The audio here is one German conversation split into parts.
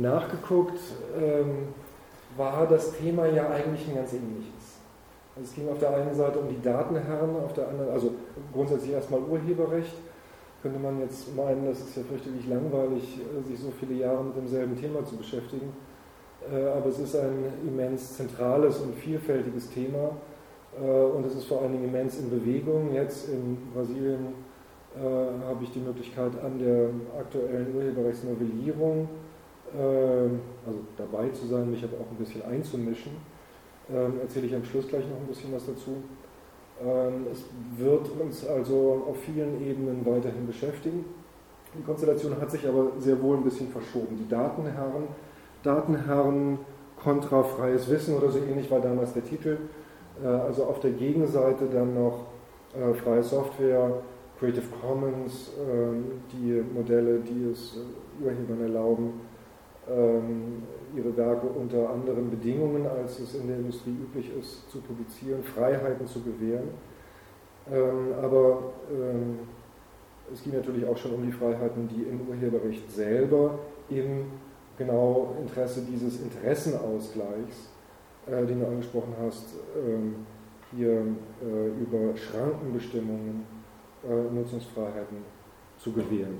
nachgeguckt, ähm, war das Thema ja eigentlich ein ganz ähnliches. Also es ging auf der einen Seite um die Datenherren, auf der anderen, also grundsätzlich erstmal Urheberrecht. Könnte man jetzt meinen, das ist ja fürchterlich langweilig, äh, sich so viele Jahre mit demselben Thema zu beschäftigen. Äh, aber es ist ein immens zentrales und vielfältiges Thema äh, und es ist vor allen Dingen immens in Bewegung. Jetzt in Brasilien habe ich die Möglichkeit an der aktuellen Urheberrechtsnovellierung also dabei zu sein, mich aber auch ein bisschen einzumischen. Ähm, erzähle ich am Schluss gleich noch ein bisschen was dazu. Ähm, es wird uns also auf vielen Ebenen weiterhin beschäftigen. Die Konstellation hat sich aber sehr wohl ein bisschen verschoben. Die Datenherren, Datenherren kontra freies Wissen oder so ähnlich war damals der Titel. Äh, also auf der Gegenseite dann noch äh, freie Software, Creative Commons, die Modelle, die es äh, Urhebern erlauben, ähm, ihre Werke unter anderen Bedingungen, als es in der Industrie üblich ist, zu publizieren, Freiheiten zu gewähren. Ähm, aber ähm, es ging natürlich auch schon um die Freiheiten, die im Urheberrecht selber im genau Interesse dieses Interessenausgleichs, äh, den du angesprochen hast, hier äh, über Schrankenbestimmungen äh, Nutzungsfreiheiten zu gewähren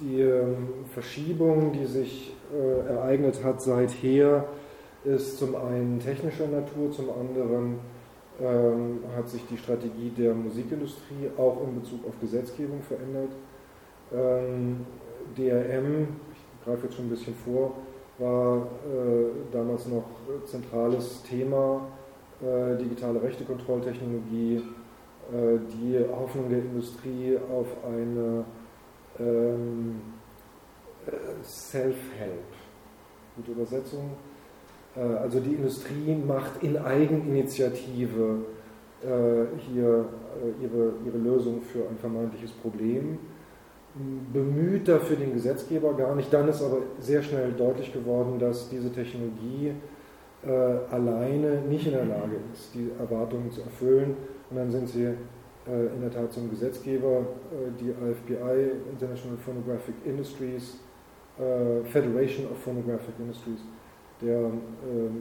die ähm, Verschiebung, die sich äh, ereignet hat seither, ist zum einen technischer Natur, zum anderen ähm, hat sich die Strategie der Musikindustrie auch in Bezug auf Gesetzgebung verändert. Ähm, DRM, ich greife jetzt schon ein bisschen vor, war äh, damals noch zentrales Thema, äh, digitale Rechtekontrolltechnologie, äh, die Hoffnung der Industrie auf eine ähm, äh, Self-Help. Gute Übersetzung. Äh, also die Industrie macht in Eigeninitiative äh, hier ihre, ihre Lösung für ein vermeintliches Problem, bemüht dafür den Gesetzgeber gar nicht. Dann ist aber sehr schnell deutlich geworden, dass diese Technologie alleine nicht in der Lage ist, die Erwartungen zu erfüllen. Und dann sind sie äh, in der Tat zum Gesetzgeber, äh, die IFPI, International Phonographic Industries, äh, Federation of Phonographic Industries, der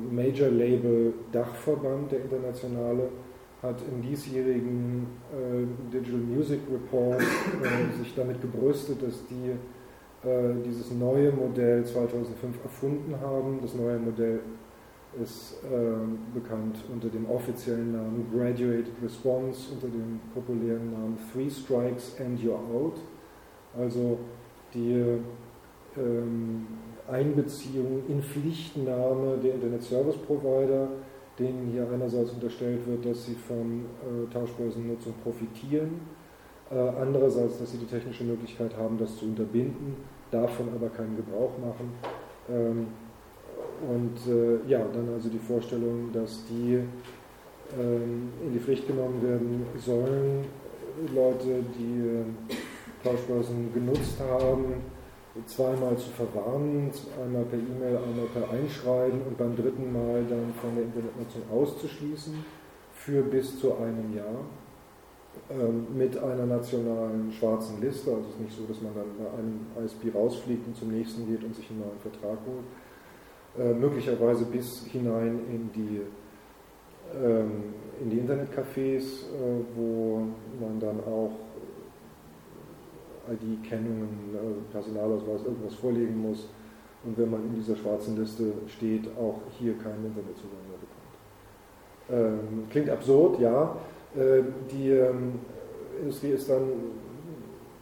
Major Label Dachverband, der internationale, hat im diesjährigen Digital Music Report sich damit gebrüstet, dass die dieses neue Modell 2005 erfunden haben. Das neue Modell ist äh, bekannt unter dem offiziellen Namen Graduated Response, unter dem populären Namen Three Strikes and You're Out. Also die ähm, Einbeziehung in Pflichtnahme der Internet Service Provider, denen hier einerseits unterstellt wird, dass sie von äh, Tauschbörsennutzung profitieren, äh, andererseits, dass sie die technische Möglichkeit haben, das zu unterbinden, davon aber keinen Gebrauch machen. Ähm, und äh, ja, dann also die Vorstellung, dass die ähm, in die Pflicht genommen werden sollen, Leute, die äh, Tauschbörsen genutzt haben, zweimal zu verwarnen, einmal per E-Mail, einmal per Einschreiben und beim dritten Mal dann von der Internetnutzung auszuschließen für bis zu einem Jahr ähm, mit einer nationalen schwarzen Liste. Also es ist nicht so, dass man dann bei einem ISP rausfliegt und zum nächsten geht und sich einen neuen Vertrag holt, äh, möglicherweise bis hinein in die, ähm, in die Internetcafés, äh, wo man dann auch ID-Kennungen, äh, Personalausweis, irgendwas vorlegen muss und wenn man in dieser schwarzen Liste steht, auch hier keinen Internetzugang mehr bekommt. Ähm, klingt absurd, ja. Äh, die ähm, Industrie ist dann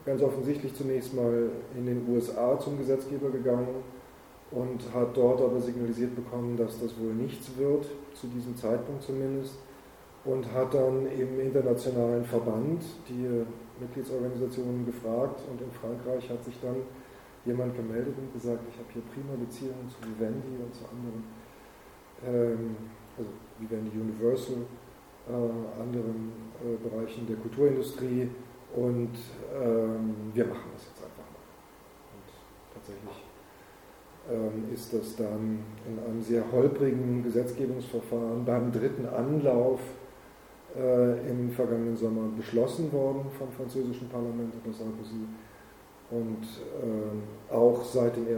ganz offensichtlich zunächst mal in den USA zum Gesetzgeber gegangen und hat dort aber signalisiert bekommen, dass das wohl nichts wird, zu diesem Zeitpunkt zumindest, und hat dann im internationalen Verband die Mitgliedsorganisationen gefragt und in Frankreich hat sich dann jemand gemeldet und gesagt, ich habe hier prima Beziehungen zu Vivendi und zu anderen, ähm, also Vivendi Universal, äh, anderen äh, Bereichen der Kulturindustrie und ähm, wir machen das jetzt einfach mal. Und tatsächlich ist das dann in einem sehr holprigen Gesetzgebungsverfahren beim dritten Anlauf äh, im vergangenen Sommer beschlossen worden vom französischen Parlament unter Sarkozy. und äh, auch seit dem 1.1.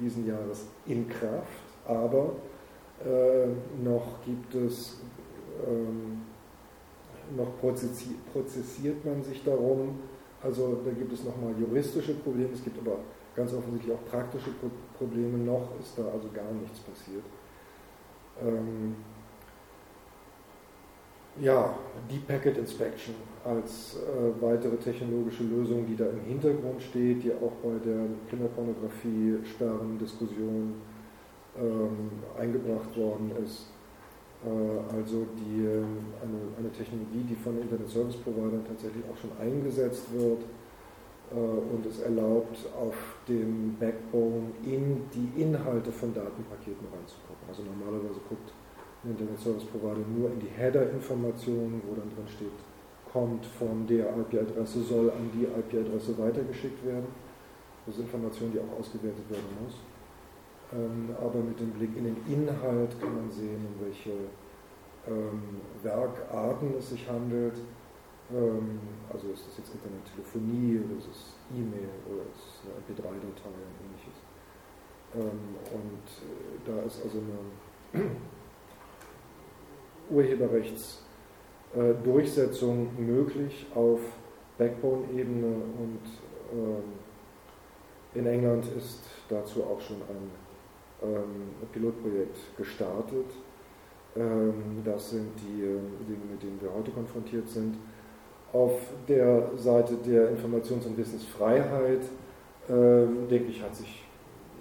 diesen Jahres in Kraft, aber äh, noch gibt es, ähm, noch prozessiert man sich darum, also da gibt es nochmal juristische Probleme, es gibt aber ganz offensichtlich auch praktische Probleme, noch ist da also gar nichts passiert. Ähm, ja, Deep Packet Inspection als äh, weitere technologische Lösung, die da im Hintergrund steht, die auch bei der Kinderpornografie-Sperren-Diskussion ähm, eingebracht worden ist. Äh, also die, ähm, eine, eine Technologie, die von Internet Service Providern tatsächlich auch schon eingesetzt wird und es erlaubt, auf dem Backbone in die Inhalte von Datenpaketen reinzugucken. Also normalerweise guckt ein Internet Service Provider nur in die Header-Informationen, wo dann drin steht, kommt von der IP-Adresse, soll an die IP-Adresse weitergeschickt werden. Das ist Information, die auch ausgewertet werden muss. Ähm, aber mit dem Blick in den Inhalt kann man sehen, um welche ähm, Werkarten es sich handelt. Ähm, also ist das jetzt Internettelefonie oder ist es E-Mail oder ist es eine MP3-Datei und ähnliches. und äh, da ist also eine Urheberrechtsdurchsetzung äh, möglich auf Backbone-Ebene und in England ist dazu auch schon ein ähm, Pilotprojekt gestartet. Ähm, das sind die äh, Dinge, mit denen wir heute konfrontiert sind. Auf der Seite der Informations- und Wissensfreiheit, ähm, denke ich, hat sich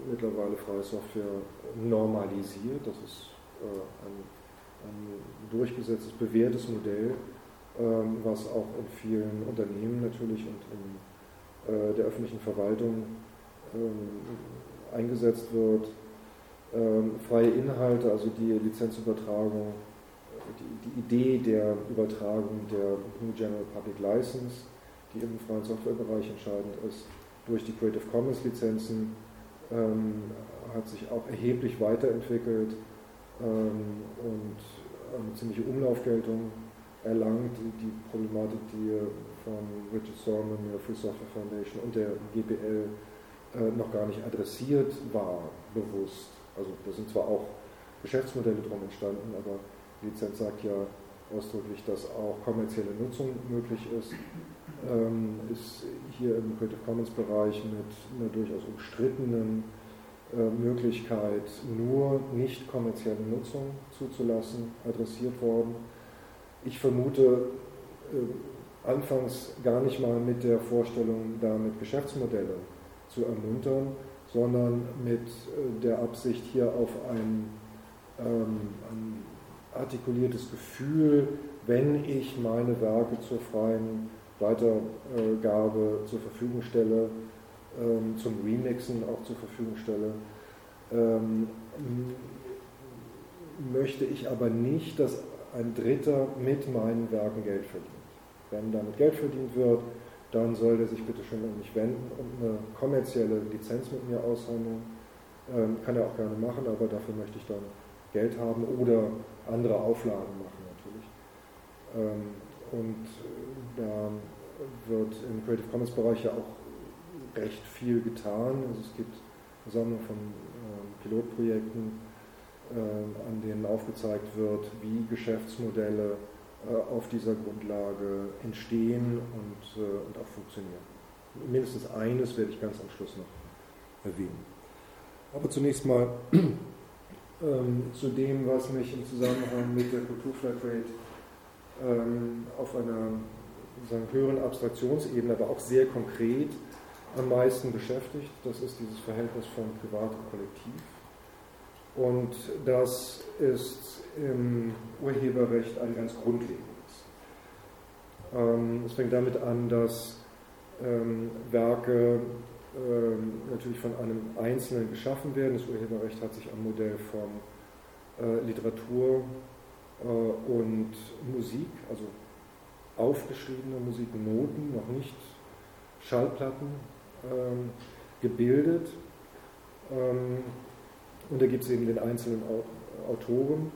mittlerweile freie Software normalisiert. Das ist äh, ein, ein durchgesetztes, bewährtes Modell, was auch in vielen Unternehmen natürlich und in äh, der öffentlichen Verwaltung eingesetzt wird ähm, freie Inhalte, also die Lizenzübertragung, die, die, Idee der Übertragung der GNU General Public License, die im freien Softwarebereich entscheidend ist, durch die Creative Commons Lizenzen ähm, hat sich auch erheblich weiterentwickelt ähm, und eine ziemliche Umlaufgeltung erlangt. Die Problematik, die von Richard Stallman, der Free Software Foundation und der GPL äh, noch gar nicht adressiert war, bewusst. Also da sind zwar auch Geschäftsmodelle drum entstanden, aber Lizenz sagt ja ausdrücklich, dass auch kommerzielle Nutzung möglich ist. Ähm, ist hier im Creative Commons Bereich mit einer durchaus umstrittenen äh, Möglichkeit, nur nicht kommerzielle Nutzung zuzulassen, adressiert worden. Ich vermute äh, anfangs gar nicht mal mit der Vorstellung, damit Geschäftsmodelle zu ermuntern, sondern mit äh, der Absicht, hier auf ein, ähm, ein artikuliertes Gefühl, wenn ich meine Werke zur freien Weitergabe zur Verfügung stelle, ähm, zum Remixen auch zur Verfügung stelle, ähm, möchte ich aber nicht, dass ein Dritter mit meinen Werken Geld verdient. Wenn damit Geld verdient wird, dann soll der sich bitte schön an mich wenden und eine kommerzielle Lizenz mit mir aushandeln. Ähm, kann er auch gerne machen, aber dafür möchte ich dann Geld haben oder andere Auflagen machen natürlich. Ähm, und äh, da wird im Creative Commons Bereich ja auch recht viel getan. Also es gibt eine Sammlung von ähm, Pilotprojekten, äh, an denen aufgezeigt wird, wie Geschäftsmodelle äh, auf dieser Grundlage entstehen und, äh, und auch funktionieren. Mindestens eines werde ich ganz am Schluss noch erwähnen. Aber zunächst mal ähm, zu dem, was mich im Zusammenhang mit der Kulturflatrate ähm, auf einer sagen, höheren Abstraktionsebene, aber auch sehr konkret am meisten beschäftigt. Das ist dieses Verhältnis von Privat und Kollektiv. Und das ist im Urheberrecht ein ganz grundlegendes. Ähm, es fängt damit an, dass ähm, Werke natürlich von einem Einzelnen geschaffen werden. Das Urheberrecht hat sich am Modell von äh, Literatur äh, und Musik, also aufgeschriebene Musiknoten, noch nicht Schallplatten, gebildet. und da gibt es eben den einzelnen Autoren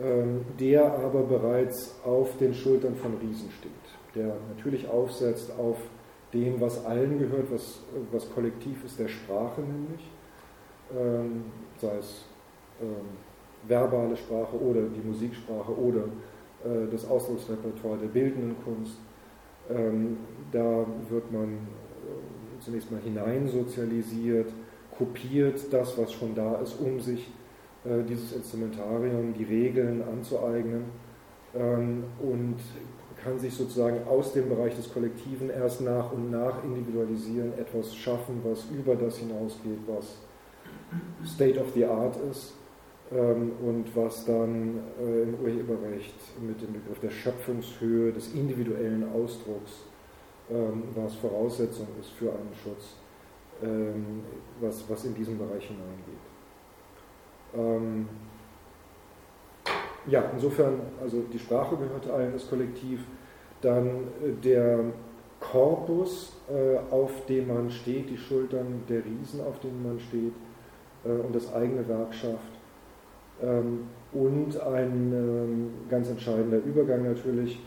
ähm, der aber bereits auf den Schultern von Riesen steht, der natürlich aufsetzt auf dem, was allen gehört, was, was kollektiv ist, der Sprache nämlich, ähm, sei es ähm, verbale Sprache oder die Musiksprache oder äh, das Ausdrucksrepertoire der bildenden Kunst. Ähm, da wird man äh, zunächst mal hineinsozialisiert, kopiert das, was schon da ist, um sich äh, dieses Instrumentarium, die Regeln anzueignen ähm, und kann sich sozusagen aus dem Bereich des Kollektiven erst nach und nach individualisieren, etwas schaffen, was über das hinausgeht, was State of the Art ist ähm, und was dann äh, im Urheberrecht mit dem Begriff der Schöpfungshöhe, des individuellen Ausdrucks, ähm, was Voraussetzung ist für einen Schutz, ähm, was, was in diesen Bereich hineingeht. Ja, insofern, also die Sprache gehört allen, das Kollektiv, dann äh, der Korpus, äh, auf dem man steht, die Schultern der Riesen, auf denen man steht, äh, und das eigene Werk schafft. Ähm, und ein ähm, ganz entscheidender Übergang natürlich,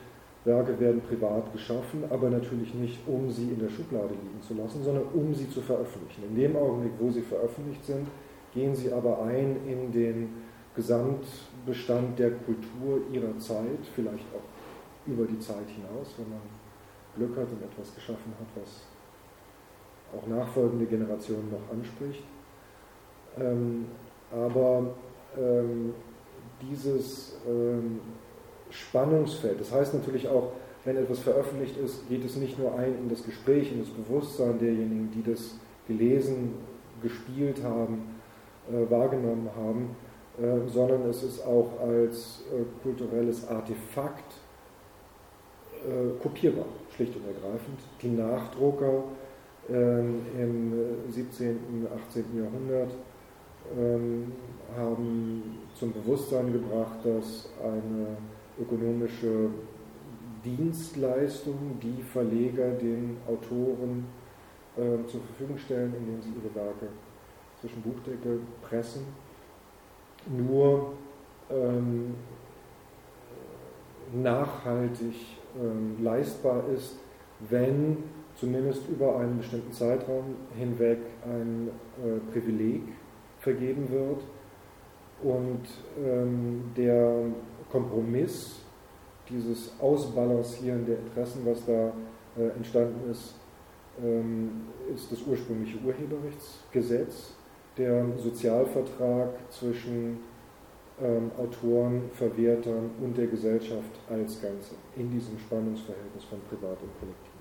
Werke werden privat geschaffen, aber natürlich nicht, um sie in der Schublade liegen zu lassen, sondern um sie zu veröffentlichen. In dem Augenblick, wo sie veröffentlicht sind, gehen sie aber ein in den Gesamtbestand der Kultur ihrer Zeit, vielleicht auch über die Zeit hinaus, wenn man Glück hat und etwas geschaffen hat, was auch nachfolgende Generationen noch anspricht. Ähm, aber ähm, dieses ähm, Spannungsfeld, das heißt natürlich auch, wenn etwas veröffentlicht ist, geht es nicht nur ein in das Gespräch, in das Bewusstsein derjenigen, die das gelesen, gespielt haben, äh, wahrgenommen haben, äh, sondern es ist auch als äh, kulturelles Artefakt kopierbar, schlicht und ergreifend. Die Nachdrucker ähm, im 17., und 18. Jahrhundert ähm, haben zum Bewusstsein gebracht, dass eine ökonomische Dienstleistung, die Verleger den Autoren zur Verfügung stellen, indem sie ihre Werke zwischen Buchdecke pressen, nur ähm, nachhaltig ähm, leistbar ist, wenn zumindest über einen bestimmten Zeitraum hinweg ein äh, Privileg vergeben wird und ähm, der Kompromiss, dieses Ausbalancieren der Interessen, was da äh, entstanden ist, ähm, ist das ursprüngliche Urheberrechtsgesetz, der Sozialvertrag zwischen ähm, Autoren, Verwertern und der Gesellschaft als Ganze in diesem Spannungsverhältnis von Privat und Kollektiv.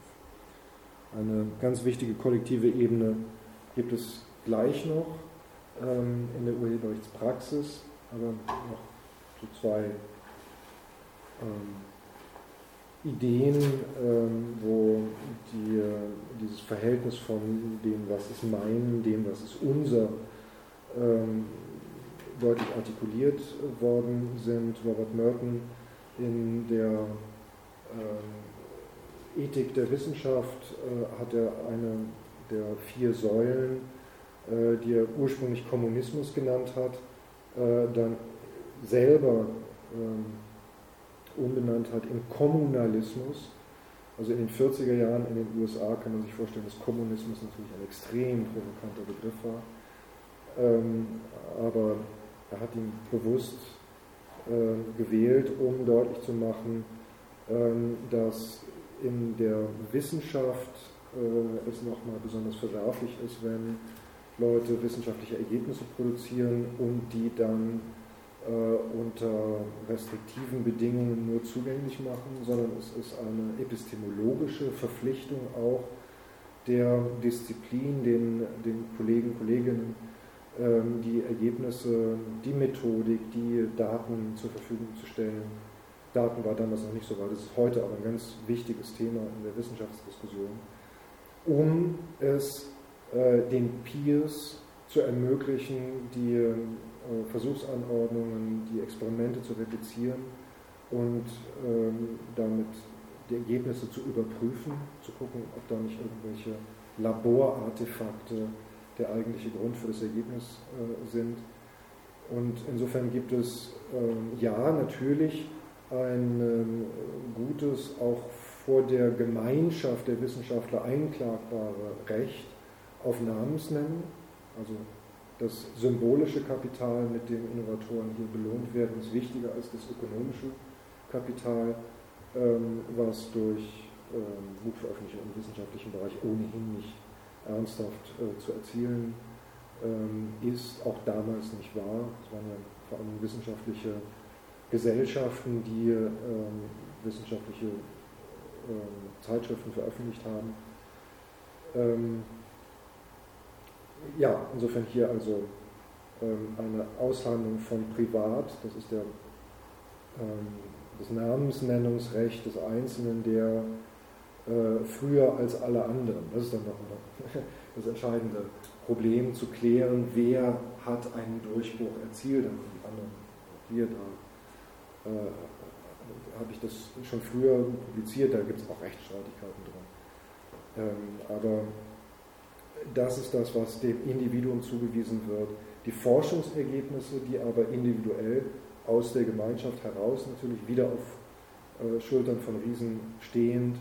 Eine ganz wichtige kollektive Ebene gibt es gleich noch ähm, in der Urheberrechtspraxis, aber noch so zwei ähm, Ideen, ähm, wo die, dieses Verhältnis von dem, was ist mein, dem, was ist unser, ähm, deutlich artikuliert worden sind. Robert Merton in der äh, Ethik der Wissenschaft äh, hat er eine der vier Säulen, äh, die er ursprünglich Kommunismus genannt hat, äh, dann selber ähm, umbenannt hat in Kommunalismus. Also in den 40er Jahren in den USA kann man sich vorstellen, dass Kommunismus natürlich ein extrem provokanter Begriff war. Ähm, aber er hat ihn bewusst äh, gewählt, um deutlich zu machen, ähm, dass in der Wissenschaft äh, es nochmal besonders verwerflich ist, wenn Leute wissenschaftliche Ergebnisse produzieren und die dann unter restriktiven Bedingungen nur zugänglich machen, sondern es ist eine epistemologische Verpflichtung auch der Disziplin, den, den Kollegen, Kolleginnen, ähm, die Ergebnisse, die Methodik, die Daten zur Verfügung zu stellen. Daten war damals noch nicht so weit, das ist heute aber ein ganz wichtiges Thema in der Wissenschaftsdiskussion, um es äh, den Peers zu ermöglichen, die äh, Versuchsanordnungen, die Experimente zu replizieren und ähm, damit die Ergebnisse zu überprüfen, zu gucken, ob da nicht irgendwelche Laborartefakte der eigentliche Grund für das Ergebnis äh, sind. Und insofern gibt es ähm, ja natürlich ein ähm, gutes, auch vor der Gemeinschaft der Wissenschaftler einklagbare Recht auf Namensnennung, also das symbolische Kapital, mit dem Innovatoren hier belohnt werden, ist wichtiger als das ökonomische Kapital, ähm, was durch ähm, Buchveröffentlichungen im wissenschaftlichen Bereich ohnehin nicht ernsthaft äh, zu erzielen ähm, ist, auch damals nicht wahr. Es waren ja vor allem wissenschaftliche Gesellschaften, die wissenschaftliche Zeitschriften veröffentlicht haben ja, insofern hier also ähm, eine Aushandlung von Privat, das ist der, ähm, das Namensnennungsrecht des Einzelnen, der äh, früher als alle anderen, das ist dann noch das entscheidende Problem zu klären, wer hat einen Durchbruch erzielt, dann die anderen, hier, da. Äh, habe ich das schon früher publiziert, da gibt es auch Rechtsstreitigkeiten drin. Ähm, aber das ist das, was dem Individuum zugewiesen wird. Die Forschungsergebnisse, die aber individuell aus der Gemeinschaft heraus natürlich wieder auf äh, Schultern von Riesen stehend,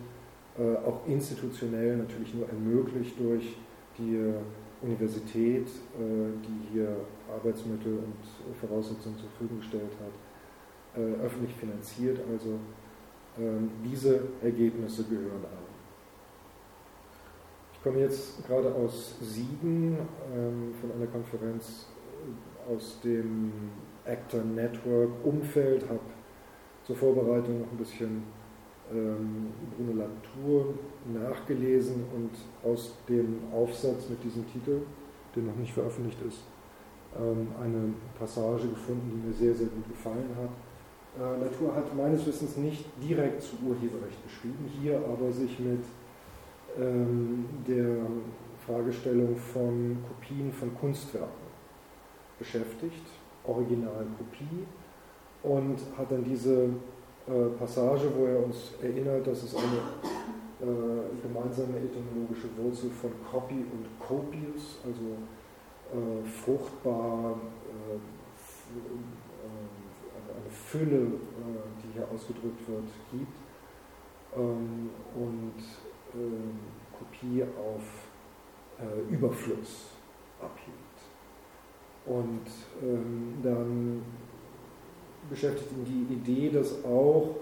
äh, auch institutionell natürlich nur ermöglicht durch die äh, Universität, äh, die hier Arbeitsmittel und Voraussetzungen zur Verfügung gestellt hat, äh, öffentlich finanziert. Also ähm, diese Ergebnisse gehören an. Ich komme jetzt gerade aus Siegen ähm, von einer Konferenz aus dem Actor Network Umfeld, habe zur Vorbereitung noch ein bisschen ähm, Bruno Latour nachgelesen und aus dem Aufsatz mit diesem Titel, der noch nicht veröffentlicht ist, ähm, eine Passage gefunden, die mir sehr, sehr gut gefallen hat. Äh, Latour hat meines Wissens nicht direkt zu Urheberrecht geschrieben, hier aber sich mit der Fragestellung von Kopien von Kunstwerken beschäftigt, Originalkopie, und hat dann diese äh, Passage, wo er uns erinnert, dass es eine äh, gemeinsame etymologische Wurzel von Copy und Copious, also äh, fruchtbar, äh, äh, eine Fülle, äh, die hier ausgedrückt wird, gibt. Ähm, und ähm, Kopie auf äh, Überfluss abhielt. Und ähm, dann beschäftigt ihn die Idee, dass auch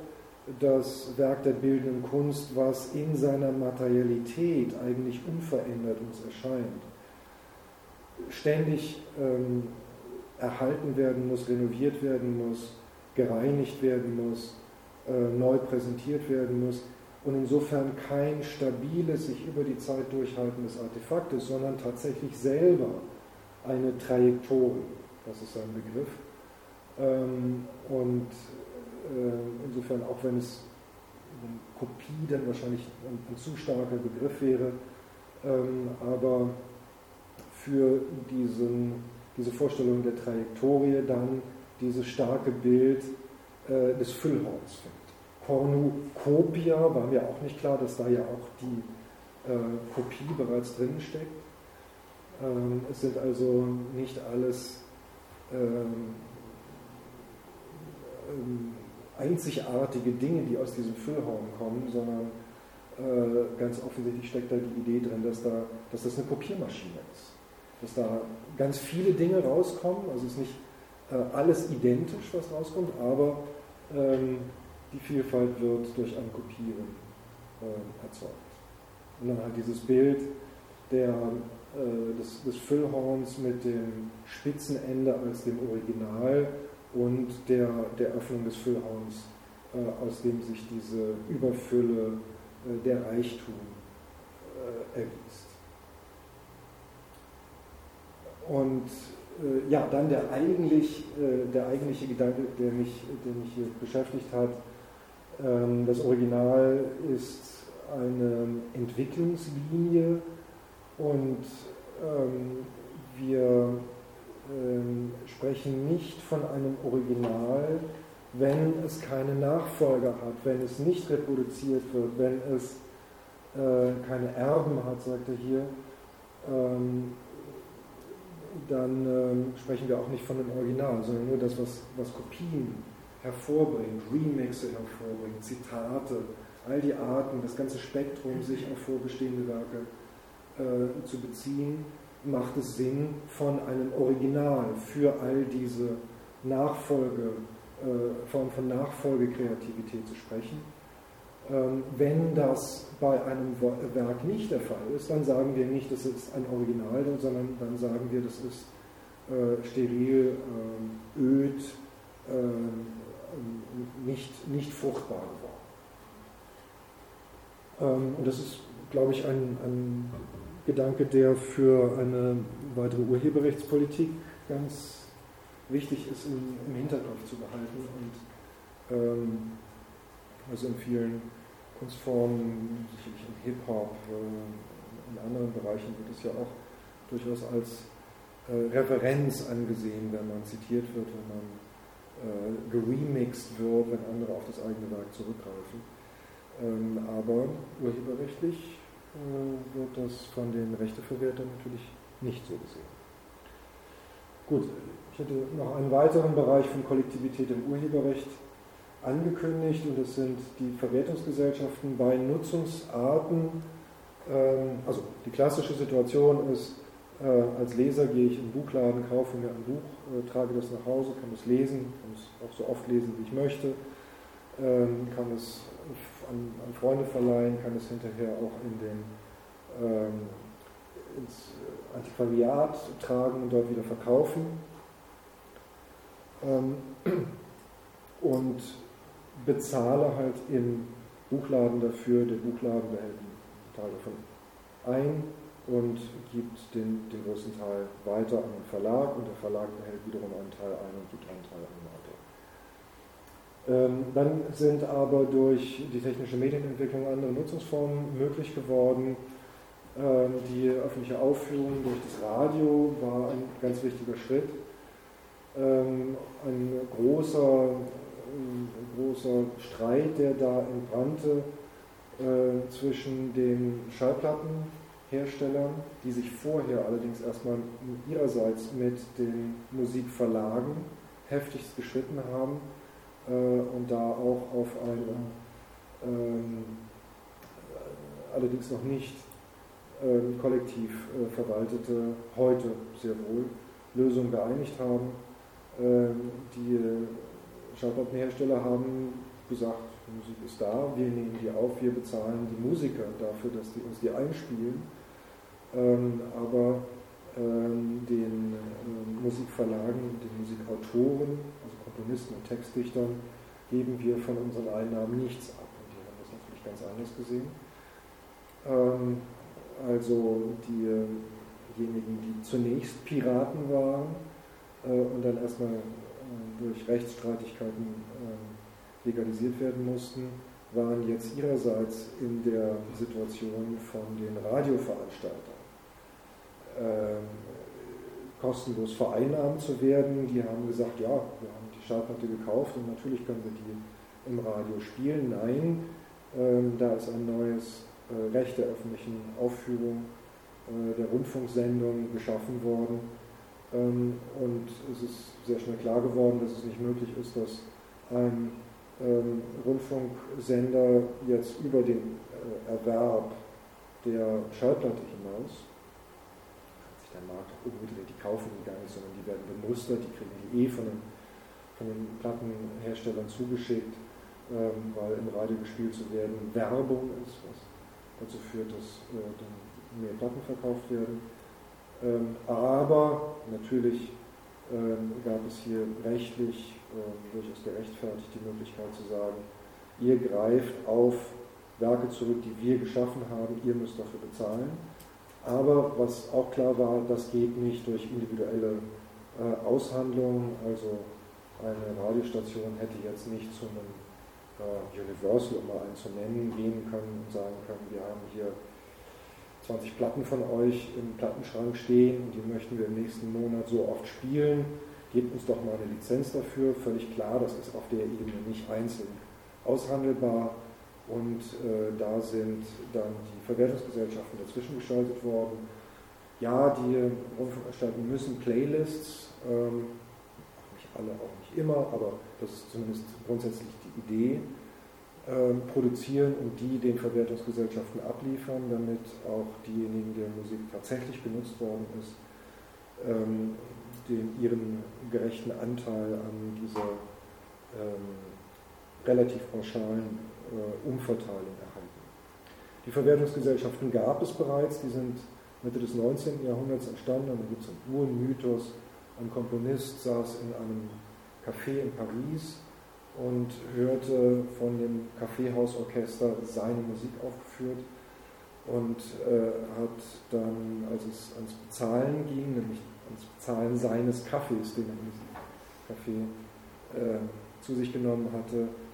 das Werk der bildenden Kunst, was in seiner Materialität eigentlich unverändert uns erscheint, ständig ähm, erhalten werden muss, renoviert werden muss, gereinigt werden muss, äh, neu präsentiert werden muss, und insofern kein stabiles, sich über die Zeit durchhaltendes Artefakt ist, sondern tatsächlich selber eine Trajektorie. Das ist sein Begriff. Ähm, und äh, insofern, auch wenn es Kopie dann wahrscheinlich ein, zu starker Begriff wäre, ähm, aber für diesen, diese Vorstellung der Trajektorie dann dieses starke Bild äh, des Füllhorns findet. Cornucopia war mir auch nicht klar, dass da ja auch die äh, Kopie bereits drin steckt. Ähm, es sind also nicht alles ähm, ähm, einzigartige Dinge, die aus diesem Füllhorn kommen, sondern äh, ganz offensichtlich steckt da die Idee drin, dass, da, dass das eine Kopiermaschine ist. Dass da ganz viele Dinge rauskommen, also es ist nicht äh, alles identisch, was rauskommt, aber ähm, die Vielfalt wird durch ein Kopieren äh, erzeugt. Und dann halt dieses Bild der, äh, des, des, Füllhorns mit dem Spitzenende als dem Original und der, der Öffnung des Füllhorns, äh, aus dem sich diese Überfülle, äh, der Reichtum äh, ergießt. Und äh, ja, dann der, eigentlich, der eigentliche Gedanke, der mich, der mich hier beschäftigt hat, das Original ist eine Entwicklungslinie und ähm, wir ähm, sprechen nicht von einem Original, wenn es keine Nachfolger hat, wenn es nicht reproduziert wird, wenn es äh, keine Erben hat, sagt er hier, dann sprechen wir auch nicht von einem Original, sondern nur das, was, was Kopien hervorbringt, Remixe hervorbringt, Zitate all die Arten, das ganze Spektrum, sich auf vorbestehende Werke äh, zu beziehen, macht es Sinn, von einem Original für all diese Nachfolge, äh, Form von Nachfolgekreativität zu sprechen. Ähm, wenn das bei einem Werk nicht der Fall ist, dann sagen wir nicht, das ist ein Original, sondern dann sagen wir, das ist äh, steril, äh, öd, äh, nicht, nicht fruchtbar geworden. Ähm, und das ist, glaube ich, ein, ein Gedanke, der für eine weitere Urheberrechtspolitik ganz wichtig ist, im, im Hinterkopf zu behalten und ähm, also in vielen Kunstformen, sicherlich im Hip-Hop, äh, in anderen Bereichen wird es ja auch durchaus als äh, Referenz angesehen, wenn man zitiert wird, wenn man äh, geremixed wird, wenn andere auf das eigene Werk zurückgreifen. Ähm, aber urheberrechtlich äh, wird das von den Rechteverwertern natürlich nicht so gesehen. Gut, ich hätte noch einen weiteren Bereich von Kollektivität im Urheberrecht angekündigt und das sind die Verwertungsgesellschaften bei Nutzungsarten. Ähm, also die klassische Situation ist, äh, als Leser gehe ich in den Buchladen, kaufe mir ein Buch, äh, trage das nach Hause, kann es lesen, kann es auch so oft lesen, wie ich möchte, ähm, kann es an, an Freunde verleihen, kann es hinterher auch in den, ähm, ins Antiquariat tragen und dort wieder verkaufen. Ähm, und bezahle halt im Buchladen dafür, der Buchladen behält einen Teil davon ein und gibt den, den größten Teil weiter an den Verlag und der Verlag behält wiederum einen Teil ein und gibt einen Teil an weiter. Ähm, dann sind aber durch die technische Medienentwicklung andere Nutzungsformen möglich geworden. Ähm, die öffentliche Aufführung durch das Radio war ein ganz wichtiger Schritt. Ähm, ein großer, ein großer Streit, der da entbrannte äh, zwischen den Schallplatten Herstellern, die sich vorher allerdings erstmal ihrerseits mit den Musikverlagen heftigst geschritten haben äh, und da auch auf eine ähm, allerdings noch nicht äh, kollektiv äh, verwaltete, heute sehr wohl Lösung geeinigt haben. Ähm, die Schallplattenhersteller haben gesagt, die Musik ist da, wir nehmen die auf, wir bezahlen die Musiker dafür, dass die uns die einspielen ähm, aber ähm, den äh, Musikverlagen, den Musikautoren, also Komponisten und Textdichtern, geben wir von unseren Einnahmen nichts ab. Und die haben das natürlich ganz anders gesehen. Ähm, also diejenigen, die zunächst Piraten waren äh, und dann erstmal äh, durch Rechtsstreitigkeiten äh, legalisiert werden mussten, waren jetzt ihrerseits in der Situation von den Radioveranstaltern ähm, kostenlos vereinnahmt zu werden. Die haben gesagt, ja, wir haben die Schallplatte gekauft und natürlich können wir die im Radio spielen. Nein, ähm, da ist ein neues äh, Recht der öffentlichen Aufführung äh, der Rundfunksendung geschaffen worden. Ähm, und es ist sehr schnell klar geworden, dass es nicht möglich ist, dass ein ähm, Rundfunksender jetzt über den äh, Erwerb der Schallplatte hinaus der Markt unmittelbar, die kaufen die gar nicht, sondern die werden bemustert, die kriegen die eh von den, von den Plattenherstellern zugeschickt, ähm, weil im Radio gespielt zu werden Werbung ist, was dazu führt, dass äh, dann mehr Platten verkauft werden. Ähm, aber natürlich ähm, gab es hier rechtlich äh, durchaus gerechtfertigt die Möglichkeit zu sagen, ihr greift auf Werke zurück, die wir geschaffen haben, ihr müsst dafür bezahlen. Aber was auch klar war, das geht nicht durch individuelle äh, Aushandlungen. Also eine Radiostation hätte jetzt nicht zu einem äh, Universal, um mal einen zu nennen, gehen können und sagen können, wir haben hier 20 Platten von euch im Plattenschrank stehen und die möchten wir im nächsten Monat so oft spielen. Gebt uns doch mal eine Lizenz dafür. Völlig klar, das ist auf der Ebene nicht einzeln aushandelbar. Und äh, da sind dann die Verwertungsgesellschaften dazwischen geschaltet worden. Ja, die Rundfunkanstalten müssen Playlists, ähm, nicht alle, auch nicht immer, aber das ist zumindest grundsätzlich die Idee, ähm, produzieren und die den Verwertungsgesellschaften abliefern, damit auch diejenigen, deren Musik tatsächlich benutzt worden ist, ähm, den, ihren gerechten Anteil an dieser ähm, relativ pauschalen äh, Umverteilung erhalten. Die Verwertungsgesellschaften gab es bereits, die sind Mitte des 19. Jahrhunderts entstanden da gibt es einen Urmythos. Ein Komponist saß in einem Café in Paris und hörte von dem Kaffeehausorchester seine Musik aufgeführt und äh, hat dann, als es ans Bezahlen ging, nämlich ans Bezahlen seines Kaffees, den er in diesem Kaffee äh, zu sich genommen hatte, äh,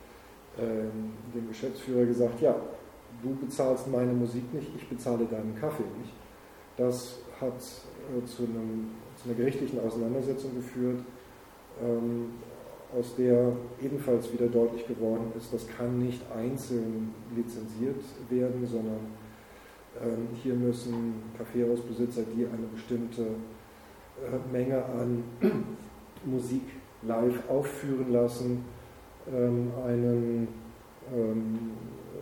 dem Geschäftsführer gesagt, ja, du bezahlst meine Musik nicht, ich bezahle deinen Kaffee nicht. Das hat äh, zu, einem, zu, einer gerichtlichen Auseinandersetzung geführt, ähm, aus der ebenfalls wieder deutlich geworden ist, das kann nicht einzeln lizenziert werden, sondern ähm, hier müssen Kaffeehausbesitzer, die eine bestimmte äh, Menge an Musik live aufführen lassen, ähm, einen ähm,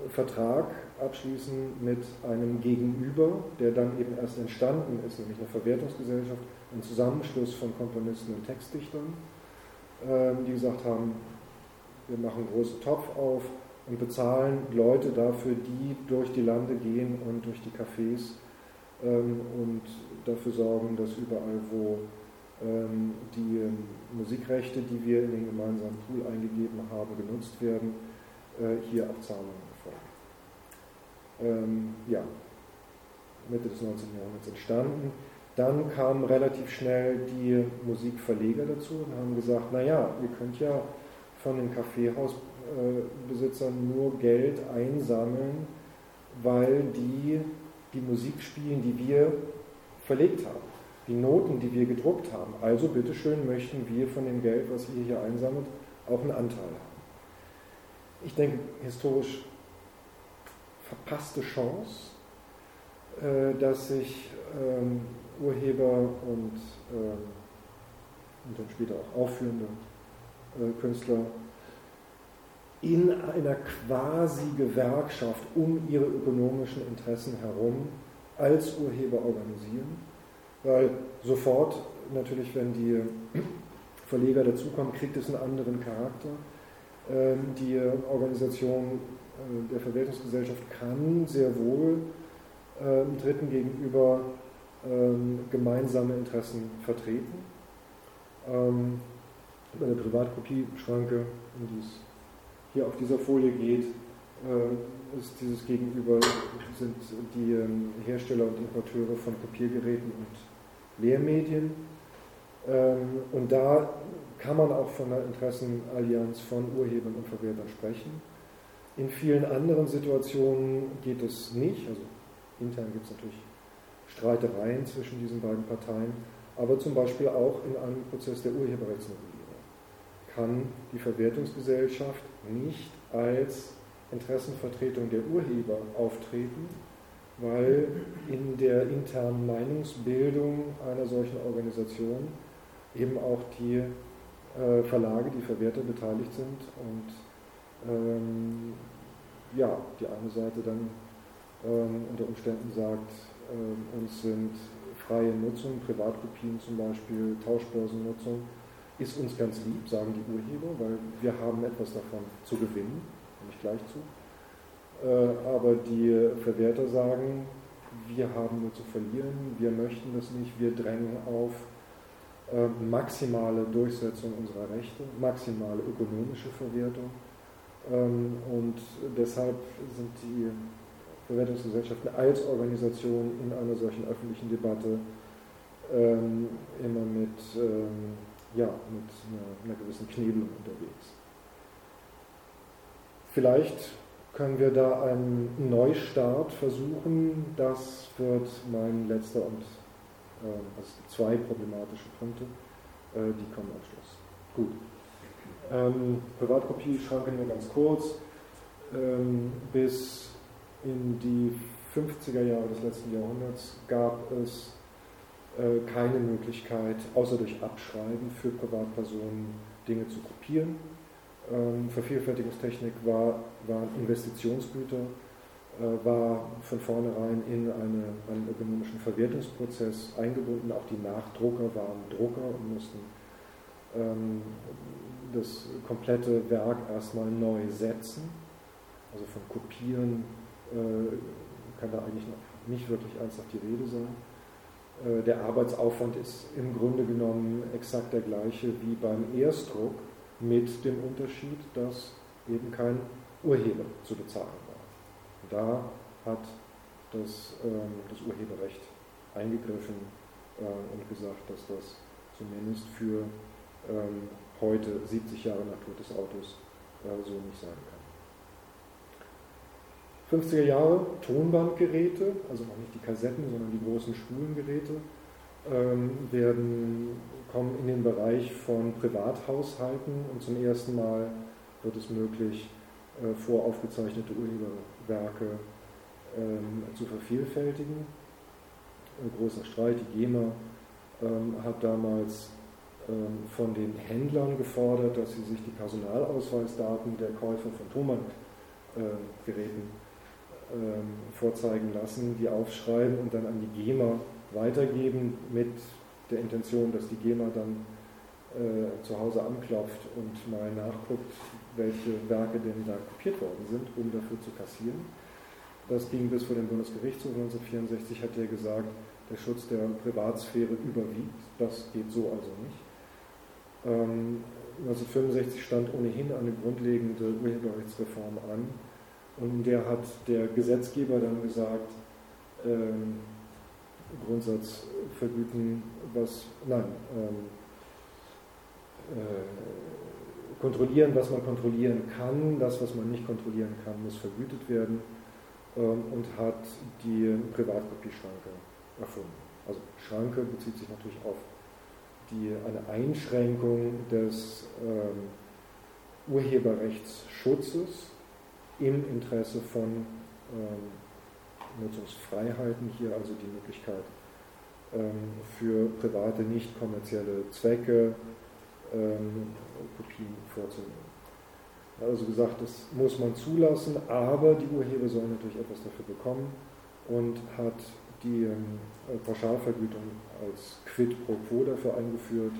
Vertrag abschließen mit einem Gegenüber, der dann eben erst entstanden ist, nämlich eine Verwertungsgesellschaft, ein Zusammenschluss von Komponisten und Textdichtern, ähm, die gesagt haben, wir machen einen großen Topf auf und bezahlen Leute dafür, die durch die Lande gehen und durch die Cafés und dafür sorgen, dass überall, wo die Musikrechte, die wir in den gemeinsamen Pool eingegeben haben, genutzt werden, äh, hier auch Zahlungen ähm, ja, Mitte des 19. Jahrhunderts entstanden. Dann kamen relativ schnell die Musikverleger dazu und haben gesagt, naja, ihr könnt ja von den Kaffeehausbesitzern nur Geld einsammeln, weil die die Musik spielen, die wir verlegt haben, die Noten, die wir gedruckt haben. Also bitteschön möchten wir von dem Geld, was ihr hier einsammelt, auch einen Anteil haben. Ich denke, historisch verpasste Chance, äh, dass sich ähm, Urheber und, ähm, und dann später auch aufführende äh, Künstler in einer quasi Gewerkschaft um ihre ökonomischen Interessen herum als Urheber organisieren, weil sofort natürlich, wenn die Verleger dazukommen, kriegt es einen anderen Charakter. Ähm, die Organisation äh, der Verwertungsgesellschaft kann sehr wohl äh, Dritten gegenüber ähm, gemeinsame Interessen vertreten. Ähm, bei der Privatkopieschranke, um die es hier auf dieser Folie geht, äh, ist dieses Gegenüber sind die ähm, Hersteller und Importeure von Kopiergeräten und Lehrmedien. Ähm, und da kann man auch von einer Interessenallianz von Urhebern und Verwertern sprechen. In vielen anderen Situationen geht es nicht. Also intern gibt es natürlich Streitereien zwischen diesen beiden Parteien, aber zum Beispiel auch in einem Prozess der Urheberrechtsnovellierung kann die Verwertungsgesellschaft nicht als Interessenvertretung der Urheber auftreten, weil in der internen Meinungsbildung einer solchen Organisation eben auch die äh, Verlage, die Verwerter beteiligt sind und ähm, ja, die eine Seite dann ähm, unter Umständen sagt, ähm, uns sind freie Nutzung, Privatkopien zum Beispiel, Tauschbörsennutzung, ist uns ganz lieb, sagen die Urheber, weil wir haben etwas davon zu gewinnen, komme ich gleich zu. Äh, aber die Verwerter sagen, wir haben nur zu verlieren, wir möchten das nicht, wir drängen auf äh, maximale Durchsetzung unserer Rechte, maximale ökonomische Verwertung ähm, und deshalb sind die Verwertungsgesellschaften als Organisation in einer solchen öffentlichen Debatte ähm, immer mit, ähm, ja, mit einer, einer gewissen Knebelung unterwegs. Vielleicht können wir da einen Neustart versuchen. Das wird mein letzter und äh, also zwei problematische Punkte, äh, die kommen am Schluss. Gut. Ähm, Privatkopie-Schranke nur ganz kurz. Ähm, bis in die 50er Jahre des letzten Jahrhunderts gab es äh, keine Möglichkeit, außer durch Abschreiben für Privatpersonen Dinge zu kopieren. Ähm, Vervielfältigungstechnik war, waren Investitionsgüter, äh, war von vornherein in eine, einen ökonomischen Verwertungsprozess eingebunden. Auch die Nachdrucker waren Drucker und mussten ähm, das komplette Werk erstmal neu setzen. Also von Kopieren äh, kann da eigentlich noch nicht wirklich ernsthaft die Rede sein. Äh, der Arbeitsaufwand ist im Grunde genommen exakt der gleiche wie beim Erstdruck, mit dem Unterschied, dass eben kein Urheber zu bezahlen war. Da hat das, ähm, das Urheberrecht eingegriffen äh, und gesagt, dass das zumindest für ähm, heute, 70 Jahre nach Tod des Autos, äh, so nicht sein kann. 50er Jahre Tonbandgeräte, also noch nicht die Kassetten, sondern die großen Spulengeräte, ähm, werden, kommen in den Bereich von Privathaushalten und zum ersten Mal wird es möglich, äh, voraufgezeichnete Urheberwerke ähm, zu vervielfältigen. Ein großer Streit, die GEMA ähm, hat damals ähm, von den Händlern gefordert, dass sie sich die Personalausweisdaten der Käufer von Thomann-Geräten vorzeigen lassen, die aufschreiben und dann an die GEMA weitergeben mit der Intention, dass die GEMA dann äh, zu Hause anklopft und mal nachguckt, welche Werke denn da kopiert worden sind, um dafür zu kassieren. Das ging bis vor den Bundesgerichtshof 1964, hat er gesagt, der Schutz der Privatsphäre überwiegt. Das geht so also nicht. 1965 ähm, stand ohnehin eine grundlegende Urheberrechtsreform an und in der hat der Gesetzgeber dann gesagt, ähm, Grundsatz vergüten, was, nein, ähm, äh, kontrollieren, was man kontrollieren kann, das, was man nicht kontrollieren kann, muss vergütet werden ähm, und hat die Privatkopieschranke erfunden. Also Schranke bezieht sich natürlich auf die, eine Einschränkung des ähm, Urheberrechtsschutzes im Interesse von ähm, Nutzungsfreiheiten, hier also die Möglichkeit ähm, für private, nicht kommerzielle Zwecke ähm, Kopien vorzunehmen. Also gesagt, das muss man zulassen, aber die Urheber sollen natürlich etwas dafür bekommen und hat die ähm, Pauschalvergütung als Quid pro quo dafür eingeführt,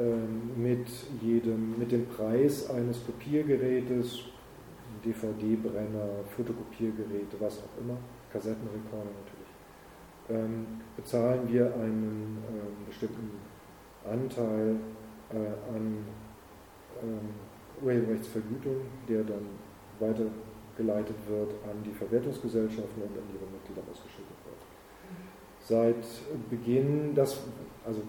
ähm, mit, jedem, mit dem Preis eines Kopiergerätes, DVD-Brenner, Fotokopiergeräte, was auch immer, Kassettenrekorder natürlich, ähm, bezahlen wir einen bestimmten Anteil äh, an Urheberrechtsvergütung, der dann weiter geleitet wird an die Verwertungsgesellschaften und an ihre Mitglieder ausgeschüttet wird. Seit Beginn, das, also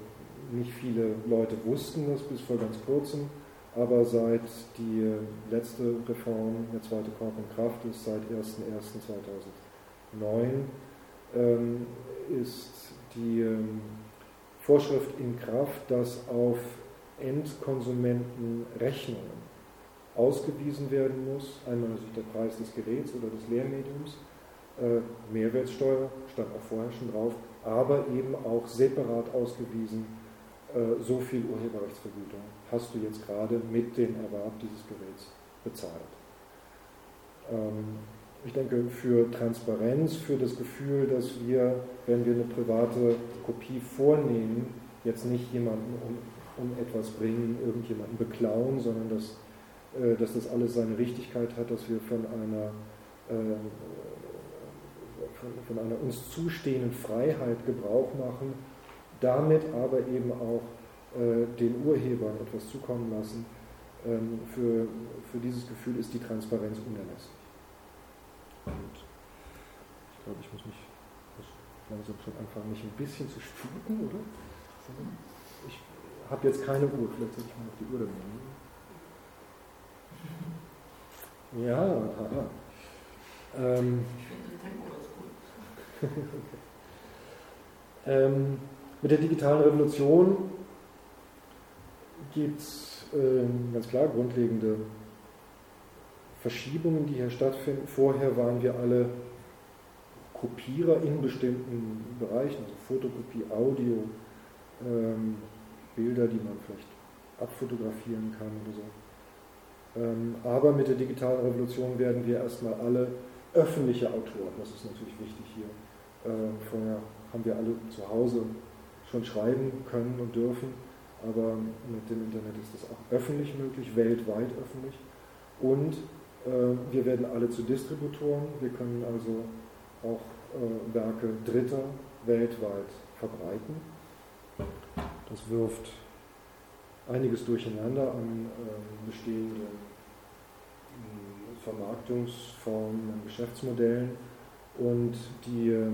nicht viele Leute wussten das bis vor ganz kurzem, aber seit die letzte Reform, der zweite Korb in Kraft ist, seit 01.01.2009, ähm, ist die ähm, Vorschrift in Kraft, dass auf Endkonsumenten Rechnungen ausgewiesen werden muss. Einmal natürlich der Preis des Geräts oder des Lehrmediums, äh, Mehrwertsteuer stand auch vorher schon drauf, aber eben auch separat ausgewiesen, äh, so viel Urheberrechtsvergütung hast du jetzt gerade mit dem Erwerb dieses Geräts bezahlt. Ähm, ich denke, für Transparenz, für das Gefühl, dass wir, wenn wir eine private Kopie vornehmen, jetzt nicht jemanden um, um etwas bringen, irgendjemanden beklauen, sondern dass äh, dass das alles seine Richtigkeit hat, dass wir von einer, äh, von, einer uns zustehenden Freiheit Gebrauch machen, damit aber eben auch den Urhebern etwas zukommen lassen. Ähm, für, für dieses Gefühl ist die Transparenz unerlässlich. Und ich glaube, ich muss mich langsam schon anfangen, mich ein bisschen zu sputen, oder? Ich habe jetzt keine Uhr, vielleicht sollte ich mal noch die Uhr nehmen. Ja, aha. Ähm, ähm, mit der digitalen Revolution gibt es ähm, ganz klar grundlegende Verschiebungen, die hier stattfinden. Vorher waren wir alle Kopierer in bestimmten Bereichen, also Fotokopie, Audio, ähm, Bilder, die man vielleicht abfotografieren kann oder so. Ähm, aber mit der digitalen Revolution werden wir erstmal alle öffentliche Autoren, das ist natürlich wichtig hier. Ähm, vorher haben wir alle zu Hause schon schreiben können und dürfen, aber mit dem Internet ist das auch öffentlich möglich, weltweit öffentlich. Und äh, wir werden alle zu Distributoren, wir können also auch äh, Werke Dritter weltweit verbreiten. Das wirft einiges durcheinander an äh, bestehenden äh, Vermarktungsformen und Geschäftsmodellen und die äh,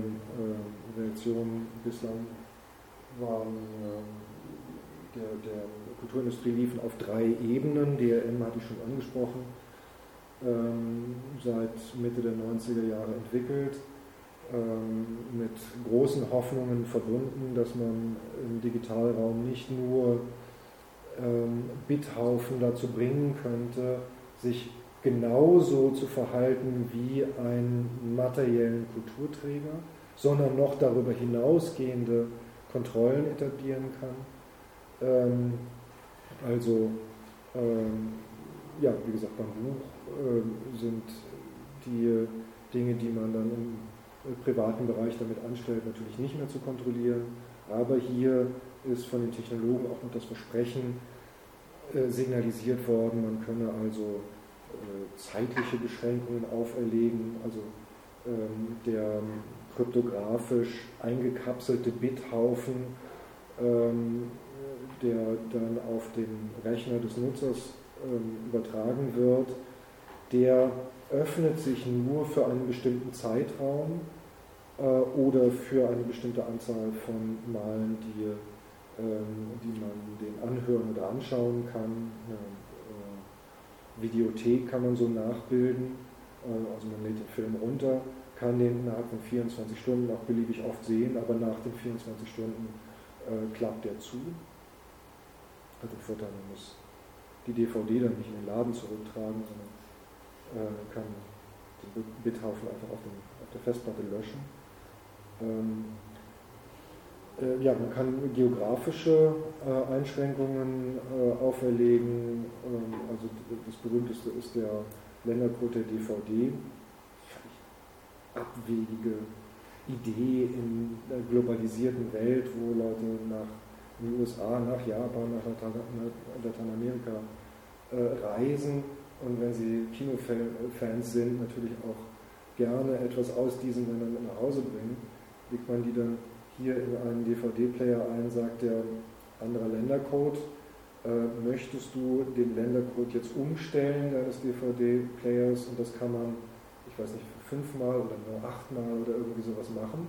Reaktionen bislang waren äh, der, der, Kulturindustrie liefen auf drei Ebenen. DRM hatte ich schon angesprochen, ähm, seit Mitte der 90er Jahre entwickelt ähm, mit großen Hoffnungen verbunden, dass man im Digitalraum nicht nur ähm, Bithaufen dazu bringen könnte, sich genauso zu verhalten wie einen materiellen Kulturträger, sondern noch darüber hinausgehende Kontrollen etablieren kann. Ähm, also, ja, wie gesagt, beim Buch sind die Dinge, die man dann im privaten Bereich damit anstellt, natürlich nicht mehr zu kontrollieren. Aber hier ist von den Technologen auch noch das Versprechen äh, signalisiert worden, man könne also äh, zeitliche Beschränkungen auferlegen, also ähm, der kryptografisch eingekapselte Bithaufen, ähm, der dann auf den Rechner des Nutzers ähm, übertragen wird, der öffnet sich nur für einen bestimmten Zeitraum äh, oder für eine bestimmte Anzahl von Malen, die, ähm, die man den anhören oder anschauen kann. Ja, äh, Videothek kann man so nachbilden, äh, also man lädt den Film runter, kann den innerhalb von 24 Stunden auch beliebig oft sehen, aber nach den 24 Stunden klappt der zu. Den Vorteil, man muss die DVD dann nicht in den Laden zurücktragen, sondern äh, kann den Bithaufen einfach auf, dem, auf, der Festplatte löschen. Ähm, äh, ja, man kann geografische äh, Einschränkungen äh, auferlegen. Ähm, also das berühmteste ist der Ländercode der DVD. Abwegige Idee in der globalisierten Welt, wo Leute nach in den USA, nach Japan, nach Lateinamerika äh, reisen. Und wenn sie Kinofans sind, natürlich auch gerne etwas aus diesen Ländern mit nach Hause bringen, legt man die dann hier in einen DVD-Player ein, sagt der anderer Ländercode, äh, möchtest du den Ländercode jetzt umstellen deines DVD-Players und das kann man, ich weiß nicht, fünfmal oder nur achtmal oder irgendwie sowas machen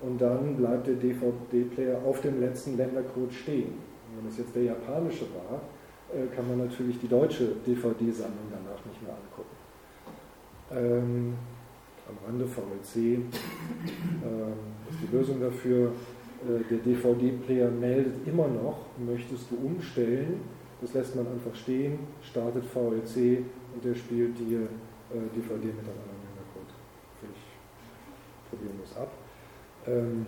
und dann bleibt der DVD-Player auf dem letzten Ländercode stehen. Wenn es jetzt der japanische war, äh, kann man natürlich die deutsche DVD-Sammlung danach nicht mehr angucken. Ähm, am Rande VLC ähm, ist die Lösung dafür. Äh, der DVD-Player meldet immer noch, möchtest du umstellen. Das lässt man einfach stehen, startet VLC und der spielt die äh, DVD mit einem anderen Hintergrund. Völlig problemlos ab. Ähm,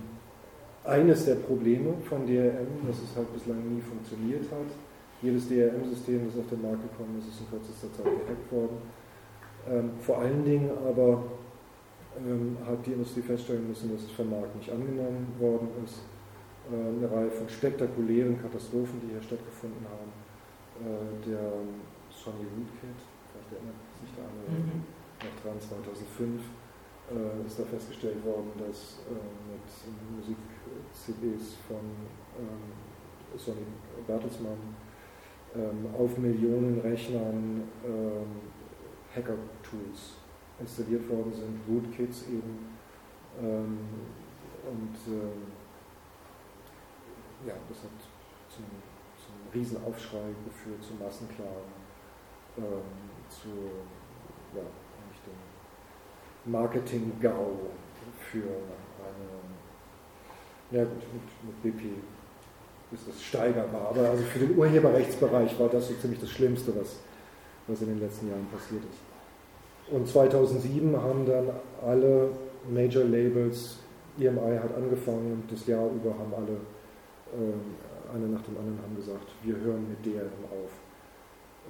eines der Probleme von DRM, dass es halt bislang nie funktioniert hat, jedes DRM-System, das auf den Markt gekommen ist, ist in kürzester Zeit gehackt worden. Ähm, vor allen Dingen aber ähm, hat die Industrie feststellen müssen, dass es vom Markt nicht angenommen worden ist. Äh, eine Reihe von spektakulären Katastrophen, die hier stattgefunden haben. Äh, der Sony Rootkit, vielleicht erinnert sich der andere mhm. noch dran, 2005 äh, ist da festgestellt worden, dass äh, mit Musik-CDs von ähm, Sonny Bertelsmann ähm, auf Millionen Rechnern ähm, Hacker-Tools installiert worden sind, Rootkits eben. Ähm, und ähm, ja, das hat zum, zum Riesenaufschrei geführt, zu Massenklagen, ähm, zu ja, Marketing-GAU für eine, ja gut, mit, mit BP ist das steigerbar. Aber also für den Urheberrechtsbereich war das so ziemlich das Schlimmste, was, was in den letzten Jahren passiert ist. Und 2007 haben dann alle Major Labels, EMI hat angefangen und das Jahr über haben alle, äh, eine nach dem anderen haben gesagt, wir hören mit DRM auf.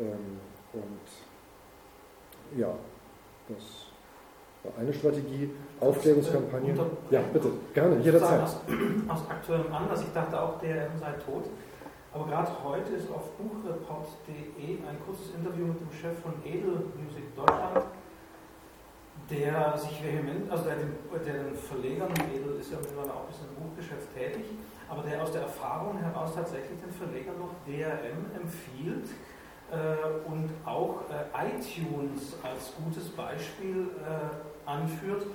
Ähm, Und ja, das eine Strategie, Aufklärungskampagne. Ja, bitte, gerne, jederzeit. Aus, aus aktuellem Anlass, ich dachte auch, DRM sei tot. Aber gerade heute ist auf buchreport.de ein kurzes Interview mit dem Chef von Edel Music Deutschland, der sich vehement, also der den, der den Verlegern, Edel ist ja mittlerweile auch ein bisschen im Buchgeschäft tätig, aber der aus der Erfahrung heraus tatsächlich den Verlegern noch DRM empfiehlt äh, und auch äh, iTunes als gutes Beispiel äh, anführt,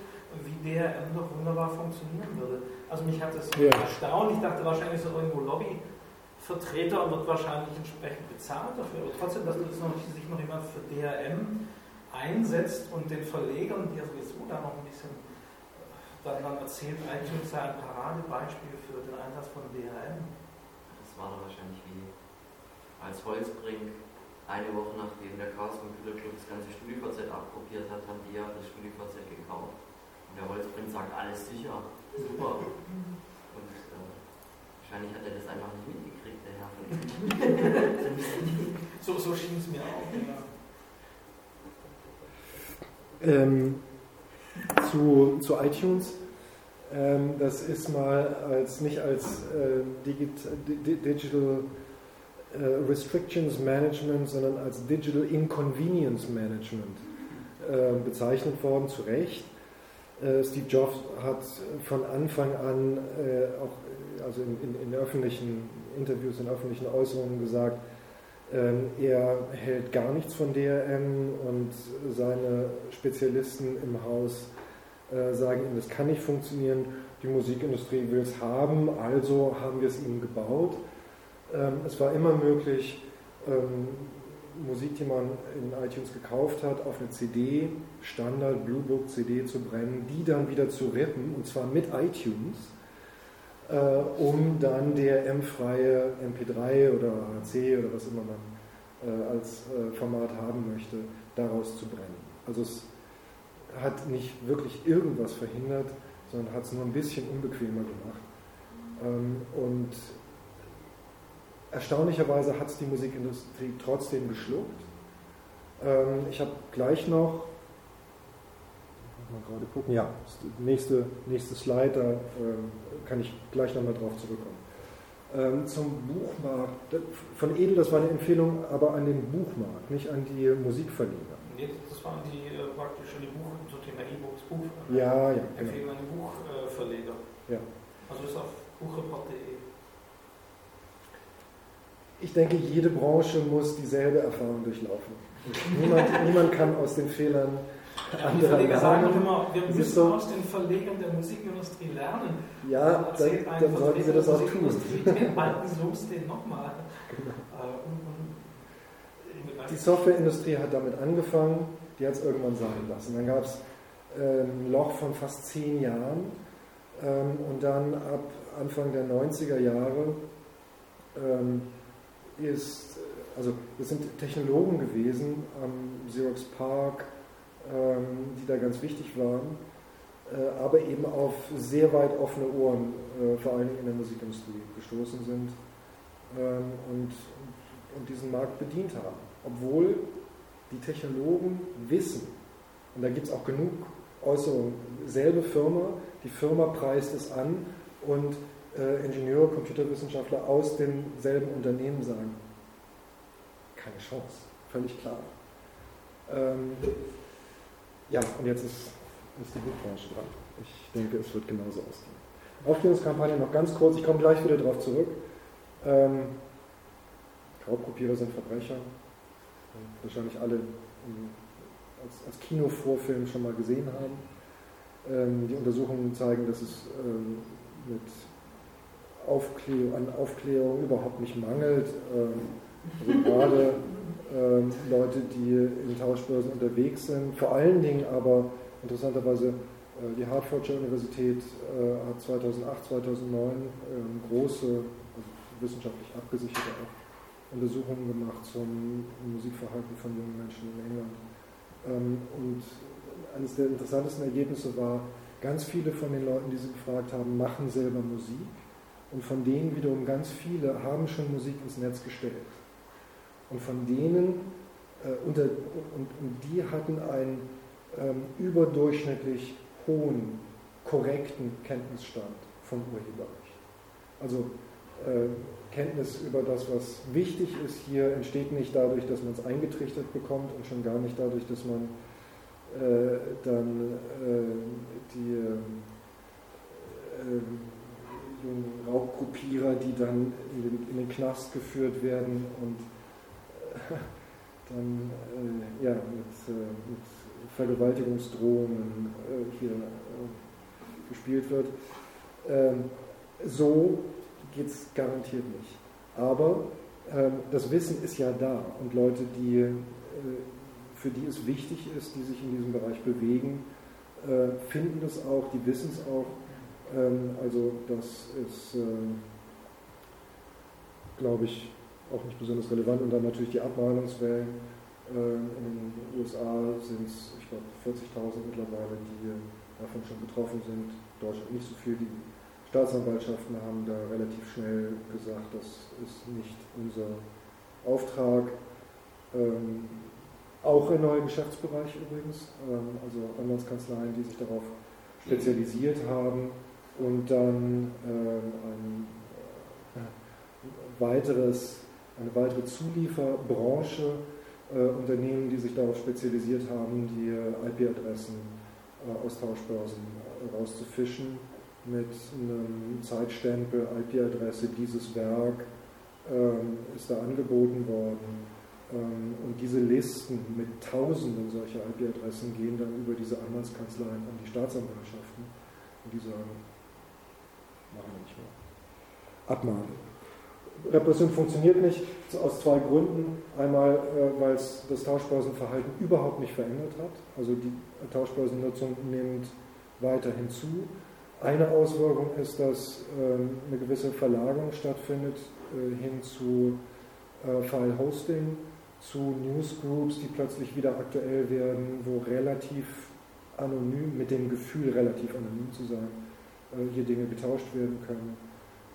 wie DRM doch wunderbar funktionieren würde. Also mich hat das ja. erstaunt, ich dachte wahrscheinlich so irgendwo Lobbyvertreter und wird wahrscheinlich entsprechend bezahlt dafür, aber trotzdem, dass das noch, sich noch jemand für DRM einsetzt und den Verlegern, die ja sowieso da noch ein bisschen dann, dann erzählt, iTunes sei ein Paradebeispiel für den Einsatz von DRM. Das war doch wahrscheinlich wie als Holzbrink eine Woche nachdem der Chaos Computer Club das ganze StudiVZ abkopiert hat, haben die ja das StudiVZ gekauft. Und der Holzbrink sagt, alles sicher, super. Und äh, wahrscheinlich hat er das einfach nicht mitgekriegt, der Herr von So, so schien es mir auch, ja. Ähm, zu, zu iTunes. Ähm, das ist mal als nicht als äh, Digital äh, Restrictions Management, sondern als Digital Inconvenience Management äh, bezeichnet worden, zu Recht. Äh, Steve Jobs hat von Anfang an äh, auch also in, in, in, öffentlichen Interviews, in öffentlichen Äußerungen gesagt, ähm, er hält gar nichts von DRM und seine Spezialisten im Haus äh, sagen ihm, das kann nicht funktionieren, die Musikindustrie will es haben, also haben wir es ihnen gebaut. Ähm, es war immer möglich, ähm, Musik, die man in iTunes gekauft hat, auf eine CD, Standard Bluebook CD zu brennen, die dann wieder zu rippen, und zwar mit iTunes, äh, um dann DRM-freie MP3 oder AC oder was immer man äh, als Format haben möchte, daraus zu brennen. Also es hat nicht wirklich irgendwas verhindert, sondern hat es nur ein bisschen unbequemer gemacht. Ähm, und erstaunlicherweise hat es die Musikindustrie trotzdem geschluckt. Ähm, ich habe gleich noch, mal gerade gucken, ja, nächste, nächste Slide, da ähm, kann ich gleich nochmal drauf zurückkommen. zum Buchmarkt, von Edel, das war eine Empfehlung, aber an den Buchmarkt, nicht an die Musikverleger. Nee, das waren die äh, praktisch die Buch, zum Thema E-Books, Buch. Ja, ja. Empfehlen genau. an die Buchverleger. ja. Also ist auf buchreport.de. Ich denke, jede Branche muss dieselbe Erfahrung durchlaufen. Niemand, niemand kann aus den Fehlern anderer Verleger sagen immer, wir müssen so, aus den Verlegern der Musikindustrie lernen. Ja, dann, dann sollten sie das auch tun. Den alten Soos den nochmal. Genau. Äh, die Softwareindustrie hat damit angefangen, die hat es irgendwann sein lassen. Dann gab es ein Loch von fast zehn Jahren ähm, und dann ab Anfang der 90er Jahre ähm, ist, also es sind Technologen gewesen am Xerox Park, ähm, die da ganz wichtig waren, äh, aber eben auf sehr weit offene Ohren, äh, vor allem in der Musikindustrie, gestoßen sind und, und diesen Markt bedient haben. Obwohl die Technologen wissen, und da gibt es auch genug Äußerungen, selbe Firma, die Firma preist es an und äh, Ingenieure, Computerwissenschaftler aus demselben Unternehmen sagen, keine Chance, völlig klar. Ähm, ja, und jetzt ist, ist die Buchbranche dran. Ich denke, es wird genauso ausgehen. Aufklärungskampagne noch ganz kurz, ich komme gleich wieder darauf zurück. Ähm, Raubkopierer sind Verbrecher, wahrscheinlich alle als, als Kinovorfilm schon mal gesehen haben. Ähm, die Untersuchungen zeigen, dass es ähm, mit Aufklär an Aufklärung überhaupt nicht mangelt. Ähm, also gerade ähm, Leute, die in Tauschbörsen unterwegs sind, vor allen Dingen aber interessanterweise äh, die Hertfordscher Universität äh, hat 2008, 2009 ähm, große, also wissenschaftlich abgesicherte Untersuchungen gemacht zum Musikverhalten von jungen Menschen in England. Und eines der interessantesten Ergebnisse war, ganz viele von den Leuten, die sie gefragt haben, machen selber Musik. Und von denen wiederum ganz viele haben schon Musik ins Netz gestellt. Und von denen äh, unter, und, und, die hatten einen ähm, überdurchschnittlich hohen, korrekten Kenntnisstand vom Urheberrecht. Also äh, Kenntnis über das, was wichtig ist hier, entsteht nicht dadurch, dass man es eingetrichtert bekommt und schon gar nicht dadurch, dass man äh, dann äh, die ähm, äh, jungen Raubgruppierer, die dann in den, in den, Knast geführt werden und äh, dann äh, ja, mit, mit Vergewaltigungsdrohungen hier gespielt wird. Ähm, so geht es garantiert nicht. Aber ähm, das Wissen ist ja da und Leute, die, äh, für die es wichtig ist, die sich in diesem Bereich bewegen, äh, finden es auch, die wissen es auch. Ähm, also das ist, äh, glaube ich, auch nicht besonders relevant. Und dann natürlich die Abmahnungswellen. Ähm, in den USA sind es, ich glaube, 40.000 mittlerweile, die davon schon betroffen sind. Deutschland nicht so viel. Die Staatsanwaltschaften haben da relativ schnell gesagt, das ist nicht unser Auftrag. Ähm, auch in neuen Geschäftsbereich übrigens, ähm, also Anwaltskanzleien, die sich darauf spezialisiert haben und dann ähm, ein äh, weiteres, eine weitere Zulieferbranche, äh, Unternehmen, die sich darauf spezialisiert haben, die IP-Adressen äh, aus Tauschbörsen äh, rauszufischen mit einem Zeitstempel, IP-Adresse, dieses Werk ähm, ist da angeboten worden. Ähm, und diese Listen mit Tausenden solcher IP-Adressen gehen dann über diese Anwaltskanzleien an die Staatsanwaltschaften und die sagen, machen wir nicht mehr. Abmahnen. Repression funktioniert nicht aus zwei Gründen. Einmal, äh, weil es das Tauschbörsenverhalten überhaupt nicht verändert hat. Also die Tauschbörsennutzung nimmt weiterhin zu. Eine Auswirkung ist, dass ähm, eine gewisse Verlagerung stattfindet äh, hin zu äh, File-Hosting, zu Newsgroups, die plötzlich wieder aktuell werden, wo relativ anonym, mit dem Gefühl relativ anonym zu sein, hier Dinge getauscht werden können,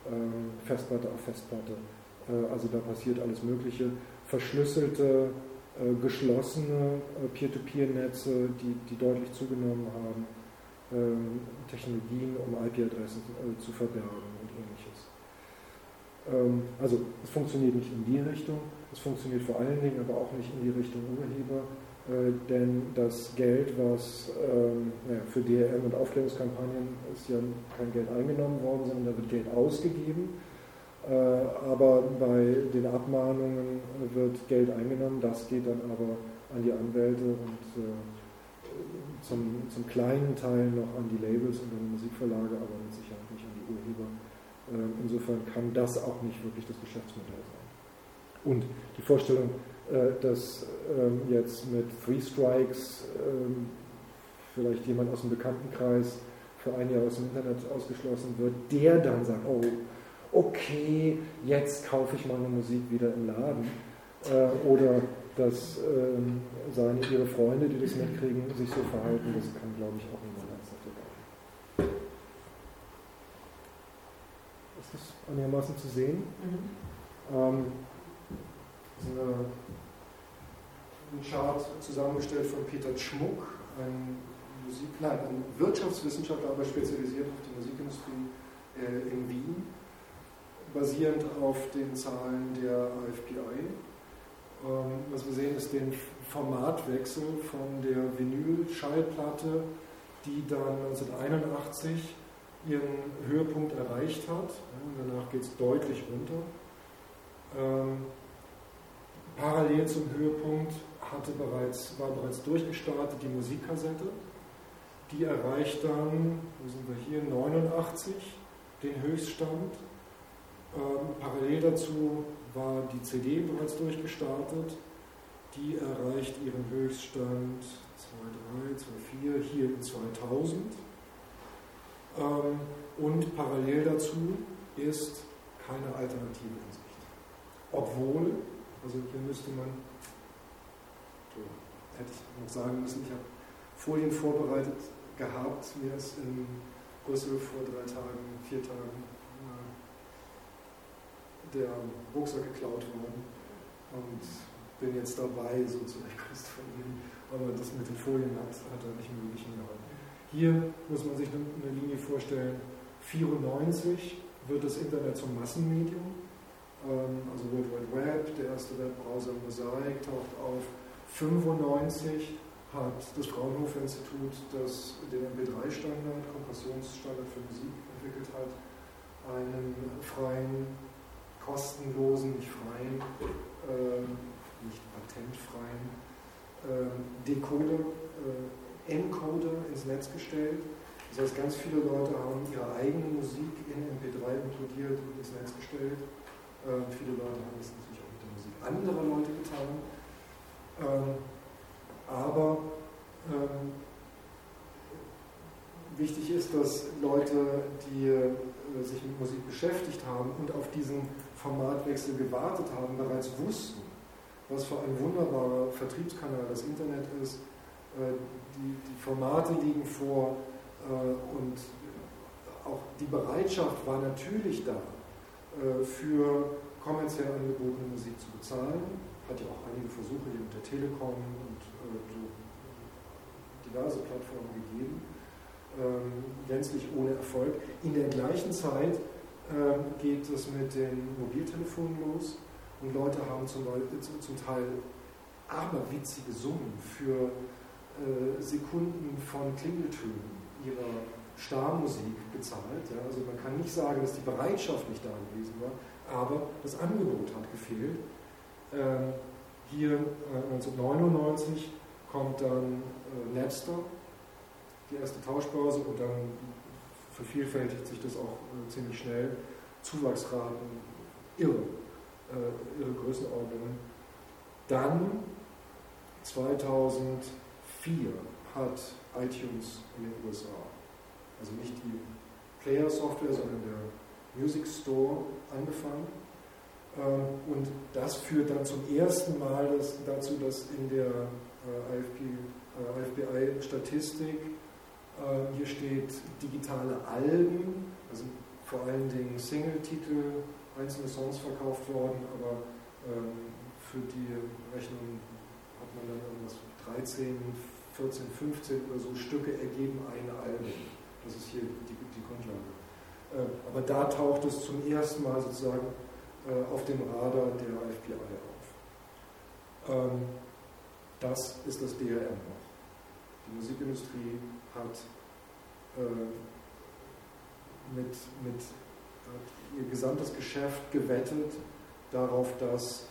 ähm, Festplatte auf Festplatte. also da passiert alles Mögliche. Verschlüsselte, geschlossene Peer-to-Peer-Netze, die, die deutlich zugenommen haben ähm, Technologien, um IP-Adressen äh, zu verbergen und ähnliches. Ähm, also es funktioniert nicht in die Richtung, es funktioniert vor allen Dingen aber auch nicht in die Richtung Urheber, äh, denn das Geld, was ähm, für DRM und Aufklärungskampagnen ist ja kein Geld eingenommen worden, sondern da wird Geld ausgegeben. Äh, aber bei den Abmahnungen wird Geld eingenommen, das geht dann aber an die Anwälte und zum, zum kleinen Teil noch an die Labels und an die Musikverlage, aber mit Sicherheit nicht an die Urheber. Ähm, insofern kann das auch nicht wirklich das Geschäftsmodell sein. Und die Vorstellung, äh, dass ähm, jetzt mit Three Strikes ähm, vielleicht jemand aus dem Bekanntenkreis für ein Jahr aus dem Internet ausgeschlossen wird, der dann sagt, oh, okay, jetzt kaufe ich meine Musik wieder im Laden. Äh, oder dass ähm, seine, ihre Freunde, die das mitkriegen, sich so verhalten, das kann, glaube ich, auch niemand ernsthaft egal. Ist das einigermaßen zu sehen? Mhm. Ähm, das ist eine, ein Chart zusammengestellt von Peter Schmuck, ein Musik, nein, ein Wirtschaftswissenschaftler, aber spezialisiert auf die Musikindustrie äh, in Wien, basierend auf den Zahlen der AFPI ähm, was wir sehen, ist den Formatwechsel von der Vinyl-Schallplatte, die dann 1981 ihren Höhepunkt erreicht hat. Danach geht es deutlich runter. Ähm, parallel zum Höhepunkt hatte bereits, war bereits durchgestartet die Musikkassette. Die erreicht dann, wo sind wir hier, 89 den Höchststand. Ähm, parallel dazu war die CD bereits durchgestartet. Die erreicht ihren Höchststand 2.3, 2.4 hier in 2000. Ähm, und parallel dazu ist keine Alternative in Sicht. Obwohl, also hier müsste man, hätte ich noch sagen müssen, ich habe Folien vorbereitet gehabt, mir ist in Brüssel vor drei Tagen, vier Tagen der Rucksack geklaut worden. Und bin jetzt dabei, so von ihm, aber das mit den Folien hat, hat er nicht möglich hingehauen. Hier muss man sich eine Linie vorstellen, 94 wird das Internet zum Massenmedium, ähm, also World Wide Web, der erste Webbrowser Mosaic taucht auf, 95 hat das Fraunhofer Institut das, den MP3-Standard, Kompressionsstandard für Musik entwickelt hat, einen freien, kostenlosen, nicht freien, äh, nicht patentfreien äh, Decoder, äh, Encoder ins Netz gestellt. Das heißt, ganz viele Leute haben ihre eigene Musik in MP3 inkludiert und ins Netz gestellt. Äh, viele Leute haben das natürlich auch mit der Musik anderer Leute getan. Ähm, aber ähm, wichtig ist, dass Leute, die äh, sich mit Musik beschäftigt haben und auf diesen Formatwechsel gewartet haben, bereits wussten, was für ein wunderbarer Vertriebskanal das Internet ist. Äh, die, die, Formate liegen vor äh, und auch die Bereitschaft war natürlich da, für kommerziell angebotene Musik zu bezahlen. Hat ja auch einige Versuche hier mit der Telekom und so diverse Plattformen gegeben, ähm, gänzlich ohne Erfolg. In der gleichen Zeit ähm, geht es mit den Mobiltelefonen los und Leute haben zum, Beispiel, zum Teil aberwitzige Summen für äh, Sekunden von Klingeltönen ihrer Starmusik bezahlt. Ja? Also man kann nicht sagen, dass die Bereitschaft nicht da gewesen war, aber das Angebot hat gefehlt. Ähm, hier äh, 1999 kommt dann äh, Napster, die erste Tauschbörse, und dann vervielfältigt sich das auch äh, ziemlich schnell. Zuwachsraten irre äh, ihre Größenordnungen. Dann 2004 hat iTunes in den USA, also nicht die Player-Software, sondern der Music Store angefangen. Ähm, und das führt dann zum ersten Mal dazu, dass in der IFB, äh, IFBI-Statistik äh, hier steht digitale Alben, also vor allen Dingen Single-Titel, einzelne Songs verkauft worden, aber ähm, für die Rechnung hat man dann irgendwas 13, 14, 15 oder so Stücke ergeben ein Album. Das ist hier die, die Grundlage. Äh, aber da taucht es zum ersten Mal sozusagen äh, auf dem Radar der IFPI auf. Ähm, das ist das DRM noch. Die Musikindustrie hat äh, mit, mit ihr gesamtes Geschäft gewettet darauf, dass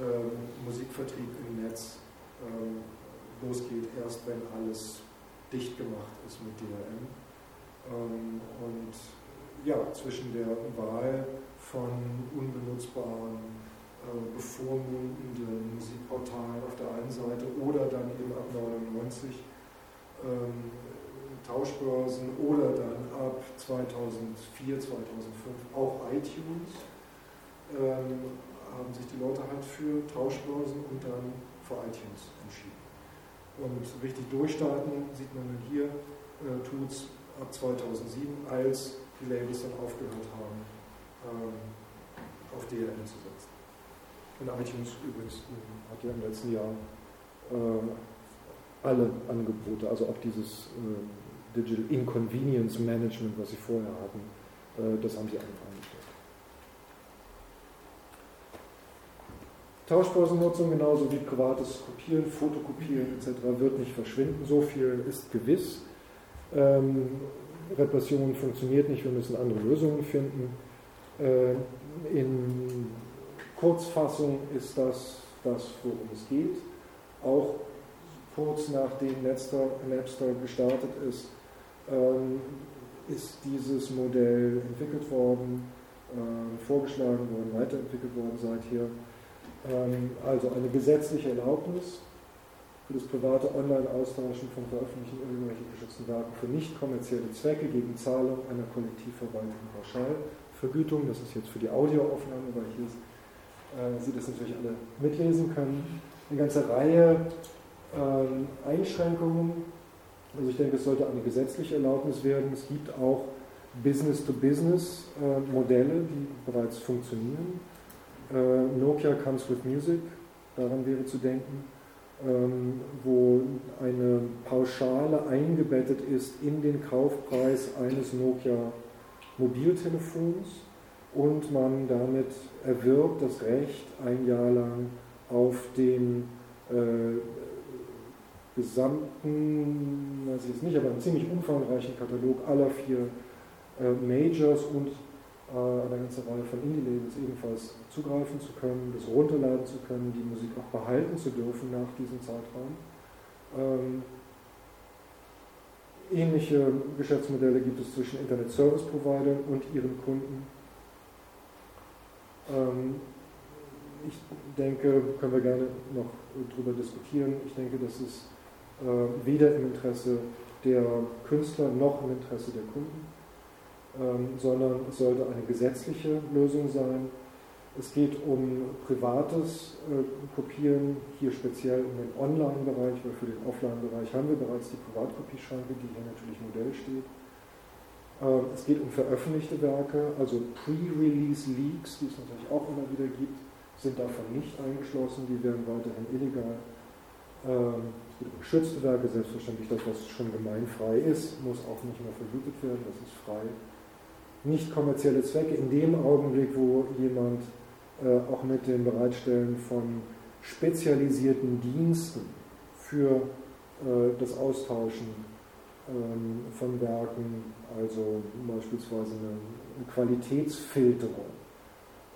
ähm, Musikvertrieb im Netz ähm, losgeht, erst wenn alles dicht gemacht ist mit DRM. Und ja, zwischen der Wahl von unbenutzbaren, äh, bevormundenden Musikportalen auf der einen Seite oder dann eben ab 99 ähm, Tauschbörsen oder dann ab 2004, 2005 auch iTunes, ähm, haben sich die Leute halt für Tauschbörsen und dann für iTunes entschieden. Und richtig durchstarten sieht man dann hier, äh, es ab 2007, als die Labels dann aufgehört haben, ähm, auf DRM zu setzen. Und iTunes übrigens äh, hat ja im letzten Jahr äh, alle Angebote, also auch dieses äh, Digital Inconvenience Management, was sie vorher hatten, äh, das haben sie einfach eingestellt. Tauschbörsennutzung genauso wie privates Kopieren, Fotokopieren etc. wird nicht verschwinden. So viel ist gewiss. Ähm, Repression funktioniert nicht, wir müssen andere Lösungen finden. Äh, in Kurzfassung ist das das, worum es geht. Auch kurz nachdem Napster, Napster gestartet ist, ähm, ist dieses Modell entwickelt worden, äh, vorgeschlagen worden, weiterentwickelt worden seither. Ähm, also eine gesetzliche Erlaubnis für das private Online-Austauschen von veröffentlichten irgendwelchen geschützten Werken für nicht kommerzielle Zwecke gegen Zahlung einer kollektivverwalteten Pauschalvergütung. Das ist jetzt für die Audioaufnahme, weil hier äh, Sie das natürlich alle mitlesen können. Eine ganze Reihe ähm, Einschränkungen also ich denke, es sollte eine gesetzliche Erlaubnis werden. Es gibt auch Business-to-Business-Modelle, die bereits funktionieren. Äh, Nokia Comes with Music daran wäre zu denken, ähm, wo eine Pauschale eingebettet ist in den Kaufpreis eines Nokia Mobiltelefons und man damit erwirbt das Recht, ein Jahr lang auf den äh, gesamten, weiß ich jetzt nicht, aber einen ziemlich umfangreichen Katalog aller vier äh, Majors und äh, eine ganze Reihe von Indie-Labels ebenfalls zugreifen zu können, das runterladen zu können, die Musik auch behalten zu dürfen nach diesem Zeitraum. Ähm, ähnliche Geschäftsmodelle gibt es zwischen Internet-Service-Providern und ihren Kunden. Ähm, ich denke, können wir gerne noch darüber diskutieren. Ich denke, dass es äh, weder im Interesse der Künstler noch im Interesse der Kunden ähm, sondern es sollte eine gesetzliche Lösung sein. Es geht um privates äh, Kopieren, hier speziell um den Online-Bereich, weil für den Offline-Bereich haben wir bereits die Privatkopieschranke, die hier natürlich Modell steht. Ähm, es geht um veröffentlichte Werke, also Pre-Release Leaks, die es natürlich auch immer wieder gibt, sind davon nicht eingeschlossen, die werden weiterhin illegal. Ähm, es geht um geschützte Werke, selbstverständlich das, was schon gemeinfrei ist, muss auch nicht mehr vergütet werden, das ist frei nicht kommerzielle Zwecke in dem Augenblick, wo jemand auch mit dem Bereitstellen von spezialisierten Diensten für äh, das Austauschen ähm, von Werken, also beispielsweise eine, Qualitätsfilterung,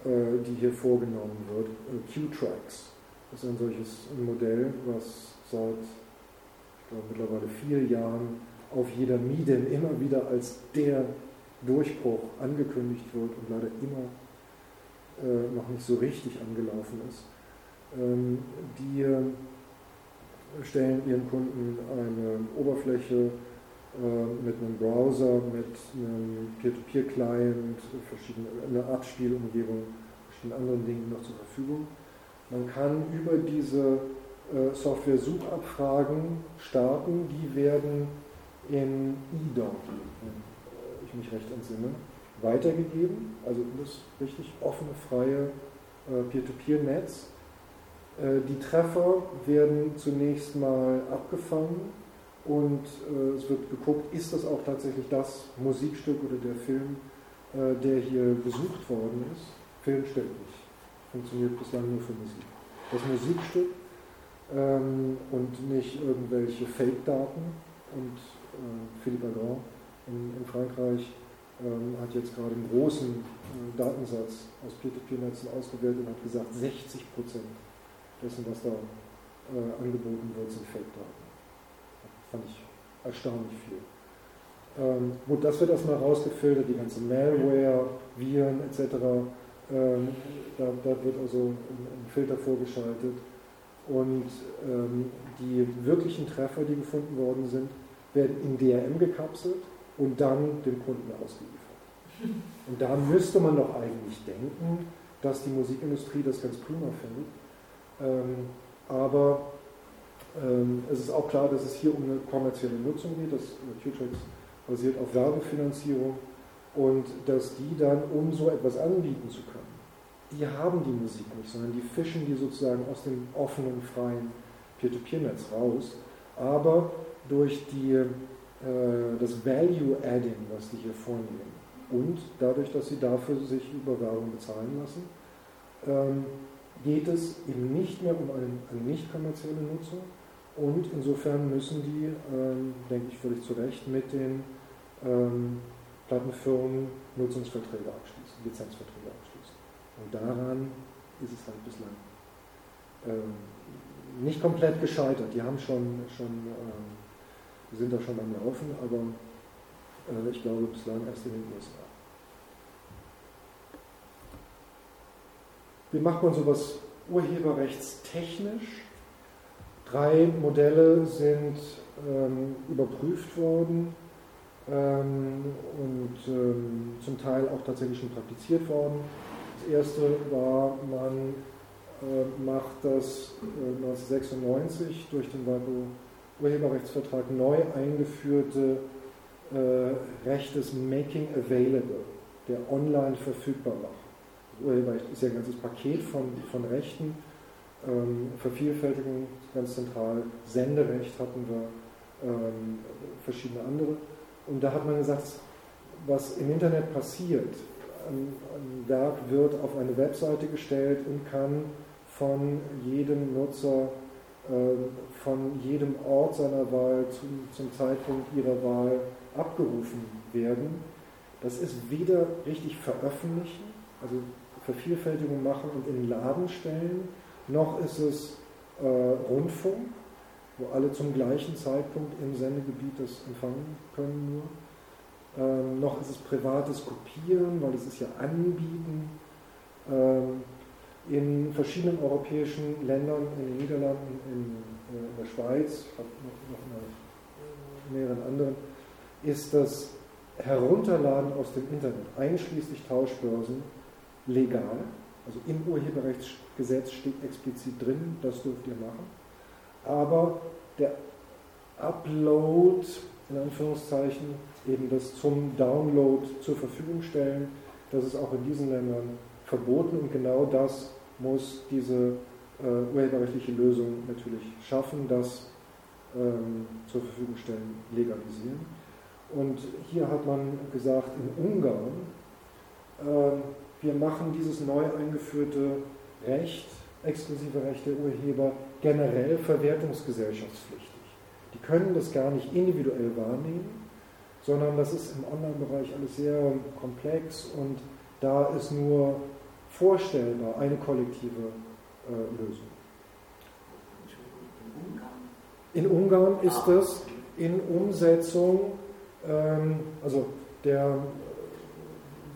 äh, die hier vorgenommen wird, äh, Q-Tracks. Ist ein solches Modell, was seit ich glaube, mittlerweile vier Jahren auf jeder Miedem immer wieder als der Durchbruch angekündigt wird und leider immer äh, noch nicht so richtig angelaufen ist. Ähm, die äh, stellen ihren Kunden eine Oberfläche äh, mit einem Browser, mit einem Peer-to-Peer-Client, eine Abspielumgebung, verschiedenen anderen Dingen noch zur Verfügung. Man kann über diese äh, Software-Suchabfragen starten, die werden in eDonkey, ich mich recht entsinne, weitergegeben. Also das richtig offene, freie äh, Peer-to-Peer-Netz. Äh, die Treffer werden zunächst mal abgefangen und äh, es wird geguckt, ist das auch tatsächlich das Musikstück oder der Film, der hier besucht worden ist. Film stimmt nicht. Funktioniert bislang nur für Musik. Das Musikstück ähm, und nicht irgendwelche Fake-Daten und äh, Philippe Agrand in, in Frankreich ähm, hat jetzt gerade einen großen äh, Datensatz aus Peer-to-Peer-Netzen ausgewertet und hat gesagt, 60 Prozent dessen, was da äh, angeboten wird, sind Fake-Daten. Fand ich erstaunlich viel. Ähm, gut, das wird erstmal rausgefiltert, die ganze Malware, Viren etc. Ähm, da, da, wird also ein, ein, Filter vorgeschaltet. Und ähm, die wirklichen Treffer, die gefunden worden sind, werden in DRM gekapselt und dann dem Kunden ausgeliefert. Und da müsste man doch eigentlich denken, dass die Musikindustrie das ganz prima findet. Ähm, aber ähm, es ist auch klar, dass es hier um eine kommerzielle Nutzung geht. Das QTrax basiert auf Werbefinanzierung und dass die dann, um so etwas anbieten zu können, die haben die Musik nicht, sondern die fischen die sozusagen aus dem offenen, freien Peer-to-Peer-Netz raus. Aber durch die äh, das Value-Adding, was die hier vornehmen. Und dadurch, dass sie dafür sich über Werbung bezahlen lassen, ähm, geht es eben nicht mehr um eine, eine nicht kommerzielle Nutzung. Und insofern müssen die, ähm, denke ich völlig zu Recht, mit den ähm, Plattenfirmen Nutzungsverträge abschließen, Lizenzverträge abschließen. Und daran ist es halt bislang nicht komplett gescheitert. Die haben schon, schon die sind da schon am Laufen, aber äh, ich glaube bislang erst in den USA. Wie macht man sowas urheberrechtstechnisch? Drei Modelle sind ähm, überprüft worden ähm, und ähm, zum Teil auch tatsächlich schon praktiziert worden. Das erste war, man äh, macht das äh, 1996 durch den WIPO Urheberrechtsvertrag neu eingeführte äh, Recht des Making Available, der online verfügbar macht. Urheberrecht ist ja ein ganzes Paket von, von Rechten, ähm, Vervielfältigung ganz zentral, Senderecht hatten wir, ähm, verschiedene andere. Und da hat man gesagt, was im Internet passiert, ein, ein Werk wird auf eine Webseite gestellt und kann von jedem Nutzer von jedem Ort seiner Wahl zum, zum, Zeitpunkt ihrer Wahl abgerufen werden. Das ist weder richtig veröffentlichen, also Vervielfältigung machen und in den Laden stellen, noch ist es äh, Rundfunk, wo alle zum gleichen Zeitpunkt im Sendegebiet das empfangen können nur. Ähm, noch ist es privates Kopieren, weil es ist ja Anbieten. Ähm, in verschiedenen europäischen Ländern, in den Niederlanden, in, äh, in der Schweiz, noch, noch in mehreren anderen, ist das Herunterladen aus dem Internet, einschließlich Tauschbörsen, legal. Also im Urheberrechtsgesetz steht explizit drin, das dürft ihr machen. Aber der Upload, in Anführungszeichen, eben das zum Download zur Verfügung stellen, das ist auch in diesen Ländern verboten und genau das muss diese äh, urheberrechtliche Lösung natürlich schaffen, das ähm, zur Verfügung stellen, legalisieren. Und hier hat man gesagt, in Ungarn, äh, wir machen dieses neu eingeführte Recht, exklusive Recht der Urheber, generell verwertungsgesellschaftspflichtig. Die können das gar nicht individuell wahrnehmen, sondern das ist im Online-Bereich alles sehr komplex und da ist nur vorstellbar, eine kollektive äh, Lösung. In Ungarn ist es in Umsetzung, ähm, also der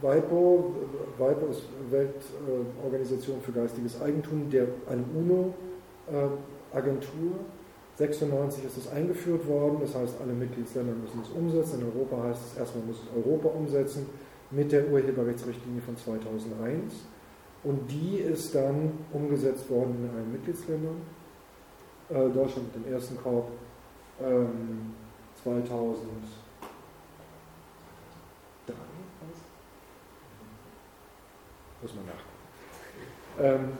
WIPO, WIPO ist Weltorganisation für geistiges Eigentum, der, eine UNO-Agentur. 96 ist es eingeführt worden, das heißt, alle Mitgliedsländer müssen es umsetzen. In Europa heißt es, erstmal muss es Europa umsetzen mit der Urheberrechtsrichtlinie von 2001. Und die ist dann umgesetzt worden in allen Mitgliedsländern. Äh, Deutschland mit dem ersten Korb ähm, 2003. Muss man nachgucken. Ähm,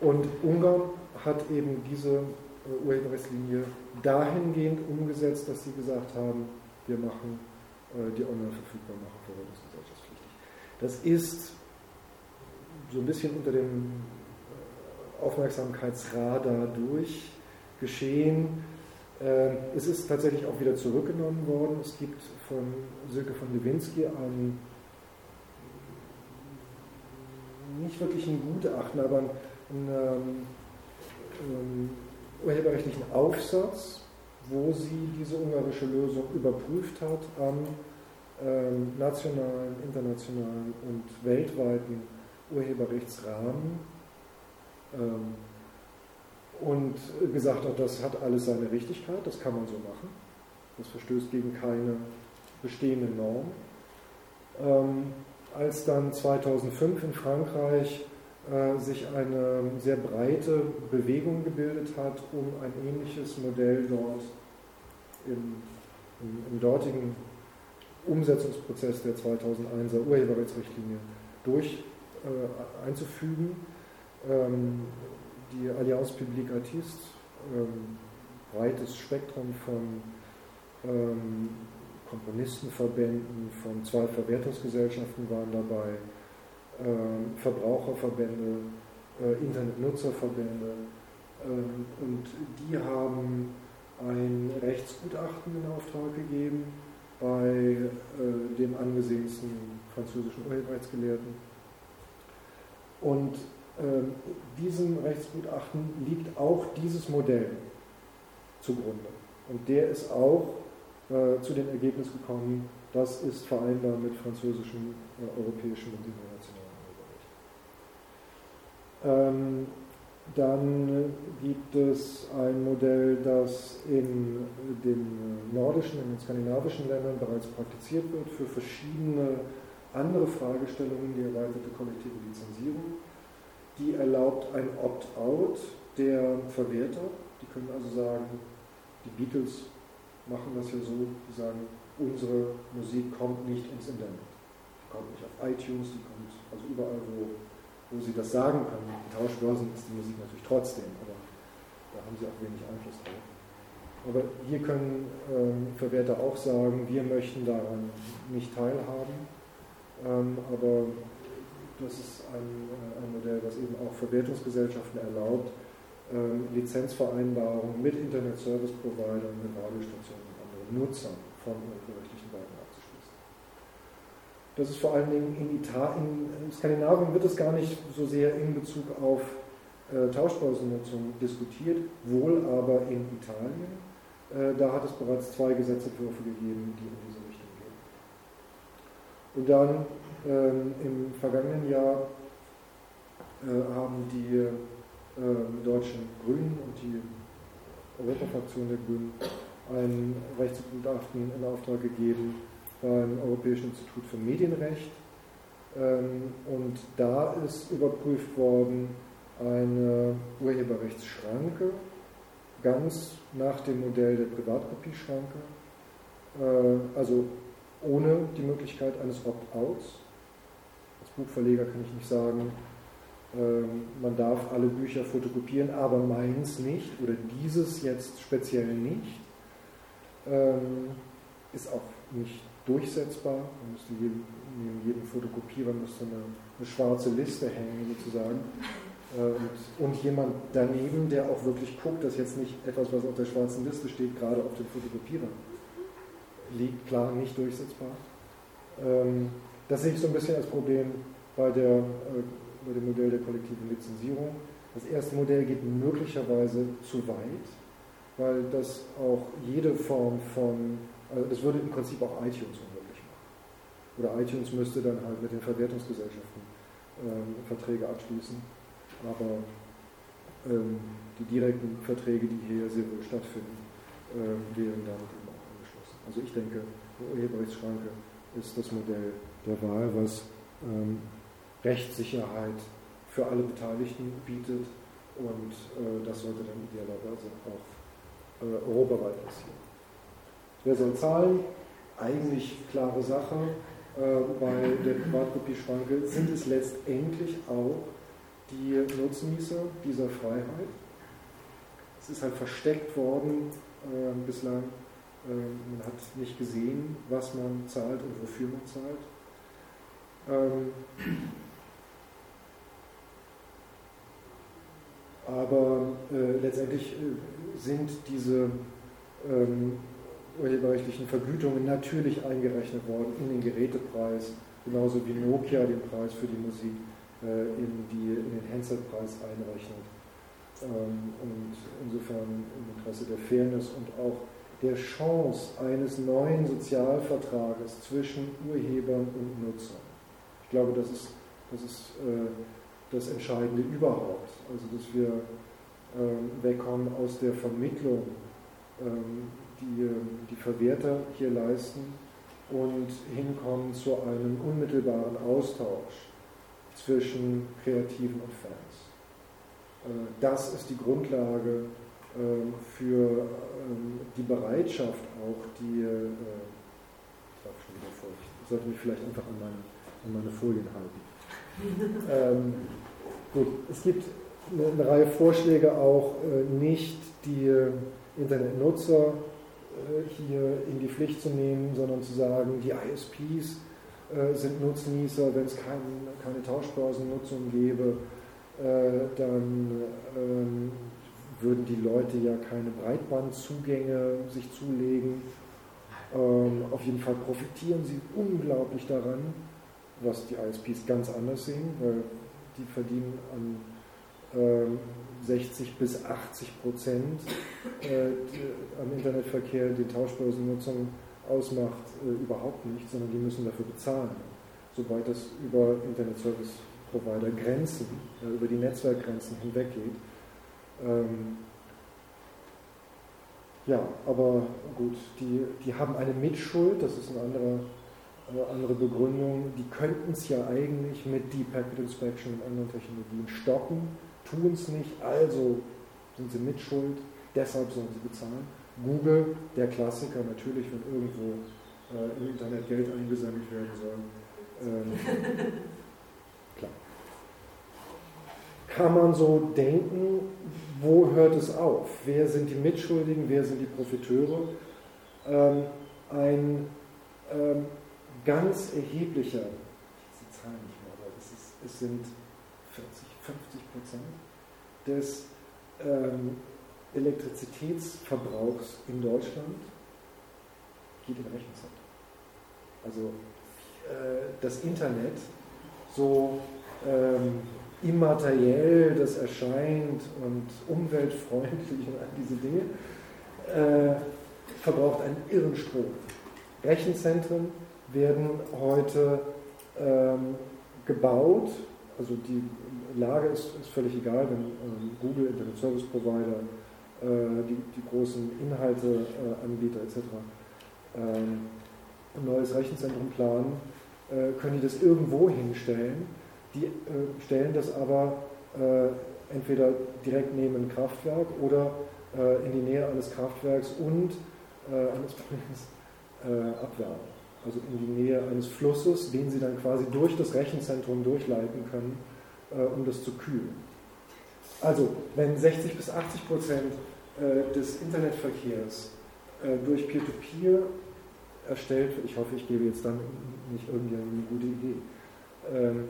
und Ungarn hat eben diese äh, Urheberrechtslinie dahingehend umgesetzt, dass sie gesagt haben, wir machen äh, die online verfügbar machen verwaltungsgesellschaftspflichtig. Das ist so ein bisschen unter dem Aufmerksamkeitsradar durch geschehen. Ähm, es ist tatsächlich auch wieder zurückgenommen worden. Es gibt von Silke von Lewinsky ein nicht wirklich ein Gutachten, aber einen, einen, einen urheberrechtlichen Aufsatz, wo sie diese ungarische Lösung überprüft hat ähm, nationalen, internationalen und weltweiten Urheberrechtsrahmen ähm, und gesagt hat, das hat alles seine Richtigkeit, das kann man so machen. Das verstößt gegen keine bestehende Norm. Ähm, als dann 2005 in Frankreich äh, sich eine sehr breite Bewegung gebildet hat, um ein ähnliches Modell dort im, im, im dortigen Umsetzungsprozess der 2001er Urheberrechtsrichtlinie durch äh, einzufügen. Ähm, die Allianz Publique Artiste, ähm, breites Spektrum von ähm, Komponistenverbänden, von zwei Verwertungsgesellschaften waren dabei, ähm, Verbraucherverbände, äh, Internetnutzerverbände ähm, und die haben ein Rechtsgutachten in Auftrag gegeben bei äh, dem angesehensten französischen Urheberrechtsgelehrten und äh, diesem Rechtsgutachten liegt auch dieses Modell zugrunde. Und der ist auch äh, zu dem Ergebnis gekommen, das ist vereinbar mit französischem, äh, europäischem und internationalem Urheberrecht. Ähm, dann gibt es ein Modell, das in den nordischen, in den skandinavischen Ländern bereits praktiziert wird für verschiedene andere Fragestellungen, die erweiterte kollektive Lizenzierung, die erlaubt ein Opt-out der Verwerter. Die können also sagen, die Beatles machen das ja so, die sagen, unsere Musik kommt nicht ins Internet. Die kommt nicht auf iTunes, die kommt also überall, wo, wo sie das sagen können. In Tauschbörsen ist die Musik natürlich trotzdem, aber da haben sie auch wenig Einfluss drauf. Aber hier können ähm, Verwerter auch sagen, wir möchten daran nicht teilhaben, ähm, aber das ist ein, äh, ein, Modell, das eben auch Verwertungsgesellschaften erlaubt, ähm, Lizenzvereinbarungen mit Internet Service Providern, mit Radiostationen und anderen Nutzern von urheberrechtlichen Werken abzuschließen. Das ist vor allen Dingen in, Italien, in Skandinavien wird es gar nicht so sehr in Bezug auf äh, Tauschbörsennutzung diskutiert, wohl aber in Italien. Äh, da hat es bereits zwei Gesetzentwürfe gegeben, die in diese Richtung gehen. Und dann ähm, im vergangenen Jahr äh, haben die äh, deutschen Grünen und die Europafraktion der Grünen ein Rechtsgutachten in Auftrag gegeben beim Europäischen Institut für Medienrecht. Ähm, und da ist überprüft worden eine Urheberrechtsschranke, ganz nach dem Modell der Privatkopieschranke, äh, also ohne die Möglichkeit eines Opt-outs. Als Buchverleger kann ich nicht sagen, ähm, man darf alle Bücher fotokopieren, aber meins nicht oder dieses jetzt speziell nicht. Ähm, ist auch nicht durchsetzbar. Man müsste jedem, neben jedem Fotokopierer müsste eine, eine schwarze Liste hängen sozusagen. Und, und, jemand daneben, der auch wirklich guckt, dass jetzt nicht etwas, was auf der schwarzen Liste steht, gerade auf dem Fotokopierer liegt, klar nicht durchsetzbar. Ähm, das sehe ich so ein bisschen als Problem bei, der, äh, bei dem Modell der kollektiven Lizenzierung. Das erste Modell geht möglicherweise zu weit, weil das auch jede Form von, also das würde im Prinzip auch iTunes unmöglich machen. Oder iTunes müsste dann halt mit den Verwertungsgesellschaften ähm, Verträge abschließen. Aber ähm, die direkten Verträge, die hier sehr wohl stattfinden, ähm, wären damit. Also ich denke, Urheberrechtsschranke ist das Modell der Wahl, was ähm, Rechtssicherheit für alle Beteiligten bietet und äh, das sollte dann idealerweise auch äh, europaweit passieren. Wer soll zahlen? Eigentlich klare Sache. Äh, bei der Privatkopieschranke sind es letztendlich auch die Nutznießer dieser Freiheit. Es ist halt versteckt worden äh, bislang. Äh, man hat nicht gesehen, was man zahlt und wofür man zahlt. Ähm, aber äh, letztendlich äh, sind diese ähm, urheberrechtlichen Vergütungen natürlich eingerechnet worden in den Gerätepreis, genauso wie Nokia den Preis für die Musik äh, in, die, in den Handset-Preis einrechnet. Ähm, und insofern im Interesse der Fairness und auch der Chance eines neuen Sozialvertrages zwischen Urhebern und Nutzern. Ich glaube, das ist, das, ist äh, das Entscheidende überhaupt. Also, dass wir ähm, wegkommen aus der Vermittlung, ähm, die die Verwerter hier leisten, und hinkommen zu einem unmittelbaren Austausch zwischen Kreativen und Fans. Äh, das ist die Grundlage ähm, für ähm, die Bereitschaft auch, die, äh, ich darf schon wieder vor, ich sollte mich vielleicht einfach an meine, an meine Folien halten. ähm, gut, es gibt eine, eine, Reihe Vorschläge auch, äh, nicht die Internetnutzer hier in die Pflicht zu nehmen, sondern zu sagen, die ISPs äh, sind Nutznießer, wenn es kein, keine Tauschbörsennutzung gäbe, äh, dann ähm, würden die Leute ja keine Breitbandzugänge sich zulegen. Ähm, auf jeden Fall profitieren sie unglaublich daran, was die ISPs ganz anders sehen, weil die verdienen an ähm, 60 bis 80 Prozent äh, am Internetverkehr, die Tauschbörsennutzung ausmacht, äh, überhaupt nicht, sondern die müssen dafür bezahlen. Sobald das über Internet Service Provider Grenzen, äh, über die Netzwerkgrenzen hinweggeht. Ähm, ja, aber gut, die, die haben eine Mitschuld, das ist eine andere, eine andere Begründung. Die könnten es ja eigentlich mit Deep Packet Inspection und anderen Technologien stoppen, tun es nicht, also sind sie mitschuld, deshalb sollen sie bezahlen. Google, der Klassiker, natürlich, wenn irgendwo äh, im Internet Geld eingesammelt werden soll. Ähm, klar. Kann man so denken, wo hört es auf? Wer sind die Mitschuldigen, wer sind die Profiteure? Ähm, ein ähm, ganz erheblicher, ich die Zahl nicht mehr, aber es, ist, es sind 40, 50 Prozent des ähm, Elektrizitätsverbrauchs in Deutschland geht in Rechenzentren. Also äh, das Internet, so ähm, immateriell das erscheint und umweltfreundlich und all diese Dinge, äh, verbraucht einen irren Strom. Rechenzentren werden heute ähm, gebaut, also die Lage ist, ist völlig egal, wenn ähm, Google, Internet Service Provider, äh, die, die, großen Inhalteanbieter äh, etc. Ähm, ein neues Rechenzentrum planen, äh, können die das irgendwo hinstellen. Die äh, stellen das aber äh, entweder direkt neben ein Kraftwerk oder äh, in die Nähe eines Kraftwerks und eines Problems abwärmen. Also in die Nähe eines Flusses, den sie dann quasi durch das Rechenzentrum durchleiten können, um das zu kühlen. Also, wenn 60 bis 80 Prozent des Internetverkehrs durch Peer-to-Peer -Peer erstellt wird, ich hoffe, ich gebe jetzt dann nicht irgendeine gute Idee, ähm,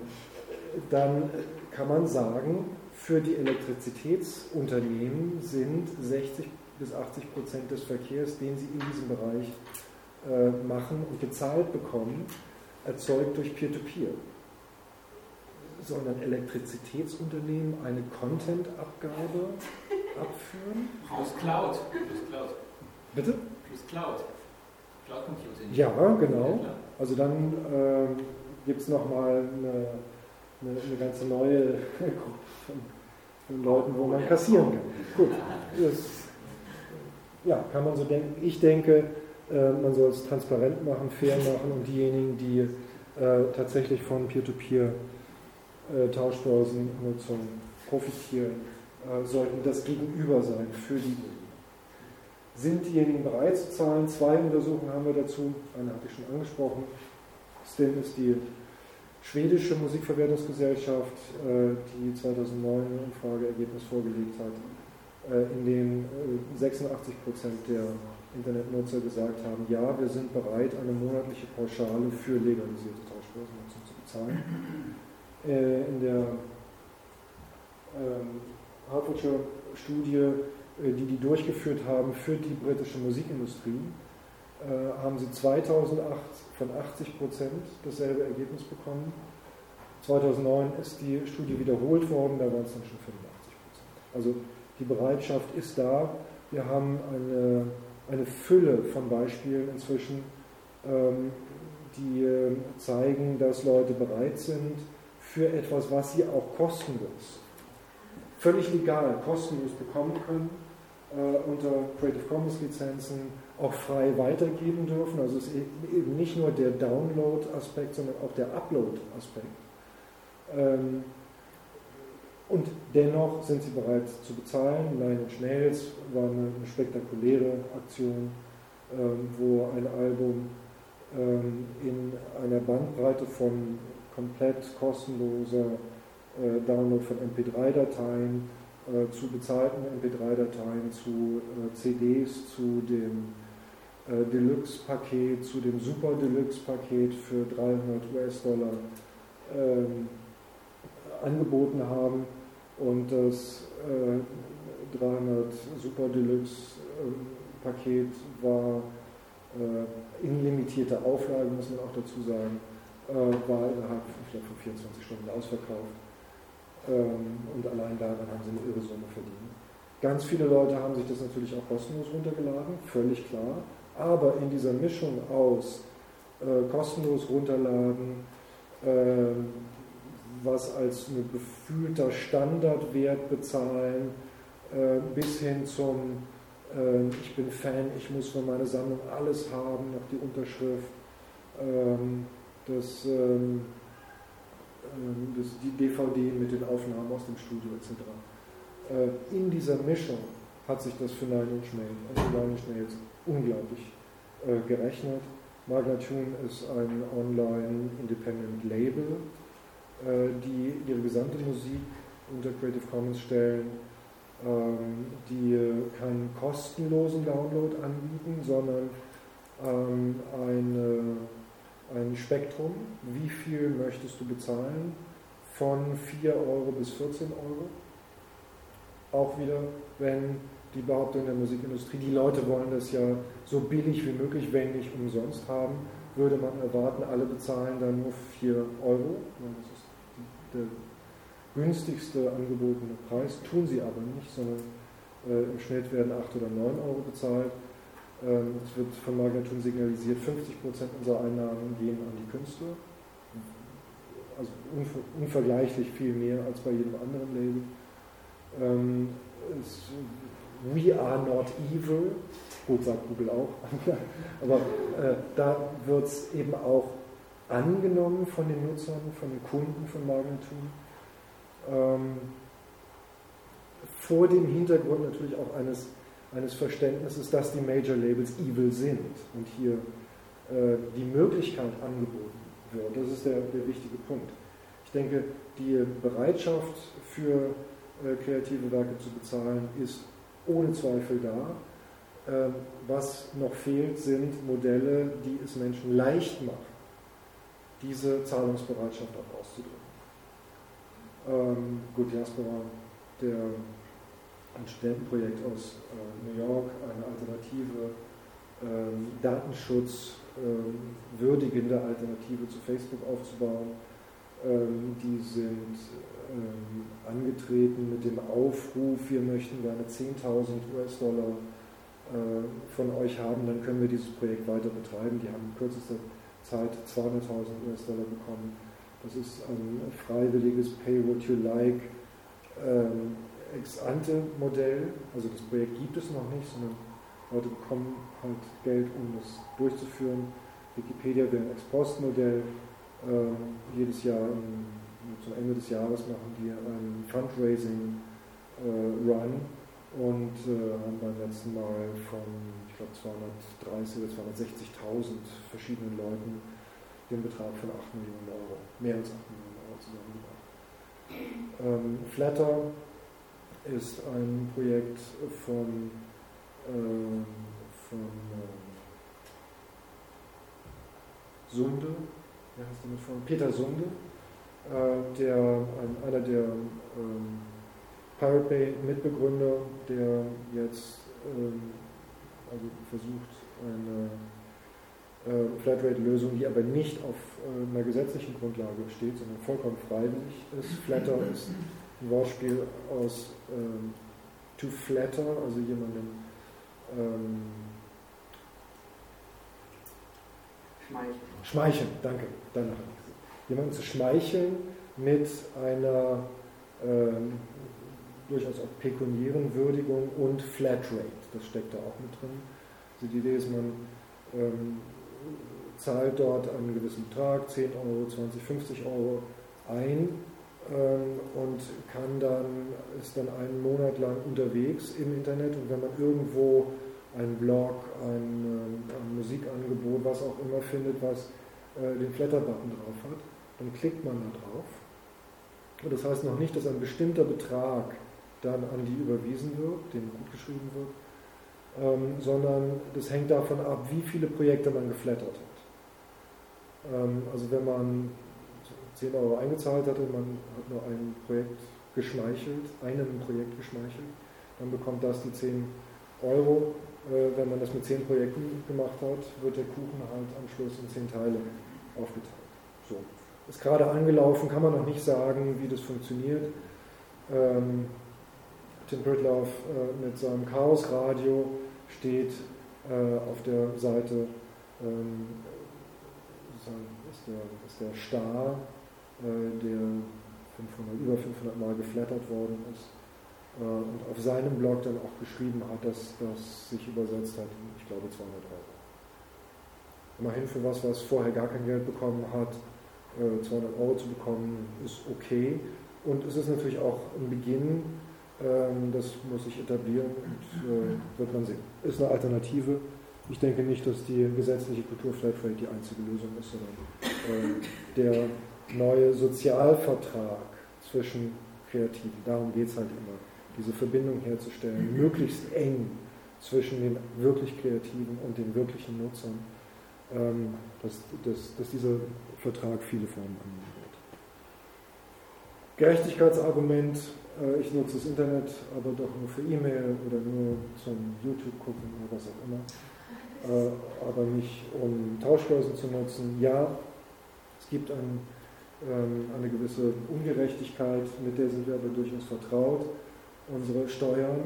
dann kann man sagen, für die Elektrizitätsunternehmen sind 60 bis 80 Prozent des Verkehrs, den sie in diesem Bereich äh, machen und gezahlt bekommen, erzeugt durch Peer-to-Peer. -Peer. Sollen dann Elektrizitätsunternehmen eine Content-Abgabe abführen? Plus Cloud. Plus Cloud. Bitte? Plus Cloud. Cloud Computing. Ja, genau. Also dann äh, gibt es nochmal eine, eine, eine ganze neue Gruppe von, von, Leuten, wo man kassieren kann. Gut, das, ja, kann man so denken. Ich denke, äh, man soll es transparent machen, fair machen und diejenigen, die äh, tatsächlich von Peer-to-Peer-Tauschbörsennutzung äh, profitieren, sollten das Gegenüber sein für die sind diejenigen bereit zu zahlen? Zwei Untersuchungen haben wir dazu. Eine hatte ich schon angesprochen. STIM ist die schwedische Musikverwertungsgesellschaft, äh, die 2009 ein Umfrageergebnis vorgelegt hat, äh, in dem 86 äh, Prozent der Internetnutzer gesagt haben, ja, wir sind bereit, eine monatliche Pauschale für legalisierte Tauschbörsennutzung zu bezahlen. In der ähm, Hartfordshire Studie äh, die die durchgeführt haben für die britische Musikindustrie, äh, haben sie 2008 von 80 Prozent dasselbe Ergebnis bekommen. 2009 ist die Studie wiederholt worden, da waren es dann schon 85 Prozent. Also die Bereitschaft ist da. Wir haben eine, eine Fülle von Beispielen inzwischen, ähm, die äh, zeigen, dass Leute bereit sind, für etwas, was sie auch kostenlos, völlig legal, kostenlos bekommen können, äh, unter Creative Commons Lizenzen auch frei weitergeben dürfen. Also es ist eben nicht nur der Download-Aspekt, sondern auch der Upload-Aspekt. Ähm, und dennoch sind sie bereit zu bezahlen. Nine Inch Nails war eine, spektakuläre Aktion, ähm, wo ein Album ähm, in einer Bandbreite von komplett kostenloser äh, Download von MP3-Dateien äh, zu bezahlten MP3-Dateien, zu äh, CDs, zu dem Deluxe-Paket, zu dem Super Deluxe-Paket für 300 US-Dollar ähm, angeboten haben und das 300 Super Deluxe-Paket war in limitierter Auflage, muss man auch dazu sagen, war innerhalb von 24 Stunden ausverkauft. Ähm, und allein daran haben sie eine irre Summe verdient. Ganz viele Leute haben sich das natürlich auch kostenlos runtergeladen, völlig klar. Aber in dieser Mischung aus äh, kostenlos runterladen, äh, was als ein gefühlter Standardwert bezahlen, äh, bis hin zum äh, Ich bin Fan, ich muss für meine Sammlung alles haben, noch die Unterschrift, ähm, das ähm, ähm, das, die DVD mit den Aufnahmen aus dem Studio etc. Äh, in dieser Mischung hat sich das für Nine Inch Nails, also Nine Inch Nails unglaublich äh, gerechnet. Magna Tune ist ein online Independent Label, äh, die ihre gesamte Musik unter Creative Commons stellen, ähm, die keinen kostenlosen Download anbieten, sondern ähm, eine, ein Spektrum, wie viel möchtest du bezahlen, von 4 Euro bis 14 Euro. Auch wieder, wenn die Behauptung der Musikindustrie, die Leute wollen das ja so billig wie möglich, wenn nicht umsonst haben, würde man erwarten, alle bezahlen dann nur 4 Euro. Das ist der günstigste angebotene Preis, tun sie aber nicht, sondern äh, im Schnitt werden 8 oder 9 Euro bezahlt. Ähm, es wird von Margaret Thun signalisiert, 50% unserer Einnahmen gehen an die Künstler. Also unvergleichlich viel mehr als bei jedem anderen Label. Ähm, es, we are not evil, gut sagt Google auch, aber äh, da wird es eben auch angenommen von den Nutzern, von den Kunden von Margaret Thun ähm, vor dem Hintergrund natürlich auch eines, eines Verständnisses, dass die Major Labels evil sind und hier äh, die Möglichkeit angeboten wird. Das ist der, der wichtige Punkt. Ich denke, die Bereitschaft für äh, kreative Werke zu bezahlen ist ohne Zweifel da. Äh, was noch fehlt, sind Modelle, die es Menschen leicht machen, diese Zahlungsbereitschaft auch auszudrücken. Ähm, gut, Jasper war der, ein Studentenprojekt aus äh, New York, eine alternative ähm, Datenschutz ähm, würdigende Alternative zu Facebook aufzubauen. Ähm, die sind ähm, angetreten mit dem Aufruf, wir möchten gerne 10.000 US-Dollar äh, von euch haben, dann können wir dieses Projekt weiter betreiben. Die haben in kürzester Zeit 200.000 US-Dollar bekommen das ist ein freiwilliges Pay What You Like ähm, Ex-Ante-Modell. Also das Projekt gibt es noch nicht, sondern Leute bekommen halt Geld, um das durchzuführen. Wikipedia wäre ein Ex-Post-Modell. Ähm, jedes Jahr im, zum Ende des Jahres machen die einen Fundraising-Run äh, und äh, haben beim letzten Mal von, ich glaube, 230 oder 260.000 verschiedenen Leuten den Betrag von 8 Millionen Euro, mehr als 8 Millionen Euro zusammengebracht. Ähm, Flatter ist ein Projekt von, ähm, von ähm, Sunde, wer heißt damit von? Peter Sunde, äh, der, ein, einer der ähm, Pirate Bay Mitbegründer, der jetzt ähm, also versucht, eine äh, Flatrate-Lösung, die aber nicht auf äh, einer gesetzlichen Grundlage steht, sondern vollkommen freiwillig ist. Flatter ist ein Wortspiel aus ähm, to flatter, also jemandem ähm, schmeicheln. Schmeicheln, danke, danach Jemanden zu schmeicheln mit einer ähm, durchaus auch pekuniären Würdigung und Flatrate, das steckt da auch mit drin. Also die Idee ist, man ähm, zahlt dort einen gewissen Betrag, 10 Euro, 20, 50 Euro ein ähm, und kann dann, ist dann einen Monat lang unterwegs im Internet und wenn man irgendwo einen Blog, ein, ähm, ein Musikangebot, was auch immer findet, was äh, den Flatter-Button drauf hat, dann klickt man da drauf. Und das heißt noch nicht, dass ein bestimmter Betrag dann an die überwiesen wird, dem gut geschrieben wird, ähm, sondern das hängt davon ab, wie viele Projekte man geflattert hat. Ähm, also wenn man 10 Euro eingezahlt hat und man hat nur ein Projekt geschmeichelt, einem Projekt geschmeichelt, dann bekommt das die 10 Euro. Äh, wenn man das mit 10 Projekten gemacht hat, wird der Kuchen halt am Schluss in 10 Teile aufgeteilt. So. Ist gerade angelaufen, kann man noch nicht sagen, wie das funktioniert. Ähm, Tim Pritloff äh, mit seinem Chaos-Radio steht äh, auf der Seite ähm, ist der, ist der Star, äh, der 500, über 500 Mal geflattert worden ist äh, und auf seinem Blog dann auch geschrieben hat, dass das sich übersetzt hat, ich glaube 200 Euro. Immerhin für was, was vorher gar kein Geld bekommen hat, 200 äh, Euro zu bekommen, ist okay. Und es ist natürlich auch ein Beginn, ähm, das muss sich etablieren und äh, wird man sehen. Ist eine Alternative ich denke nicht, dass die gesetzliche Kulturflatrate die einzige Lösung ist, sondern äh, der neue Sozialvertrag zwischen Kreativen. Darum geht es halt immer, diese Verbindung herzustellen, möglichst eng zwischen den wirklich Kreativen und den wirklichen Nutzern, ähm, dass, dass, dass dieser Vertrag viele Formen annehmen wird. Gerechtigkeitsargument, äh, ich nutze das Internet, aber doch nur für E-Mail oder nur zum YouTube gucken oder was auch immer, äh, aber nicht um Tauschbörsen zu nutzen. Ja, es gibt ein, ähm, eine gewisse Ungerechtigkeit, mit der sind wir aber durchaus vertraut. Unsere Steuern,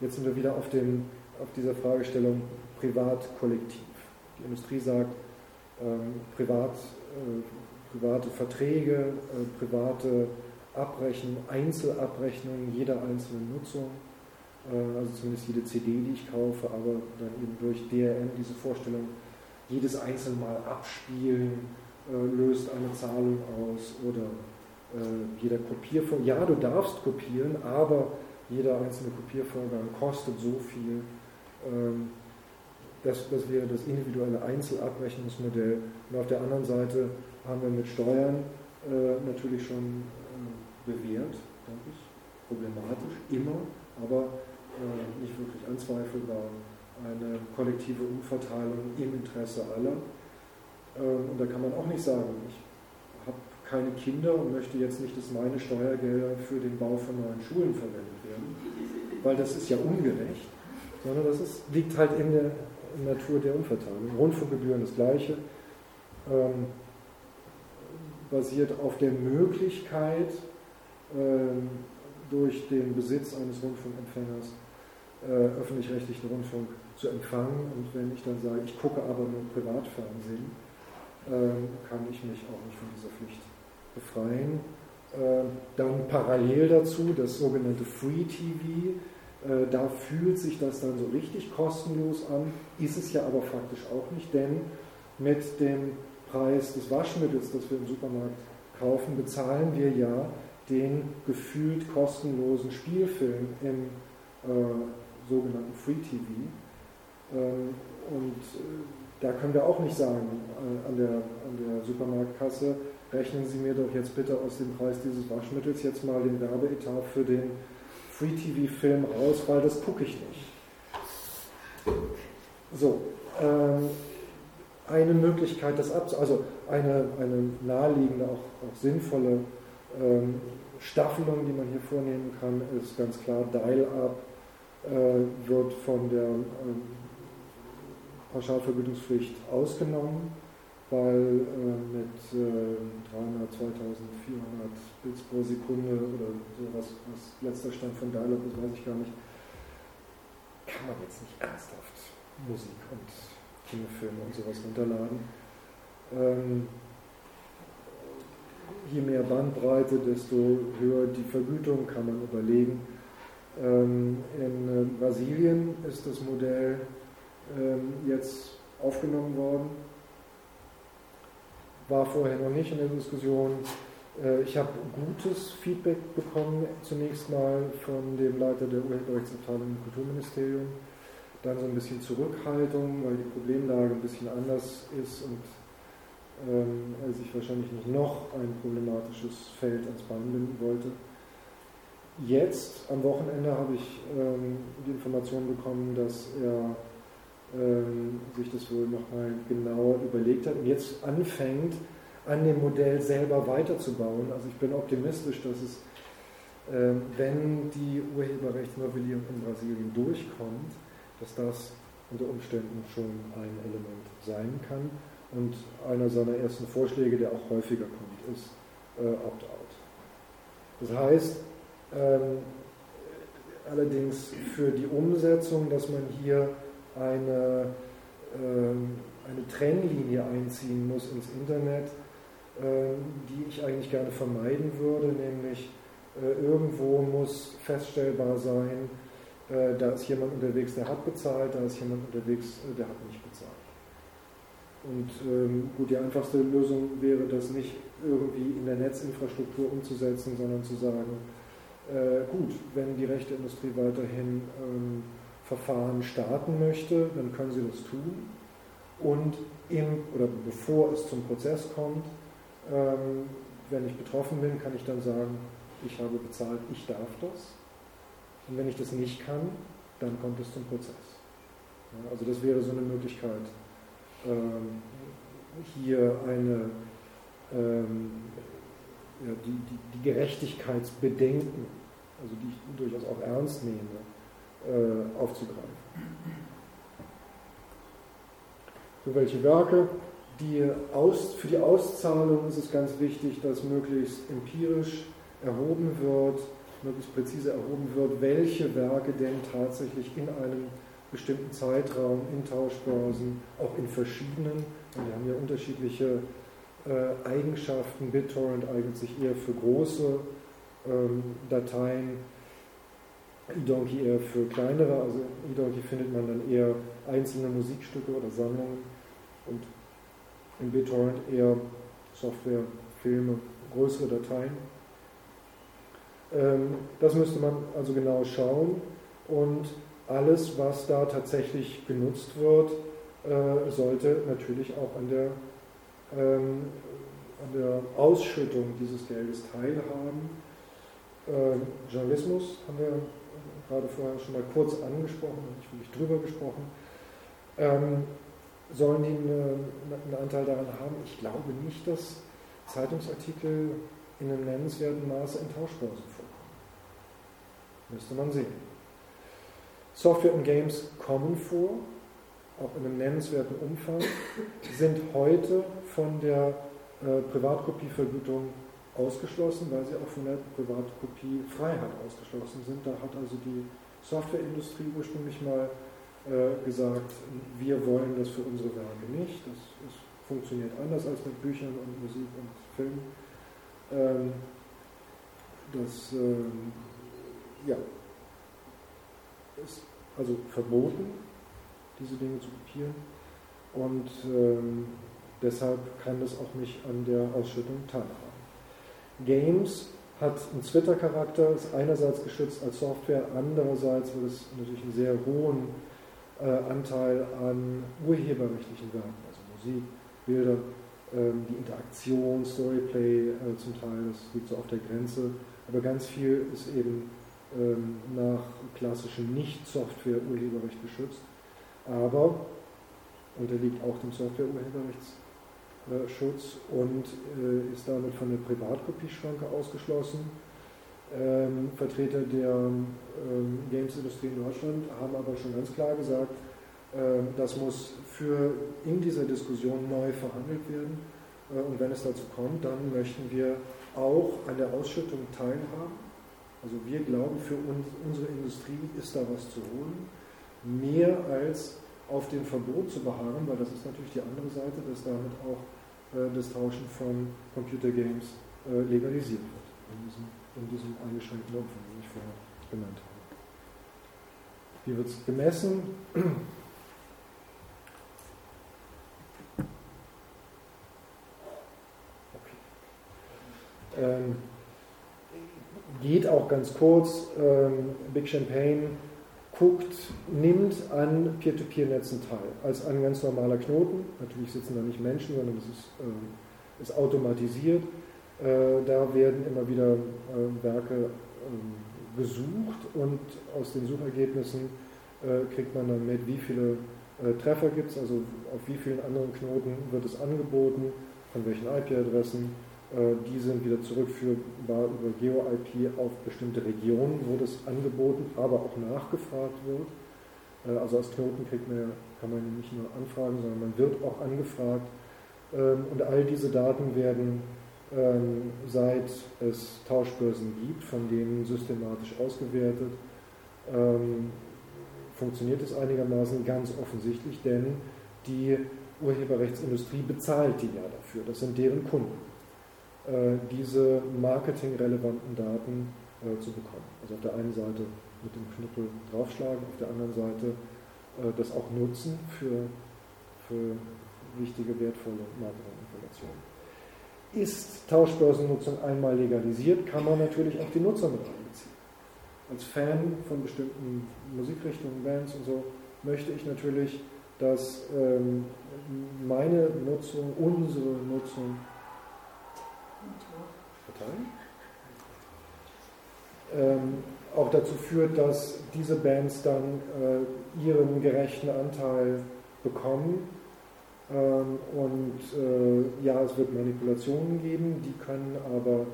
jetzt sind wir wieder auf, dem, auf dieser Fragestellung privat-kollektiv. Die Industrie sagt, ähm, privat, private Verträge, äh, private Abrechnung, Einzelabrechnungen jeder einzelnen Nutzung, äh, also zumindest jede CD, die ich kaufe, aber dann eben durch DRM diese Vorstellung, jedes einzelne Mal abspielen, äh, löst eine Zahlung aus oder äh, jeder Kopiervorgang. Ja, du darfst kopieren, aber jeder einzelne Kopiervorgang kostet so viel. Ähm, das, das wäre das individuelle Einzelabrechnungsmodell. Und auf der anderen Seite haben wir mit Steuern äh, natürlich schon bewährt, denke ich, problematisch, immer, aber äh, nicht wirklich anzweifelbar eine kollektive Umverteilung im Interesse aller. Ähm, und da kann man auch nicht sagen, ich habe keine Kinder und möchte jetzt nicht, dass meine Steuergelder für den Bau von neuen Schulen verwendet werden, weil das ist ja ungerecht, sondern das ist, liegt halt in der Natur der Umverteilung. Rundfunkgebühren das gleiche. Ähm, basiert auf der Möglichkeit, ähm, durch den Besitz eines Rundfunkempfängers äh, öffentlich-rechtlichen Rundfunk zu empfangen. Und wenn ich dann sage, ich gucke aber nur Privatfernsehen, äh, kann ich mich auch nicht von dieser Pflicht befreien. Äh, dann parallel dazu das sogenannte Free TV. Äh, da fühlt sich das dann so richtig kostenlos an, ist es ja aber faktisch auch nicht, denn mit dem Preis des Waschmittels, das wir im Supermarkt kaufen, bezahlen wir ja den gefühlt kostenlosen Spielfilm im äh, sogenannten Free TV. Ähm, und äh, da können wir auch nicht sagen äh, an, der, an der Supermarktkasse, rechnen Sie mir doch jetzt bitte aus dem Preis dieses Waschmittels jetzt mal den Werbeetat für den Free TV-Film raus, weil das gucke ich nicht. So, ähm, eine Möglichkeit, das abzu also eine, eine naheliegende, auch, auch sinnvolle ähm, Staffelung, die man hier vornehmen kann, ist ganz klar, Dial-Up äh, wird von der ähm, Pauschalvergütungspflicht ausgenommen, weil äh, mit äh, 300, 2400 Bits pro Sekunde oder sowas, was letzter Stand von Dial-Up ist, weiß ich gar nicht, kann man jetzt nicht ernsthaft Musik und Kinofilme und sowas runterladen. Ähm, je mehr Bandbreite, desto höher die Vergütung, kann man überlegen. Ähm, in äh, Brasilien ist das Modell ähm, jetzt aufgenommen worden, war vorher noch nicht in der Diskussion. Äh, ich habe gutes Feedback bekommen, zunächst mal von dem Leiter der Urheberrechtsabteilung im Kulturministerium, dann so ein bisschen Zurückhaltung, weil die Problemlage ein bisschen anders ist und ähm, er sich wahrscheinlich nicht noch ein problematisches Feld ans Bein binden wollte. Jetzt am Wochenende habe ich ähm, die Information bekommen, dass er ähm, sich das wohl nochmal genauer überlegt hat und jetzt anfängt, an dem Modell selber weiterzubauen. Also ich bin optimistisch, dass es, äh, wenn die Urheberrechtsnovellierung in Brasilien durchkommt, dass das unter Umständen schon ein Element sein kann. Und einer seiner ersten Vorschläge, der auch häufiger kommt, ist äh, Opt-out. Das heißt, ähm, allerdings für die Umsetzung, dass man hier eine, ähm, eine Trennlinie einziehen muss ins Internet, ähm, die ich eigentlich gerne vermeiden würde, nämlich äh, irgendwo muss feststellbar sein, äh, da ist jemand unterwegs, der hat bezahlt, da ist jemand unterwegs, äh, der hat nicht bezahlt. Und ähm, gut, die einfachste Lösung wäre das nicht irgendwie in der Netzinfrastruktur umzusetzen, sondern zu sagen, äh, gut, wenn die Rechteindustrie weiterhin ähm, Verfahren starten möchte, dann können sie das tun. Und im oder bevor es zum Prozess kommt, ähm, wenn ich betroffen bin, kann ich dann sagen, ich habe bezahlt, ich darf das. Und wenn ich das nicht kann, dann kommt es zum Prozess. Ja, also das wäre so eine Möglichkeit, ähm, hier eine, ähm, ja, die, die, die, Gerechtigkeitsbedenken, also die ich durchaus auch ernst nehme, äh, aufzugreifen. Für welche Werke? Die Aus, für die Auszahlung ist es ganz wichtig, dass möglichst empirisch erhoben wird, möglichst präzise erhoben wird, welche Werke denn tatsächlich in einem bestimmten Zeitraum in Tauschbörsen, auch in verschiedenen, und wir haben ja unterschiedliche äh, Eigenschaften. BitTorrent eignet sich eher für große ähm, Dateien, eDonkey eher für kleinere, also eDonkey findet man dann eher einzelne Musikstücke oder Sammlungen und in BitTorrent eher Software, Filme, größere Dateien. Ähm, das müsste man also genau schauen und alles, was da tatsächlich genutzt wird, äh, sollte natürlich auch an der, ähm, an der Ausschüttung dieses Geldes teilhaben. Ähm, Journalismus haben wir gerade vorher schon mal kurz angesprochen, nicht wirklich drüber gesprochen. Sollen die eine, einen Anteil daran haben? Ich glaube nicht, dass Zeitungsartikel in einem nennenswerten Maße in Tauschbörsen vorkommen. Müsste man sehen. Software und Games kommen vor, auch in einem nennenswerten Umfang, sind heute von der äh, Privatkopievergütung ausgeschlossen, weil sie auch von der Privatkopiefreiheit ausgeschlossen sind. Da hat also die Softwareindustrie ursprünglich mal äh, gesagt, wir wollen das für unsere Werke nicht. Das, das, funktioniert anders als mit Büchern und Musik und Film. Ähm, das ähm, ja, ist also verboten, diese Dinge zu kopieren. Und ähm, deshalb kann das auch nicht an der Ausschüttung teilhaben. Games hat einen Twitter-Charakter, ist einerseits geschützt als Software, andererseits wird es natürlich einen sehr hohen äh, Anteil an urheberrechtlichen Werken, also Musik, Bilder, ähm, die Interaktion, Storyplay äh, zum Teil, das liegt so auf der Grenze, aber ganz viel ist eben ähm, nach klassischem Nicht-Software-Urheberrecht geschützt, aber unterliegt auch dem Software-Urheberrechtsschutz und äh, ist damit von der Privatkopieschranke ausgeschlossen. Ähm, Vertreter der ähm, Games-Industrie in Deutschland haben aber schon ganz klar gesagt, äh, das muss für in dieser Diskussion neu verhandelt werden. Äh, und wenn es dazu kommt, dann möchten wir auch an der Ausschüttung teilhaben also wir glauben, für uns, unsere Industrie ist da was zu holen, mehr als auf dem Verbot zu beharren, weil das ist natürlich die andere Seite, dass damit auch äh, das Tauschen von Computergames äh, legalisiert wird, in diesem, in diesem eingeschränkten Umfang, den ich vorher genannt habe. Wie wird es gemessen? Okay. Ähm, geht auch ganz kurz. Ähm, Big Champagne guckt, nimmt an Peer-to-Peer-Netzen teil, als ein ganz normaler Knoten. Natürlich sitzen da nicht Menschen, sondern es ist, äh, ist automatisiert. Äh, da werden immer wieder äh, Werke ähm, gesucht und aus den Suchergebnissen äh, kriegt man dann mit, wie viele äh, Treffer gibt es, also auf wie vielen anderen Knoten wird es angeboten, von welchen IP-Adressen die sind wieder zurückführbar über Geo-IP auf bestimmte Regionen, wo das angeboten, aber auch nachgefragt wird. Äh, also als Knoten kriegt man, kann man nicht nur anfragen, sondern man wird auch angefragt. Ähm, und all diese Daten werden ähm, seit es Tauschbörsen gibt, von denen systematisch ausgewertet. Ähm, funktioniert es einigermaßen ganz offensichtlich, denn die Urheberrechtsindustrie bezahlt die ja dafür. Das sind deren Kunden. Äh, diese marketingrelevanten Daten äh, zu bekommen. Also auf der einen Seite mit dem Knüppel draufschlagen, auf der anderen Seite äh, das auch nutzen für, für wichtige, wertvolle Marketinginformationen. Ist Tauschbörsennutzung einmal legalisiert, kann man natürlich auch die Nutzer mit einbeziehen. Als Fan von bestimmten Musikrichtungen, Bands und so, möchte ich natürlich, dass ähm, meine Nutzung, unsere Nutzung Partei? ähm, auch dazu führt, dass diese Bands dann äh, ihren gerechten Anteil bekommen. Ähm, und äh, ja, es wird Manipulationen geben, die können aber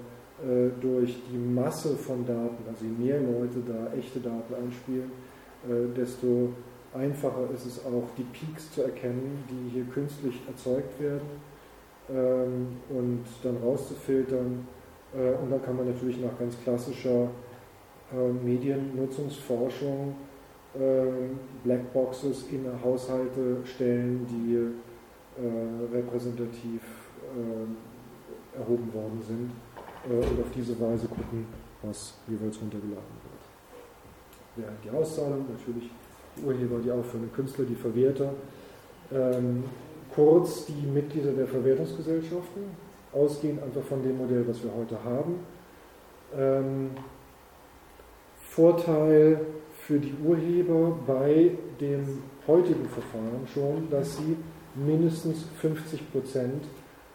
äh, durch die Masse von Daten, also je mehr Leute da echte Daten einspielen, äh, desto einfacher ist es auch, die Peaks zu erkennen, die hier künstlich erzeugt werden ähm, und dann rauszufiltern. Äh, und dann kann man natürlich nach ganz klassischer Mediennutzungsforschung Blackboxes in Haushalte stellen, die repräsentativ erhoben worden sind und auf diese Weise gucken, was jeweils runtergeladen wird. Ja, die Auszahlung, natürlich die Urheber, die aufführenden Künstler, die Verwerter, ähm, kurz die Mitglieder der Verwertungsgesellschaften, ausgehend einfach von dem Modell, was wir heute haben. Ähm, Vorteil für die Urheber bei dem heutigen Verfahren schon, dass sie mindestens 50 Prozent,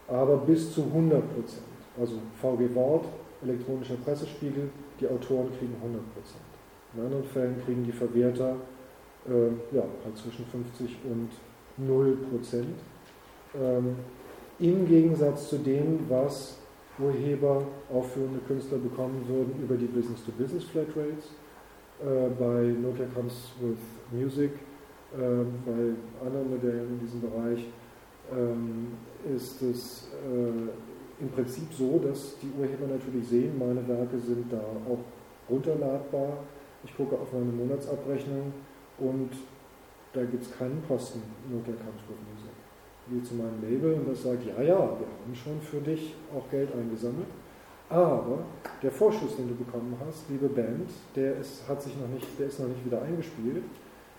aber bis zu 100 Prozent. Also VG Wort, elektronischer Pressespiegel, die Autoren kriegen 100% In anderen Fällen kriegen die Verwerter äh, ja, halt zwischen 50 und 0 Ähm, Im Gegensatz zu dem, was Urheber, aufführende Künstler bekommen würden über die Business-to-Business-Flatrates. Äh, bei Nokia Comes with Music, äh, bei anderen Modellen in diesem Bereich ähm, ist es äh, im Prinzip so, dass die Urheber natürlich sehen, meine Werke sind da auch runterladbar. Ich gucke auf meine Monatsabrechnung und da gibt es keinen Posten, nur der Kampfsport Music. Gehe zu meinem Label und das sagt, ja, ja, wir haben schon für dich auch Geld eingesammelt. Aber der Vorschuss, den du bekommen hast, liebe Band, der ist, hat sich noch nicht, der ist noch nicht wieder eingespielt.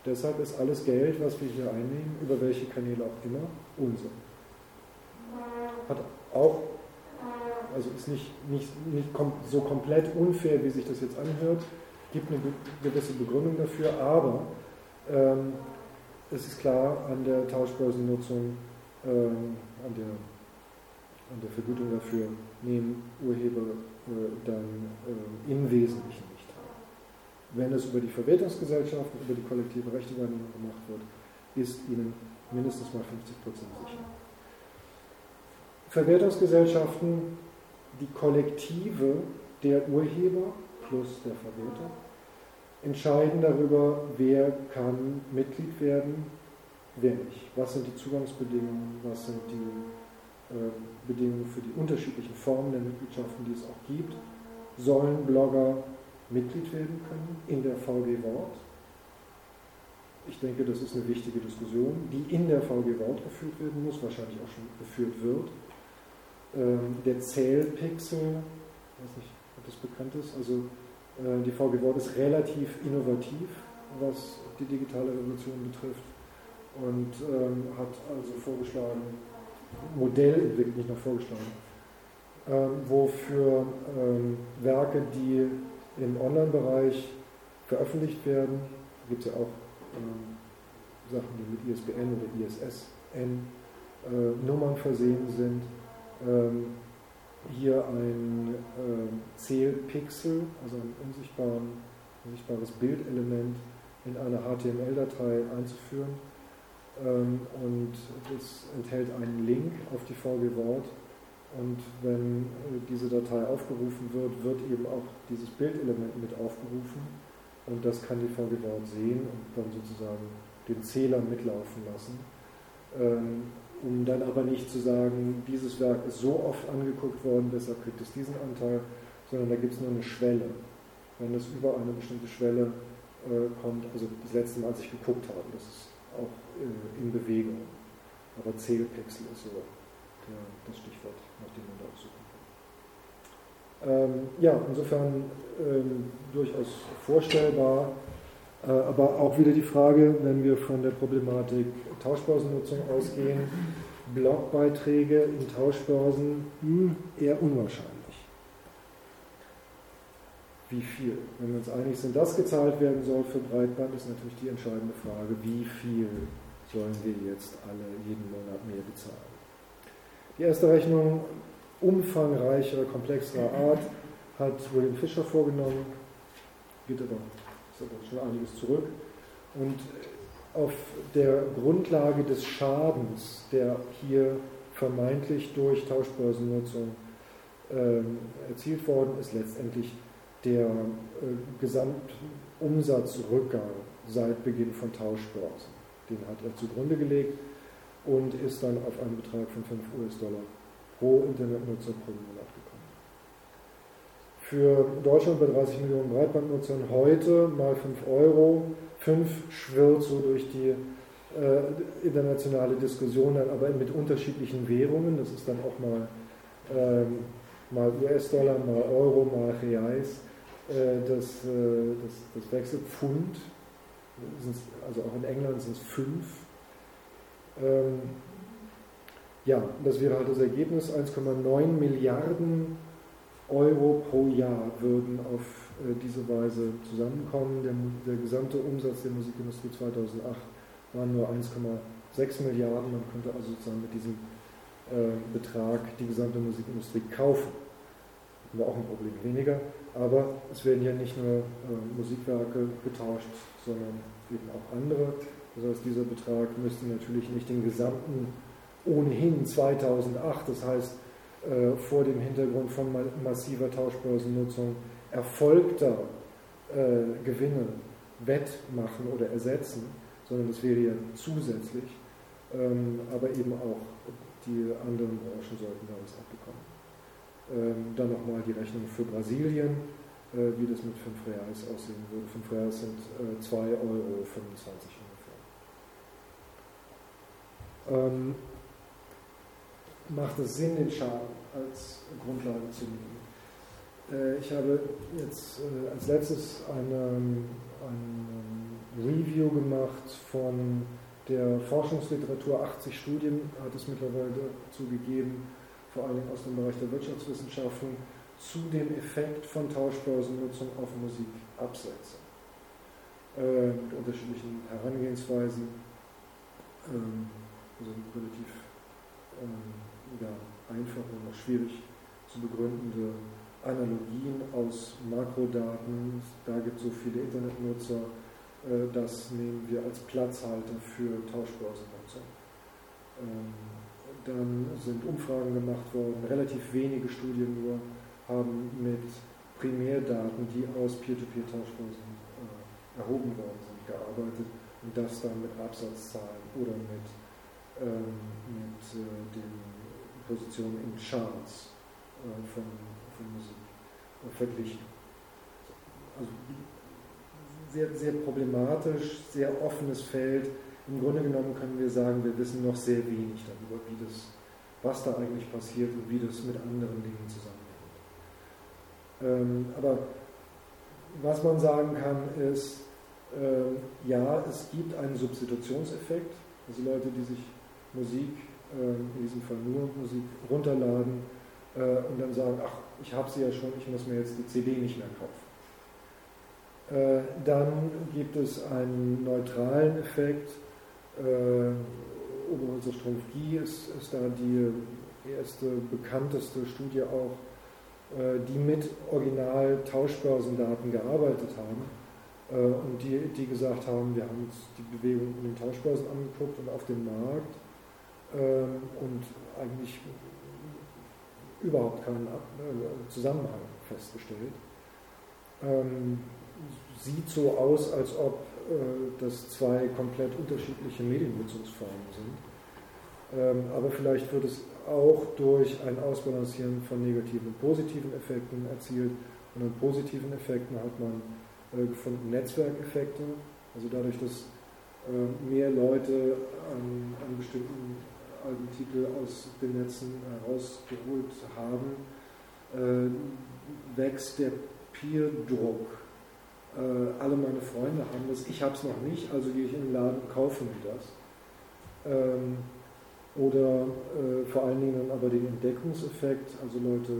Deshalb ist alles Geld, was wir hier einnehmen, über welche Kanäle auch immer, unser. Hat auch also ist nicht, nicht, nicht so komplett unfair, wie sich das jetzt anhört, gibt eine gewisse Begründung dafür, aber ähm, es ist klar, an der Tauschbörsennutzung, ähm, an, der, an der Vergütung dafür nehmen Urheber äh, dann äh, im Wesentlichen nicht teil. Wenn es über die Verwertungsgesellschaften, über die kollektive Rechtewahrnehmung gemacht wird, ist ihnen mindestens mal 50% sicher. Verwertungsgesellschaften die Kollektive der Urheber plus der Verwerter entscheiden darüber, wer kann Mitglied werden, wer nicht. Was sind die Zugangsbedingungen, was sind die äh, Bedingungen für die unterschiedlichen Formen der Mitgliedschaften, die es auch gibt. Sollen Blogger Mitglied werden können in der VG Wort? Ich denke, das ist eine wichtige Diskussion, die in der VG Wort geführt werden muss, wahrscheinlich auch schon geführt wird ähm, der Zählpixel, weiß nicht, ob das bekannt ist, also äh, die VG Wort ist relativ innovativ, was die digitale Revolution betrifft und ähm, hat also vorgeschlagen, Modell entwickelt, nicht noch vorgeschlagen, ähm, wo für ähm, Werke, die im Online-Bereich veröffentlicht werden, gibt es ja auch ähm, Sachen, die mit ISBN oder ISSN äh, Nummern versehen sind, ähm, hier ein äh, Zählpixel, also ein unsichtbares Bildelement in eine HTML-Datei einzuführen. Ähm, und das enthält einen Link auf die VG Wort. Und wenn äh, diese Datei aufgerufen wird, wird eben auch dieses Bildelement mit aufgerufen. Und das kann die VG Wort sehen und dann sozusagen den Zähler mitlaufen lassen. Ähm, um dann aber nicht zu sagen, dieses Werk ist so oft angeguckt worden, deshalb kriegt es diesen Anteil, sondern da gibt es nur eine Schwelle. Wenn es über eine bestimmte Schwelle äh, kommt, also das letzte Mal, als ich geguckt habe, das ist auch in Bewegung. Aber Zählpixel ist so der, das Stichwort, nach dem man da auch suchen kann. Ähm, ja, insofern ähm, durchaus vorstellbar, äh, aber auch wieder die Frage, wenn wir von der Problematik Tauschbörsennutzung ausgehen, Blogbeiträge in Tauschbörsen hm, eher unwahrscheinlich. Wie viel? Wenn wir uns einig sind, dass gezahlt werden soll für Breitband, ist natürlich die entscheidende Frage, wie viel sollen wir jetzt alle jeden Monat mehr bezahlen. Die erste Rechnung umfangreicher, komplexerer Art hat William Fischer vorgenommen geht aber, ist aber schon einiges zurück. Und auf der Grundlage des Schadens, der hier vermeintlich durch Tauschbörsennutzung äh, erzielt worden ist, letztendlich der äh, Gesamtumsatzrückgang seit Beginn von Tauschbörsen. Den hat er zugrunde gelegt und ist dann auf einen Betrag von 5 US-Dollar pro Internetnutzer pro Monat gekommen. Für Deutschland bei 30 Millionen Breitbandnutzern heute mal 5 Euro. 5 schwirrt so durch die äh, internationale Diskussion, dann aber mit unterschiedlichen Währungen. Das ist dann auch mal, ähm, mal US-Dollar, mal Euro, mal Reais. Äh, das, äh, das, das Wechselpfund, also auch in England sind es 5 ähm, ja, das wäre halt das Ergebnis. 1,9 Milliarden Euro pro Jahr würden auf äh, diese Weise zusammenkommen. Der, der, gesamte Umsatz der Musikindustrie 2008 waren nur 1,6 Milliarden. Man könnte also sozusagen mit diesem äh, Betrag die gesamte Musikindustrie kaufen. Haben wir auch ein Problem weniger. Aber es werden ja nicht nur äh, Musikwerke getauscht, sondern eben auch andere. Das heißt, dieser Betrag müsste natürlich nicht den gesamten ohnehin 2008, das heißt äh, vor dem Hintergrund von massiver Tauschbörsennutzung erfolgter äh, Gewinne wettmachen oder ersetzen, sondern das wäre ja zusätzlich. Ähm, aber eben auch die anderen Branchen sollten da was abbekommen. Ähm, dann nochmal die Rechnung für Brasilien, äh, wie das mit 5 Reals aussehen würde. 5 Reals sind äh, 2,25 Euro ähm, macht es Sinn, den Schaden als Grundlage zu nehmen. Äh, ich habe jetzt äh, als letztes ein Review gemacht von der Forschungsliteratur. 80 Studien hat es mittlerweile dazu gegeben, vor allem aus dem Bereich der Wirtschaftswissenschaften, zu dem Effekt von Tauschbörsennutzung auf Musikabsätze. Äh, mit unterschiedlichen Herangehensweisen. Ähm, also relativ ähm, ja, einfach und auch schwierig zu begründende Analogien aus Makrodaten. Da gibt es so viele Internetnutzer, äh, das nehmen wir als Platzhalter für Tauschbörsennutzung. Ähm, dann sind Umfragen gemacht worden, relativ wenige Studien nur haben mit Primärdaten, die aus Peer-to-Peer-Tauschbörsen äh, erhoben worden sind, gearbeitet und das dann mit Absatzzahlen oder mit ähm, mit äh, den Positionen in Charts äh, von, von Musik äh, verglichen. Also sehr, sehr problematisch, sehr offenes Feld. Im Grunde genommen können wir sagen, wir wissen noch sehr wenig darüber, wie das, was da eigentlich passiert und wie das mit anderen Dingen zusammenhängt. Ähm, aber was man sagen kann, ist, äh, ja, es gibt einen Substitutionseffekt. Also Leute, die sich Musik, ähm, in diesem Fall nur Musik, runterladen äh, und dann sagen, ach, ich habe sie ja schon, ich muss mir jetzt die CD nicht mehr kaufen. Äh, dann gibt es einen neutralen Effekt. Äh, Oberholzer Strumpf-Guy ist, ist da die erste bekannteste Studie auch, die mit Original-Tauschbörsendaten gearbeitet haben und die, die gesagt haben, wir haben uns die Bewegung in den Tauschbörsen angeguckt und auf dem Markt ähm, und eigentlich überhaupt keinen äh, Zusammenhang festgestellt. Ähm, sieht so aus, als ob äh, das zwei komplett unterschiedliche Mediennutzungsformen sind. Ähm, aber vielleicht wird es auch durch ein Ausbalancieren von negativen und positiven Effekten erzielt. Und an positiven Effekten hat man äh, gefunden Netzwerkeffekte, also dadurch, dass mehr Leute an, an bestimmten Albentitel aus den Netzen herausgeholt haben, äh, wächst der Peer-Druck. Äh, alle meine Freunde haben das, ich habe es noch nicht, also gehe ich in den Laden und kaufe mir das. Ähm, oder äh, vor allen Dingen aber den Entdeckungseffekt, also Leute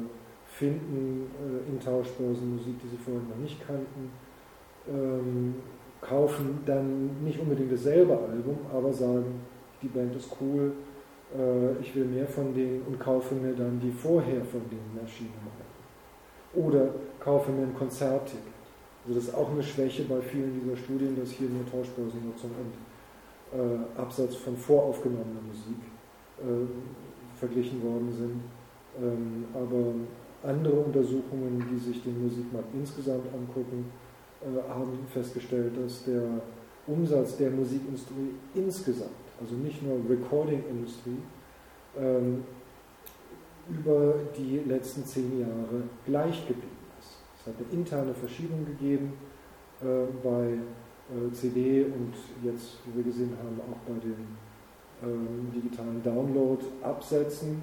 finden äh, in Tauschbörsen Musik, die sie vorher noch nicht kannten, ähm, kaufen dann nicht unbedingt dasselbe Album, aber sagen, die Band ist cool, äh, ich will mehr von denen und kaufe mir dann die vorher von denen erschienenen Alben. Oder kaufe mir ein Konzertticket. Also das ist auch eine Schwäche bei vielen dieser Studien, dass hier nur Tauschbörsennutzung und äh, Absatz von voraufgenommener Musik äh, verglichen worden sind. Ähm, aber andere Untersuchungen, die sich den Musikmarkt insgesamt angucken, äh, haben festgestellt, dass der Umsatz der Musikindustrie insgesamt, also nicht nur Recording-Industrie, ähm, über die letzten zehn Jahre gleich geblieben. Es hat eine interne Verschiebung gegeben äh, bei äh, CD und jetzt, wie wir gesehen haben, auch bei den ähm, digitalen Download-Absätzen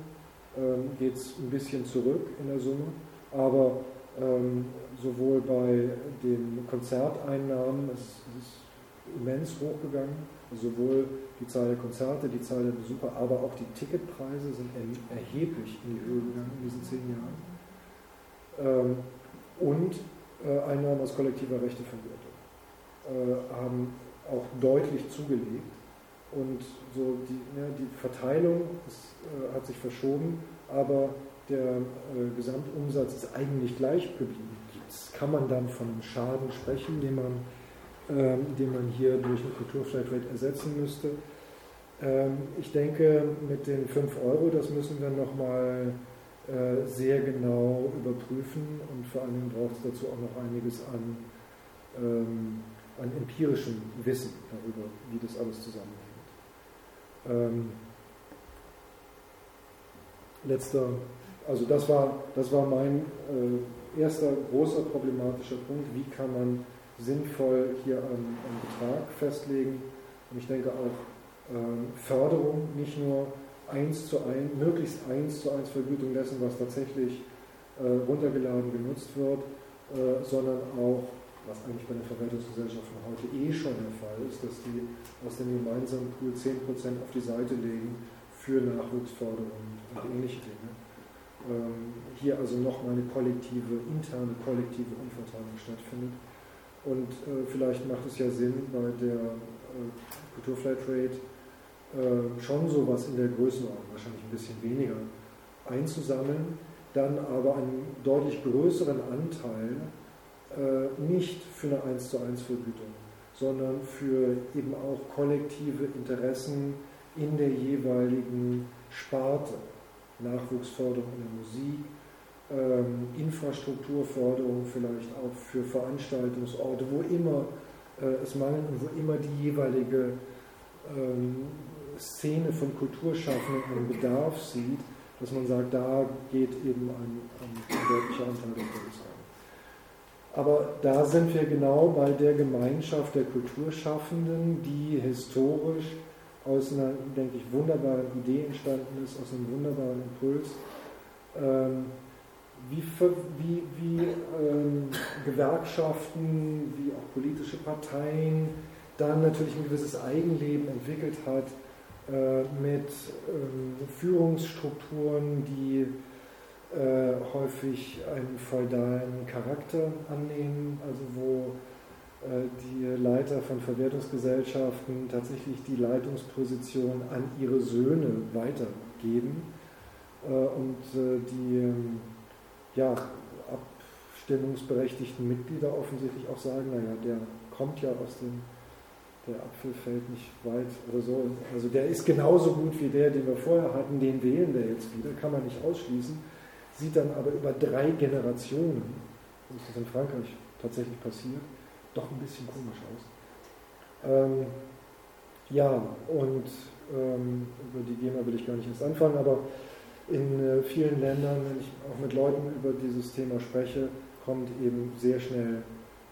ähm, geht es ein bisschen zurück in der Summe, aber ähm, sowohl bei den Konzerteinnahmen, es, es ist immens hochgegangen, sowohl die Zahl der Konzerte, die Zahl der Besucher, aber auch die Ticketpreise sind erheblich in die Höhe gegangen in diesen zehn Jahren. Und äh, Einnahmen aus kollektiver Rechteverwertung. Äh, haben auch deutlich zugelegt. Und so die, ja, die Verteilung ist, äh, hat sich verschoben, aber der äh, Gesamtumsatz ist eigentlich gleich geblieben. Jetzt kann man dann von einem Schaden sprechen, den man, äh, den man hier durch eine Kulturflatrate ersetzen müsste. Ähm, ich denke, mit den 5 Euro, das müssen wir nochmal äh, sehr genau überprüfen und vor allen Dingen braucht es dazu auch noch einiges an ähm, an empirischem Wissen darüber, wie das alles zusammenhängt. Ähm, letzter, also das war, das war mein äh, erster großer problematischer Punkt, wie kann man sinnvoll hier einen, einen Betrag festlegen und ich denke auch äh, Förderung, nicht nur eins zu eins, möglichst eins zu eins Vergütung dessen, was tatsächlich äh, runtergeladen genutzt wird, äh, sondern auch was eigentlich bei den Verwaltungsgesellschaften heute eh schon der Fall ist, dass die aus dem gemeinsamen Pool 10% auf die Seite legen für Nachwuchsförderung und ähnliche Dinge. Ähm, hier also nochmal eine kollektive, interne kollektive Umverteilung stattfindet. Und äh, vielleicht macht es ja Sinn, bei der äh, Kulturflatrate äh, schon sowas in der Größenordnung, wahrscheinlich ein bisschen weniger, einzusammeln, dann aber einen deutlich größeren Anteil äh, nicht für eine 1 zu 1 Vergütung, sondern für eben auch kollektive Interessen in der jeweiligen Sparte. Nachwuchsförderung in der Musik, ähm, Infrastrukturförderung vielleicht auch für Veranstaltungsorte, wo immer äh, es mangelt und wo immer die jeweilige ähm, Szene von Kulturschaffenden einen Bedarf sieht, dass man sagt, da geht eben ein, ein deutlicher Anteil der Polizei. Aber da sind wir genau bei der Gemeinschaft der Kulturschaffenden, die historisch aus einer, denke ich, wunderbaren Idee entstanden ist, aus einem wunderbaren Impuls. Ähm, wie, wie, wie ähm, Gewerkschaften, wie auch politische Parteien dann natürlich ein gewisses Eigenleben entwickelt hat mit ähm, Führungsstrukturen, die äh, häufig einen feudalen Charakter annehmen, also wo äh, die Leiter von Verwertungsgesellschaften tatsächlich die Leitungsposition an ihre Söhne weitergeben äh, und äh, die ähm, ja, abstimmungsberechtigten Mitglieder offensichtlich auch sagen, naja, der kommt ja aus dem der Apfel fällt nicht weit oder so. Also der ist genauso gut wie der, den wir vorher hatten, den wählen wir jetzt wieder, kann man nicht ausschließen sieht dann aber über drei Generationen, das ist in Frankreich tatsächlich passiert, doch ein bisschen komisch aus. Ähm, ja, und ähm, über die GEMA will ich gar nicht erst anfangen, aber in äh, vielen Ländern, wenn ich auch mit Leuten über dieses Thema spreche, kommt eben sehr schnell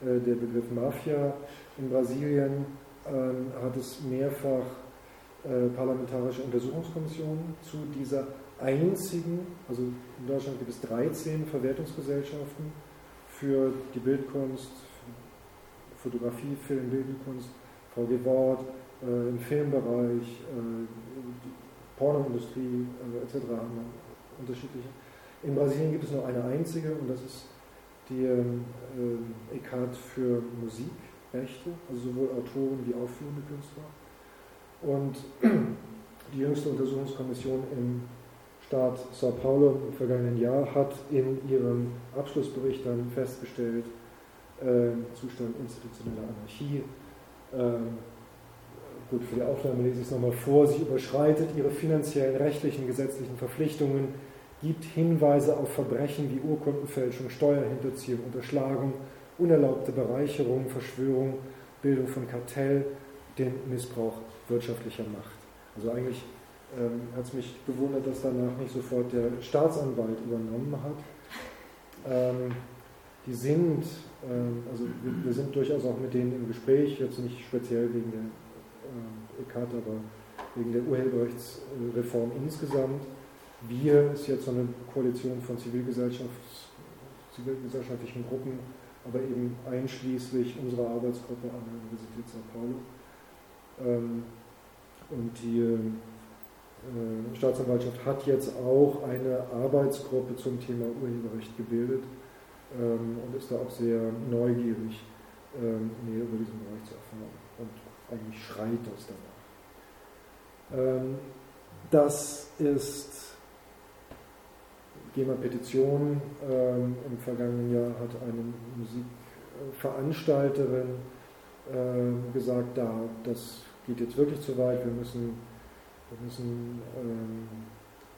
äh, der Begriff Mafia. In Brasilien hat es mehrfach äh, parlamentarische Untersuchungskommissionen zu dieser einzigen, also in Deutschland gibt es 13 Verwertungsgesellschaften für die Bildkunst, Fotografie, Film, Bildkunst, VG Wort, äh, im Filmbereich, äh, Pornoindustrie äh, etc. haben wir unterschiedliche. In Brasilien gibt es nur eine einzige und das ist die ähm, äh, ECAT für Musikrechte, also sowohl Autoren wie aufführende Künstler. Und die jüngste Untersuchungskommission im Staat Sao Paulo im vergangenen Jahr hat in ihrem Abschlussbericht dann festgestellt, äh, Zustand institutioneller Anarchie. Ähm, gut, für die Aufnahme lese ich es nochmal vor. Sie überschreitet ihre finanziellen, rechtlichen, gesetzlichen Verpflichtungen, gibt Hinweise auf Verbrechen wie Urkundenfälschung, Steuerhinterziehung, Unterschlagung, unerlaubte Bereicherung, Verschwörung, Bildung von Kartell, den Missbrauch wirtschaftlicher Macht. Also eigentlich ähm, hat es mich gewundert, dass danach nicht sofort der Staatsanwalt übernommen hat. Ähm, die sind, ähm, also wir, wir, sind durchaus auch mit denen im Gespräch, jetzt nicht speziell wegen der äh, ECAT, aber wegen der Urheberrechtsreform insgesamt. Wir ist jetzt so eine Koalition von Zivilgesellschafts, zivilgesellschaftlichen Gruppen, aber eben einschließlich unserer Arbeitsgruppe an der Universität Sao Paulo. Ähm, und die äh, Staatsanwaltschaft hat jetzt auch eine Arbeitsgruppe zum Thema Urheberrecht gebildet ähm, und ist da auch sehr neugierig, ähm, mehr über diesen Bereich zu erfahren. Und eigentlich schreit das danach. das ist GEMA-Petition. Im vergangenen Jahr hat eine Musikveranstalterin gesagt, da, das geht jetzt wirklich zu weit, wir müssen wir müssen ähm,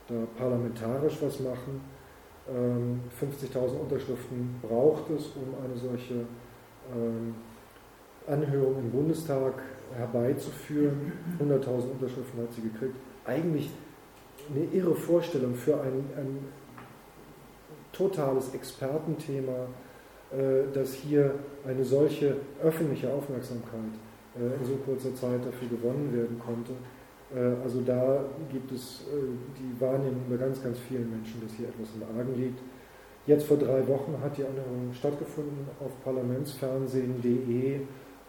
da parlamentarisch was machen. Ähm, 50.000 Unterschriften braucht es, um eine solche ähm, Anhörung im Bundestag herbeizuführen. 100.000 Unterschriften hat sie gekriegt. Eigentlich eine irre Vorstellung für ein, ein totales Expertenthema, äh, dass hier eine solche öffentliche Aufmerksamkeit äh, in so kurzer Zeit dafür gewonnen werden konnte. Äh, also da gibt es die Wahrnehmung bei ganz, ganz vielen Menschen, dass hier etwas im Argen liegt. Jetzt vor drei Wochen hat die Anhörung stattgefunden auf parlamentsfernsehen.de,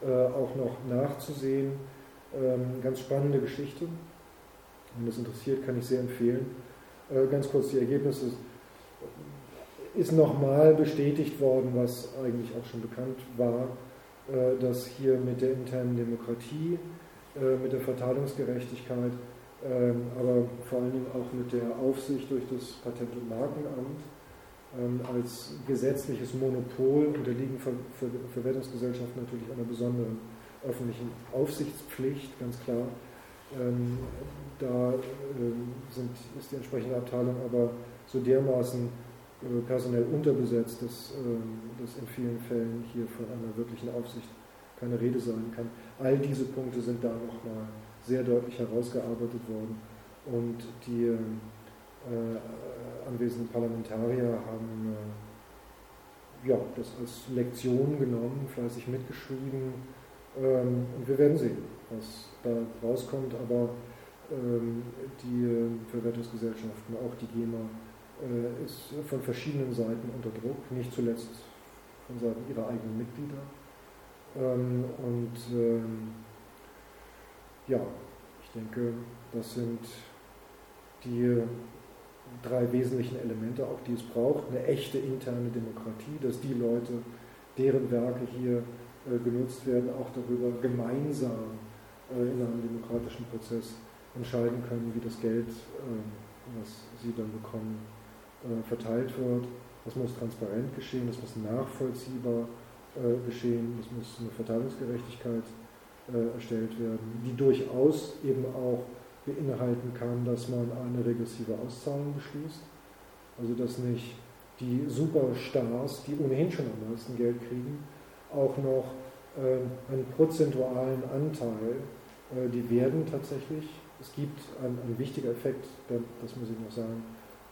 auch noch nachzusehen. Ähm, ganz spannende Geschichte. Wenn das interessiert, kann ich sehr empfehlen. Ganz kurz die Ergebnisse. Ist nochmal bestätigt worden, was eigentlich auch schon bekannt war, dass hier mit der internen Demokratie äh, mit der Verteilungsgerechtigkeit, ähm, aber vor allen Dingen auch mit der Aufsicht durch das Patent- und Markenamt ähm, als gesetzliches Monopol unterliegen Ver Ver Verwertungsgesellschaften natürlich einer besonderen öffentlichen Aufsichtspflicht, ganz klar. Ähm, da sind, ist die entsprechende Abteilung aber so dermaßen äh, personell unterbesetzt, dass, dass in vielen Fällen hier von einer wirklichen Aufsicht keine Rede sein kann. All diese Punkte sind da nochmal sehr deutlich herausgearbeitet worden und die äh, anwesenden Parlamentarier haben äh, ja, das als Lektion genommen, fleißig mitgeschrieben ähm, und wir werden sehen, was da rauskommt, aber ähm, die äh, Verwertungsgesellschaften, auch die GEMA, äh, ist von verschiedenen Seiten unter Druck, nicht zuletzt von Seiten ihrer eigenen Mitglieder. Ähm, und ähm, ja, ich denke, das sind die drei wesentlichen Elemente, auch die es braucht. Eine echte interne Demokratie, dass die Leute, deren Werke hier äh, genutzt werden, auch darüber gemeinsam äh, in einem demokratischen Prozess entscheiden können, wie das Geld, äh, was sie dann bekommen, äh, verteilt wird. Das muss transparent geschehen, das muss nachvollziehbar äh, geschehen, es muss eine Verteilungsgerechtigkeit äh, erstellt werden, die durchaus eben auch beinhalten kann, dass man eine regressive Auszahlung beschließt. Also dass nicht die Superstars, die ohnehin schon am meisten Geld kriegen, auch noch äh, einen prozentualen Anteil, die werden tatsächlich, es gibt einen, einen wichtiger Effekt, das muss ich noch sagen,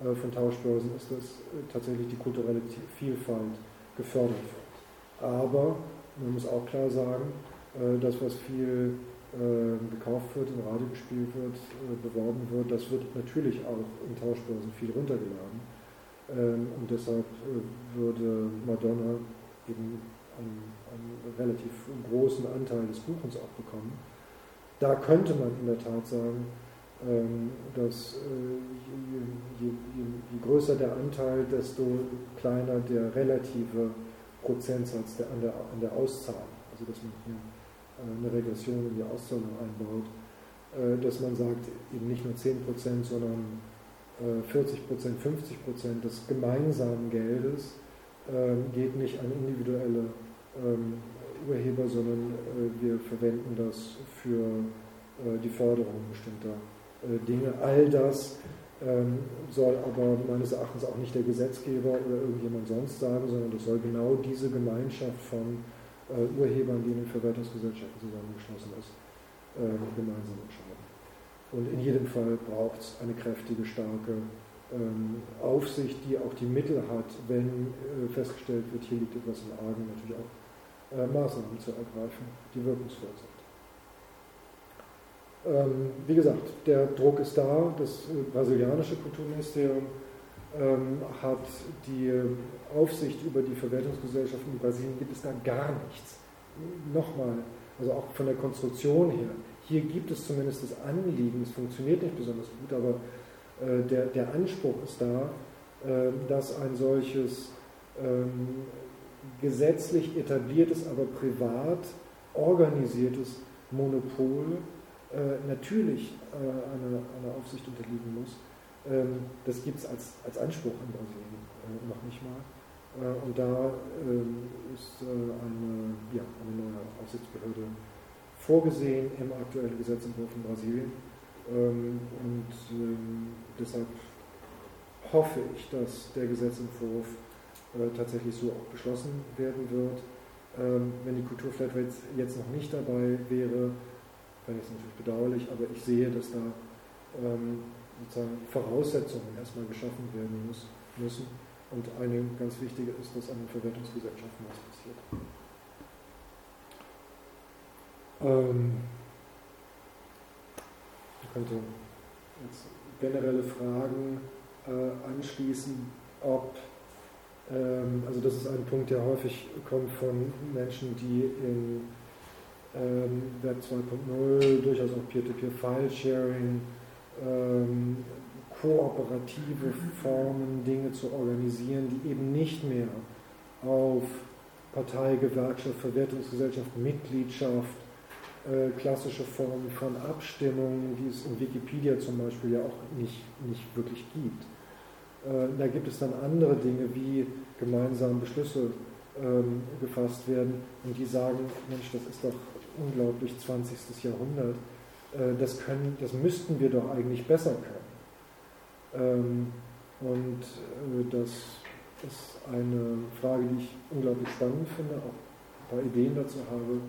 von Tauschbörsen ist, dass äh, tatsächlich die kulturelle Vielfalt gefördert wird. Aber man muss auch klar sagen, äh, das, was viel äh, gekauft wird, im Radio gespielt wird, äh, beworben wird, das wird natürlich auch in Tauschbörsen viel runtergeladen. Ähm, und deshalb würde Madonna eben einen, einen, relativ großen Anteil des Kuchens auch bekommen. Da könnte man in der Tat sagen, ähm, dass größer der Anteil, desto kleiner der relative Prozentsatz der, an, der, an der Auszahlung. Also dass man hier äh, eine Regression in die Auszahlung einbaut, äh, dass man sagt, eben nicht nur 10%, sondern 40%, äh, 50% des gemeinsamen Geldes geht nicht an individuelle ähm, Urheber, sondern wir verwenden das für die Förderung bestimmter Dinge. All das ähm, soll aber meines Erachtens auch nicht der Gesetzgeber oder irgendjemand sonst sagen, sondern das soll genau diese Gemeinschaft von äh, Urhebern, die in den Verwertungsgesellschaften zusammengeschlossen ist, äh, gemeinsam entscheiden. Und in jedem Fall braucht es eine kräftige, starke ähm, Aufsicht, die auch die Mittel hat, wenn äh, festgestellt wird, hier liegt etwas im Argen, natürlich auch äh, Maßnahmen zu ergreifen, die wirkungsvoll sind. Ähm, wie gesagt, der Druck ist da. Das äh, brasilianische Kulturministerium ähm, hat die Aufsicht über die Verwertungsgesellschaften in Brasilien, gibt es da gar nichts. Nochmal, also auch von der Konstruktion her. Hier gibt es zumindest das Anliegen, es funktioniert nicht besonders gut, aber äh, der, der Anspruch ist da, äh, dass ein solches ähm, gesetzlich etabliertes, aber privat organisiertes Monopol äh, natürlich äh, einer, einer, Aufsicht unterliegen muss. Ähm, das gibt es als, als Anspruch in Brasilien äh, noch nicht mal. Äh, und da ähm, ist äh, eine, ja, eine neue Aufsichtsbehörde vorgesehen im aktuellen Gesetzentwurf in Brasilien. Ähm, und ähm, deshalb hoffe ich, dass der Gesetzentwurf tatsächlich so auch beschlossen werden wird. Ähm, wenn die Kulturflat jetzt noch nicht dabei wäre, ich es natürlich bedauerlich, aber ich sehe, dass da ähm, sozusagen Voraussetzungen erstmal geschaffen werden muss, müssen. Und eine ganz wichtige ist, dass an den Verwertungsgesellschaften was passiert. Ähm, ich könnte jetzt generelle Fragen äh, anschließen, ob, ähm, also das ist ein Punkt, der häufig kommt von Menschen, die in ähm, Web 2.0 durchaus auch Peer-to-Peer-File-Sharing, ähm, kooperative Formen, Dinge zu organisieren, die eben nicht mehr auf Partei, Gewerkschaft, Verwertungsgesellschaft, Mitgliedschaft, äh, klassische Formen von Abstimmungen, die es in Wikipedia zum Beispiel ja auch nicht, nicht wirklich gibt. Äh, da gibt es dann andere Dinge, wie gemeinsam Beschlüsse ähm, gefasst werden und die sagen, Mensch, das ist doch unglaublich 20. Jahrhundert. Äh, das, können, das müssten wir doch eigentlich besser können. Ähm, und äh, das ist eine Frage, die ich unglaublich spannend finde, auch ein paar Ideen dazu habe,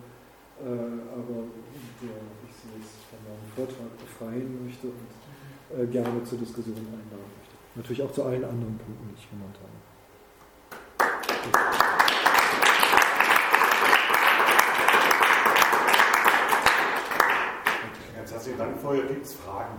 äh, aber ich sie jetzt von meinem Vortrag befreien möchte und gerne zur Diskussion einladen möchte. Natürlich auch zu allen anderen Punkten, die ich genannt habe. Herzlichen Dank. Vorher gibt es Fragen?